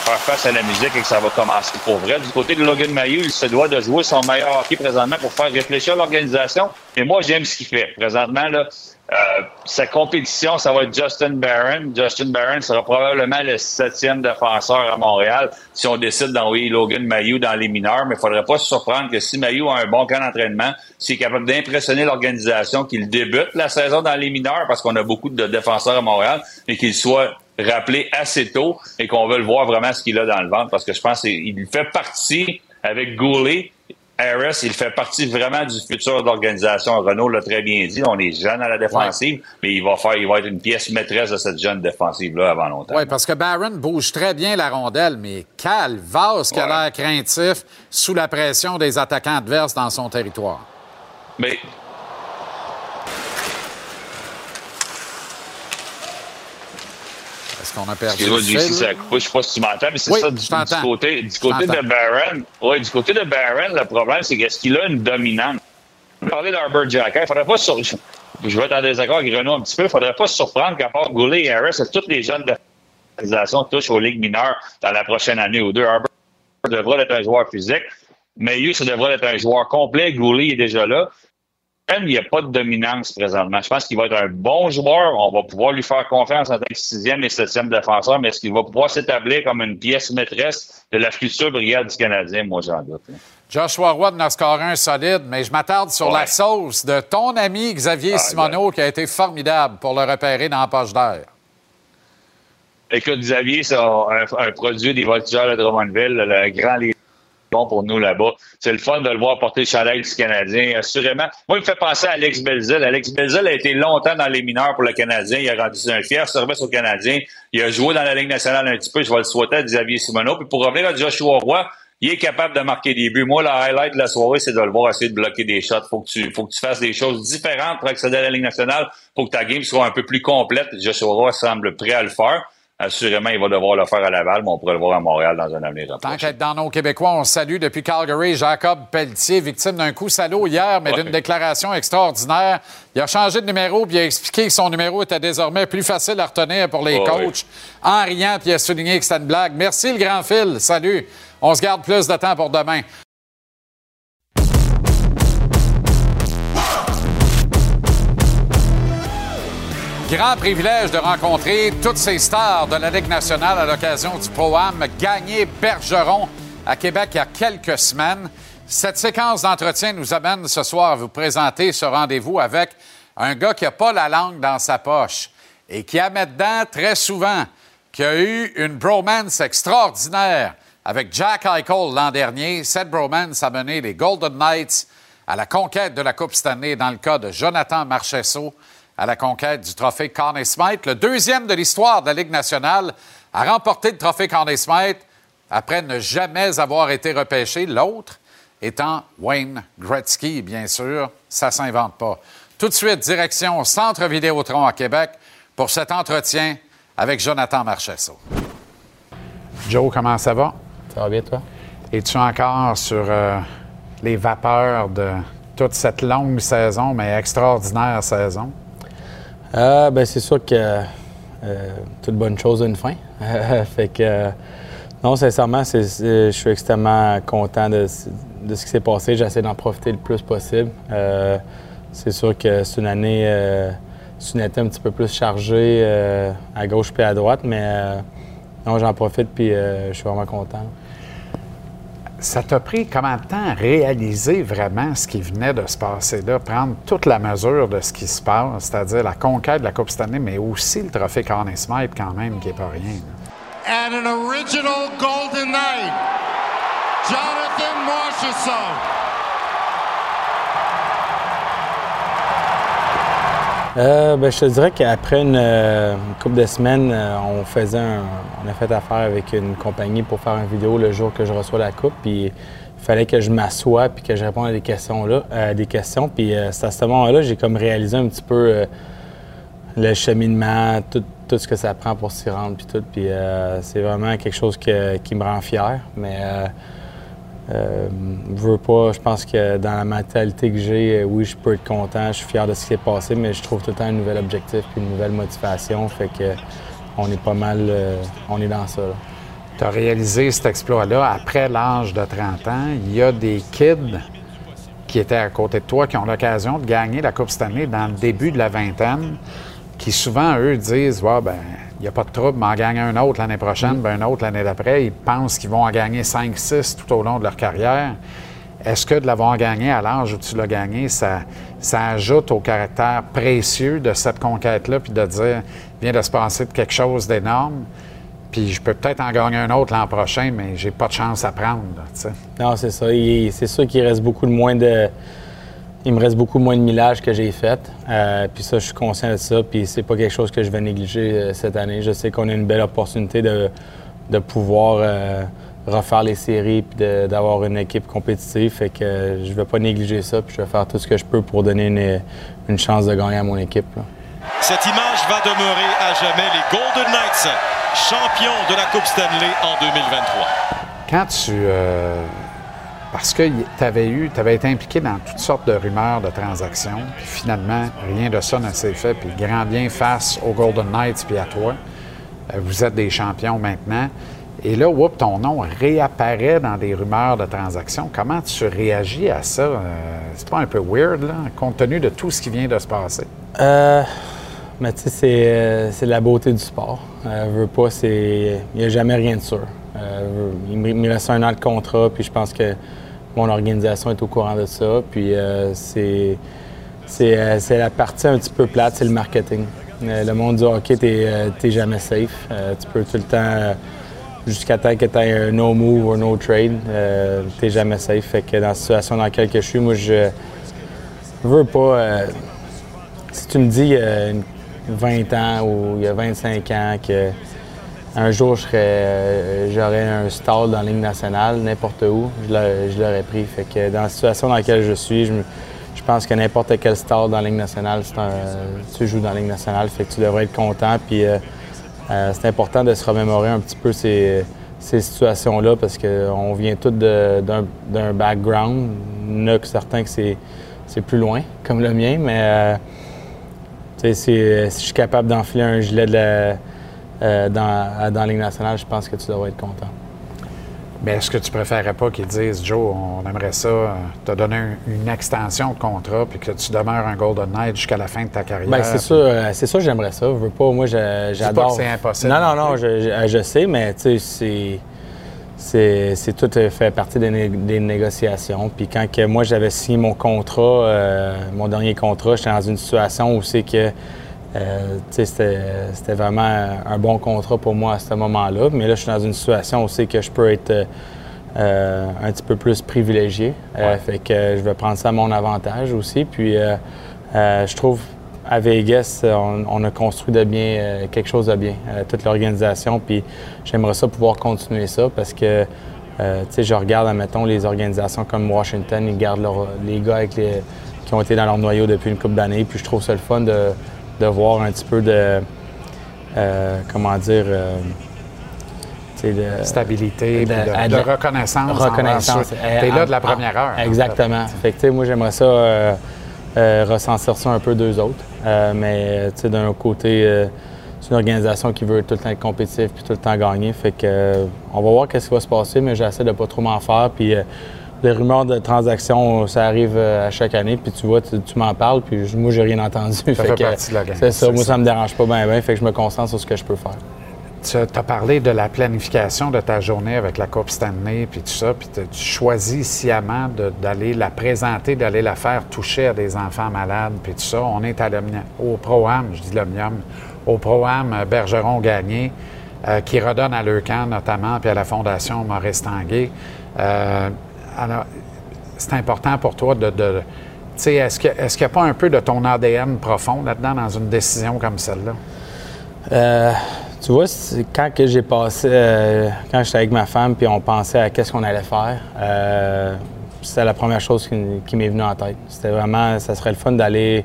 faire face à la musique et que ça va commencer pour vrai. Du côté de Logan Mayou, il se doit de jouer son meilleur hockey présentement pour faire réfléchir l'organisation. Et moi, j'aime ce qu'il fait. Présentement, là, euh, sa compétition, ça va être Justin Barron. Justin Barron sera probablement le septième défenseur à Montréal si on décide d'envoyer Logan Mayou dans les mineurs. Mais il ne faudrait pas se surprendre que si Mayou a un bon camp d'entraînement, s'il est capable d'impressionner l'organisation, qu'il débute la saison dans les mineurs, parce qu'on a beaucoup de défenseurs à Montréal, et qu'il soit rappelé assez tôt et qu'on veut le voir vraiment ce qu'il a dans le ventre parce que je pense qu'il fait partie avec Goulet. Harris, il fait partie vraiment du futur d'organisation. Renault l'a très bien dit. On est jeune à la défensive, mais il va faire, il va être une pièce maîtresse de cette jeune défensive-là avant longtemps. Oui, parce que Barron bouge très bien la rondelle, mais Calvas qui a l'air craintif sous la pression des attaquants adverses dans son territoire. Mais Qu'on a perdu le fil? coupé. Je sais pas si tu m'entends, mais c'est Oui, ça du, côté, du côté de. Barron. Oui, du côté de Barron, le problème, c'est qu'est-ce qu'il a une dominante? Parlait d'Arbor Jacker. Il faudrait pas sur... Je vais être en désaccord avec Renaud un petit peu. Il faudrait pas se surprendre qu'à part Goulet et Harris, toutes les jeunes de l'organisation touchent aux ligues mineures dans la prochaine année ou deux. Arbor devrait être un joueur physique. Mayu, ça devrait être un joueur complet. Goulet est déjà là. Il n'y a pas de dominance présentement. Je pense qu'il va être un bon joueur. On va pouvoir lui faire confiance en tant que sixième et septième défenseur, mais est-ce qu'il va pouvoir s'établir comme une pièce maîtresse de la future brigade du Canadien? Moi, j'en doute. hein. Joshua Roy en a scoré un solide, mais je m'attarde sur la sauce de ton ami Xavier Simoneau qui a été formidable pour le repérer dans la poche d'air. Écoute, Xavier, c'est un, un produit des voltigeurs de Drummondville, le grand légion pour nous là-bas. C'est le fun de le voir porter le chandail du Canadien, assurément. Moi, il me fait penser à Alex Belzil. Alex Belzil a été longtemps dans les mineurs pour le Canadien. Il a rendu un fier service au Canadien. Il a joué dans la Ligue nationale un petit peu. Je vais le souhaiter à Xavier Simoneau. Puis pour revenir à Joshua Roy, il est capable de marquer des buts. Moi, le highlight de la soirée, c'est de le voir essayer de bloquer des shots. Faut que tu, faut que tu fasses des choses différentes pour accéder à la Ligue nationale, pour que ta game soit un peu plus complète. Joshua Roy semble prêt à le faire. Assurément, il va devoir le faire à Laval, mais on pourrait le voir à Montréal dans un avenir. Tant qu'être dans nos Québécois, on salue depuis Calgary Jacob Pelletier, victime d'un coup salaud hier, mais d'une déclaration extraordinaire. Il a changé de numéro puis il a expliqué que son numéro était désormais plus facile à retenir pour les Ouais, coachs. En riant, puis il a souligné que c'était une blague. Merci, le grand fil. Salut. On se garde plus de temps pour demain. Grand privilège de rencontrer toutes ces stars de la Ligue nationale à l'occasion du Pro-Am gagné Bergeron à Québec il y a quelques semaines. Cette séquence d'entretien nous amène ce soir à vous présenter ce rendez-vous avec un gars qui n'a pas la langue dans sa poche et qui a dedans très souvent, qui a eu une bromance extraordinaire avec Jack Eichel l'an dernier. Cette bromance a mené les Golden Knights à la conquête de la Coupe Stanley dans le cas de Jonathan Marchesso à la conquête du trophée Conn Smythe, le deuxième de l'histoire de la Ligue nationale à remporter le trophée Conn Smythe après ne jamais avoir été repêché. L'autre étant Wayne Gretzky, bien sûr. Ça s'invente pas. Tout de suite, direction Centre Vidéotron à Québec pour cet entretien avec Jonathan Marchesso. Joe, comment ça va? Ça va bien, toi? Es-tu encore sur euh, les vapeurs de toute cette longue saison, mais extraordinaire saison? Euh, ben, c'est sûr que euh, toute bonne chose a une fin. fait que, euh, non, sincèrement, je suis extrêmement content de, de ce qui s'est passé. J'essaie d'en profiter le plus possible. Euh, c'est sûr que c'est une année, c'est une année un petit peu plus chargée à gauche puis à droite, mais non, j'en profite puis je suis vraiment content. Ça t'a pris combien de temps à réaliser vraiment ce qui venait de se passer là, prendre toute la mesure de ce qui se passe, c'est-à-dire la conquête de la Coupe Stanley, mais aussi le trophée Conn Smythe quand même, qui n'est pas rien. and an original Golden Knight, Jonathan Marchessault. Euh, ben, je te dirais qu'après une, euh, couple de semaines, euh, on faisait on a fait affaire avec une compagnie pour faire une vidéo le jour que je reçois la coupe. Puis il fallait que je m'assoie puis que je réponde à des questions là, à des questions. Puis c'est à ce moment-là, j'ai comme réalisé un petit peu le cheminement, tout, tout ce que ça prend pour s'y rendre puis tout. Puis c'est vraiment quelque chose que- qui me rend fier. Mais euh, je veux pas, je pense que dans la mentalité que j'ai, euh, oui, je peux être content, je suis fier de ce qui s'est passé, mais je trouve tout le temps un nouvel objectif puis une nouvelle motivation. Fait que on est pas mal, euh, on est dans ça. Tu as réalisé cet exploit-là après l'âge de 30 ans. Il y a des kids qui étaient à côté de toi qui ont l'occasion de gagner la Coupe Stanley dans le début de la vingtaine, qui souvent, eux, disent Ouais, ben, il n'y a pas de trouble, mais en gagne un autre l'année prochaine, ben, un autre l'année d'après. Ils pensent qu'ils vont en gagner 5-6 tout au long de leur carrière. Est-ce que de l'avoir gagné à l'âge où tu l'as gagné, ça, ça ajoute au caractère précieux de cette conquête-là, puis de dire vient de se passer de quelque chose d'énorme, puis je peux peut-être en gagner un autre l'an prochain, mais j'ai pas de chance à prendre. là. Non, c'est ça. C'est sûr qu'il reste beaucoup de moins de. Il me reste beaucoup moins de millage que j'ai fait. Euh, puis ça, je suis conscient de ça. Puis c'est pas quelque chose que je vais négliger euh, cette année. Je sais qu'on a une belle opportunité de, de pouvoir euh, refaire les séries puis de- d'avoir une équipe compétitive. Fait que euh, je vais pas négliger ça. Puis je vais faire tout ce que je peux pour donner une, une chance de gagner à mon équipe. là. Cette image va demeurer à jamais les Golden Knights, champions de la Coupe Stanley en 2023. Quand tu. Parce que tu avais eu, avais été impliqué dans toutes sortes de rumeurs de transactions, puis finalement, rien de ça ne s'est fait, puis grand bien face aux Golden Knights puis à toi. Euh, vous êtes des champions maintenant. Et là, whoop, ton nom réapparaît dans des rumeurs de transactions. Comment tu réagis à ça? Euh, c'est pas un peu weird, là, compte tenu de tout ce qui vient de se passer? Euh, mais tu sais, c'est, euh, la beauté du sport. Euh, veux pas, c'est. Il n'y a jamais rien de sûr. Il me reste un an de contrat, puis je pense que mon organisation est au courant de ça. Puis euh, c'est, c'est, euh, la partie un petit peu plate, c'est le marketing. Euh, le monde du hockey, t'es, euh, jamais safe. Tu peux tout le temps, jusqu'à temps que tu aies un no move ou no trade, t'es jamais safe. Fait que dans la situation dans laquelle que je suis, moi, je veux pas. si tu me dis il y a une- 20 ans ou il y a 25 ans que un jour euh, j'aurais un stall dans la Ligue nationale, n'importe où, je l'aurais, pris. Fait que dans la situation dans laquelle je suis, je, pense que n'importe quel stall dans la Ligue nationale, un, tu joues dans la Ligue nationale, fait que tu devrais être content. Puis euh, euh, c'est important de se remémorer un petit peu ces, situations-là parce qu'on vient tous d'un, background. Il y en a que certains que c'est, plus loin, comme le mien, mais si, si je suis capable d'enfiler un gilet de la- euh, dans, dans la Ligue nationale, je pense que tu devrais être content. Mais est-ce que tu préférerais pas qu'ils disent, Joe, on aimerait ça, euh, te donner un- une extension de contrat, puis que tu demeures un Golden Knight jusqu'à la fin de ta carrière? Ben, c'est sûr, euh, c'est sûr, j'aimerais ça. Je veux pas, moi, j'adore. pas que c'est impossible Non, non, non je, je- je sais, mais tu sais, c'est. Tout euh, fait partie des, né- des négociations. Puis quand que moi j'avais signé mon contrat, euh, mon dernier contrat, j'étais dans une situation où c'est que euh, c'était, vraiment un bon contrat pour moi à ce moment-là. Mais là, je suis dans une situation où c'est que je peux être euh, euh, un petit peu plus privilégié. Euh, fait que je vais prendre ça à mon avantage aussi. Puis je trouve à Vegas, on, on a construit de bien quelque chose de bien, toute l'organisation. Puis j'aimerais ça pouvoir continuer ça parce que je regarde, admettons, les organisations comme Washington, ils gardent leur- les gars avec les- qui ont été dans leur noyau depuis une couple d'années. Puis je trouve ça le fun de, de voir un petit peu de, euh, comment dire, euh, de Stabilité, de- de reconnaissance Reconnaissance. T'es là de la première heure, en Exactement. Fait que, moi, j'aimerais ça euh, euh, ressentir ça un peu d'eux autres. Euh, mais, tu sais, d'un autre côté, c'est une organisation qui veut tout le temps être compétitive puis tout le temps gagner. Fait que, on va voir qu'est-ce qui va se passer, mais j'essaie de pas trop m'en faire. Puis, les rumeurs de transactions, ça arrive euh, à chaque année. Puis, tu vois, tu, tu m'en parles, puis je- moi, j'ai rien entendu. Ça fait que, partie de la game, C'est ça. Moi, ça. me dérange pas bien, bien. Fait que je me concentre sur ce que je peux faire. Tu as parlé de la planification de ta journée avec la Coupe Stanley, puis tout ça, puis tu choisis sciemment d'aller la présenter, d'aller la faire toucher à des enfants malades, puis tout ça. On est à au Pro-Am, je dis l'Omnium, au Pro-Am euh, Bergeron-Gagné. euh, qui redonnent à Leucan notamment, puis à la Fondation Maurice Tanguay. Euh, alors, c'est important pour toi de... de tu sais, est-ce qu'il n'y a pas un peu de ton ADN profond là-dedans dans une décision comme celle-là? Euh, tu vois, quand j'ai passé, euh, quand j'étais avec ma femme, puis on pensait à qu'est-ce qu'on allait faire, euh, c'était la première chose qui, m'est venue en tête. C'était vraiment, ça serait le fun d'aller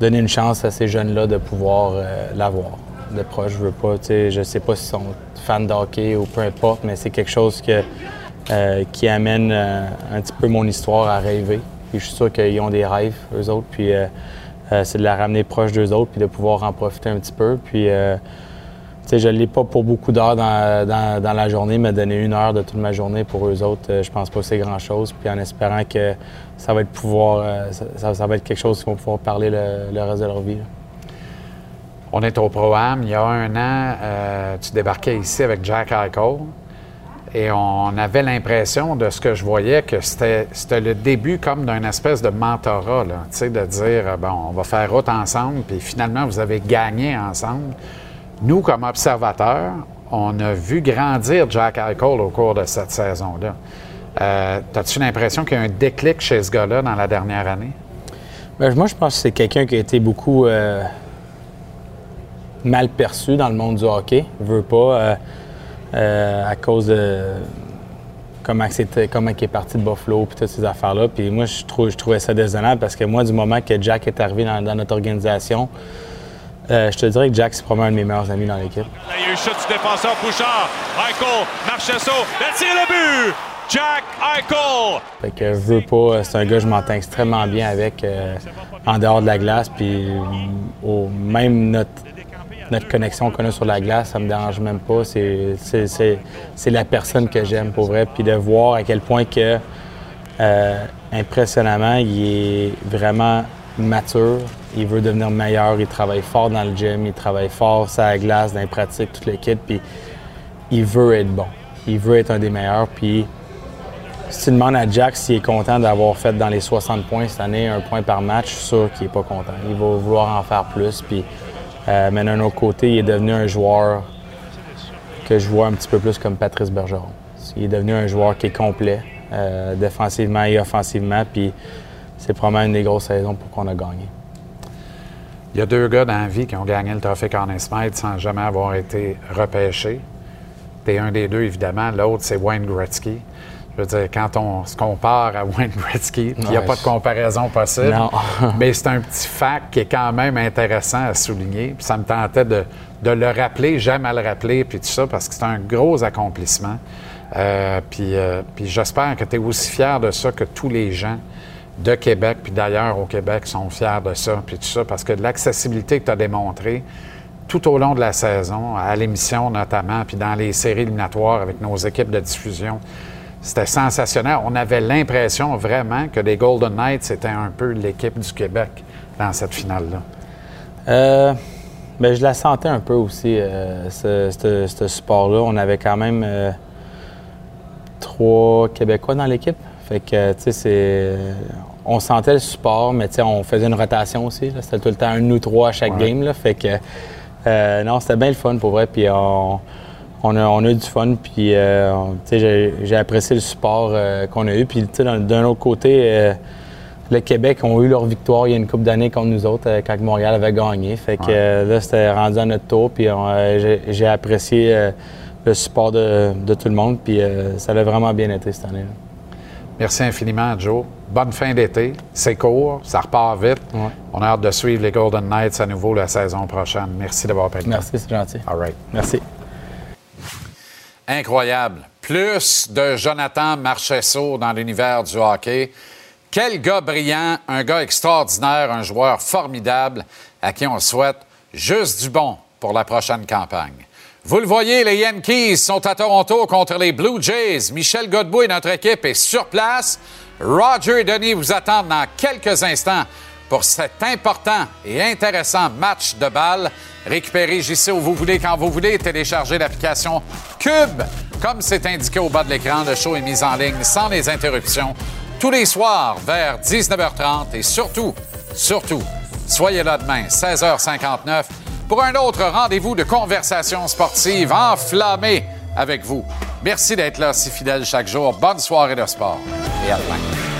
donner une chance à ces jeunes-là de pouvoir l'avoir de proche. Je veux pas, tu sais, je sais pas s'ils sont fans de hockey ou peu importe, mais c'est quelque chose que, euh, qui amène euh, un petit peu mon histoire à rêver. Puis je suis sûr qu'ils ont des rêves, eux autres, puis euh, c'est de la ramener proche d'eux autres, puis de pouvoir en profiter un petit peu. Puis, sais, je ne l'ai pas pour beaucoup d'heures dans, la journée, mais donner une heure de toute ma journée pour eux autres, je pense pas que c'est grand-chose. Puis en espérant que ça va être pouvoir, ça, va être quelque chose qu'ils vont pouvoir parler le, reste de leur vie. On est au Pro-Am. Il y a un an, tu débarquais ici avec Jack Eichel. Et on avait l'impression de ce que je voyais que c'était le début comme d'un espèce de mentorat, de dire, euh, bon, on va faire route ensemble, puis finalement, vous avez gagné ensemble. Nous, comme observateurs, on a vu grandir Jack Eichel au cours de cette saison-là. Euh, As-tu l'impression qu'il y a un déclic chez ce gars-là dans la dernière année? Ben, moi, je pense que c'est quelqu'un qui a été beaucoup euh, mal perçu dans le monde du hockey. Je veux pas, euh, à cause de comment, c'était, comment il est parti de Buffalo et toutes ces affaires-là. Puis moi, je, je trouvais ça désolant parce que moi, du moment que Jack est arrivé dans, dans notre organisation, euh, je te dirais que Jack, c'est probablement un de mes meilleurs amis dans l'équipe. Il y a eu chute du défenseur Bouchard. Eichel, Marchesso, le tir le but! Jack Eichel! Fait que je veux pas, c'est un gars que je m'entends extrêmement bien avec euh, en dehors de la glace. Puis euh, au- même notre, notre connexion qu'on a sur la glace, ça me dérange même pas. C'est, la personne que j'aime pour vrai. Puis de voir à quel point que, euh, impressionnamment, il est vraiment mature. Il veut devenir meilleur. Il travaille fort dans le gym. Il travaille fort sur la glace, dans les pratiques, toute l'équipe. Puis il veut être bon. Il veut être un des meilleurs. Puis si tu demandes à Jack s'il est content d'avoir fait dans les 60 points cette année, un point par match, je suis sûr qu'il n'est pas content. Il va vouloir en faire plus. Puis, euh, mais d'un autre côté, il est devenu un joueur que je vois un petit peu plus comme Patrice Bergeron. Il est devenu un joueur qui est complet, euh, défensivement et offensivement. Puis c'est probablement une des grosses raisons pour qu'on a gagné. Il y a deux gars dans la vie qui ont gagné le trophée Conn Smythe sans jamais avoir été repêchés. T'es un des deux, évidemment. L'autre, c'est Wayne Gretzky. Je veux dire, quand on se compare à Wayne Gretzky, il n'y a pas de comparaison possible. Non. mais c'est un petit fact qui est quand même intéressant à souligner. Puis ça me tentait de, de le rappeler. J'aime à le rappeler, puis tout ça, parce que c'est un gros accomplissement. Euh, puis euh, puis j'espère que tu es aussi fier de ça que tous les gens de Québec, puis d'ailleurs au Québec, sont fiers de ça, puis tout ça, parce que l'accessibilité que tu as démontrée tout au long de la saison, à l'émission notamment, puis dans les séries éliminatoires avec nos équipes de diffusion, c'était sensationnel. On avait l'impression vraiment que les Golden Knights, c'était un peu l'équipe du Québec dans cette finale-là. Euh, ben, je la sentais un peu aussi, euh, ce, ce- ce support-là. On avait quand même euh, trois Québécois dans l'équipe. Fait que, tu sais, c'est. On sentait le support, mais tu sais, on faisait une rotation aussi. C'était tout le temps un ou trois à chaque Ouais. game. Là. Fait que, euh, non, c'était bien le fun pour vrai. Puis on, on a, on a eu du fun. Puis, euh, j'ai, apprécié le support euh, qu'on a eu. Puis, d'un, autre côté, euh, le Québec ont eu leur victoire il y a une couple d'années contre nous autres euh, quand Montréal avait gagné. Fait que Ouais. euh, là, c'était rendu à notre tour. Puis euh, j'ai, apprécié le support de, de tout le monde. Puis ça a vraiment bien été cette année. Merci infiniment, Joe. Bonne fin d'été. C'est court, ça repart vite. On a hâte de suivre les Golden Knights à nouveau la saison prochaine. Merci d'avoir temps. Merci, c'est gentil. All right. Merci. Incroyable. Plus de Jonathan Marchesso dans l'univers du hockey. Quel gars brillant, un gars extraordinaire, un joueur formidable à qui on souhaite juste du bon pour la prochaine campagne. Vous le voyez, les Yankees sont à Toronto contre les Blue Jays. Michel Godbout et notre équipe est sur place. Roger et Denis vous attendent dans quelques instants pour cet important et intéressant match de balle. Récupérez JC où vous voulez, quand vous voulez. Téléchargez l'application Cube. Comme c'est indiqué au bas de l'écran, le show est mis en ligne sans les interruptions tous les soirs vers 19h30 et surtout, surtout, soyez là demain, 16h59 pour un autre rendez-vous de conversation sportive enflammée avec vous. Merci d'être là si fidèle chaque jour. Bonne soirée de sport et à demain.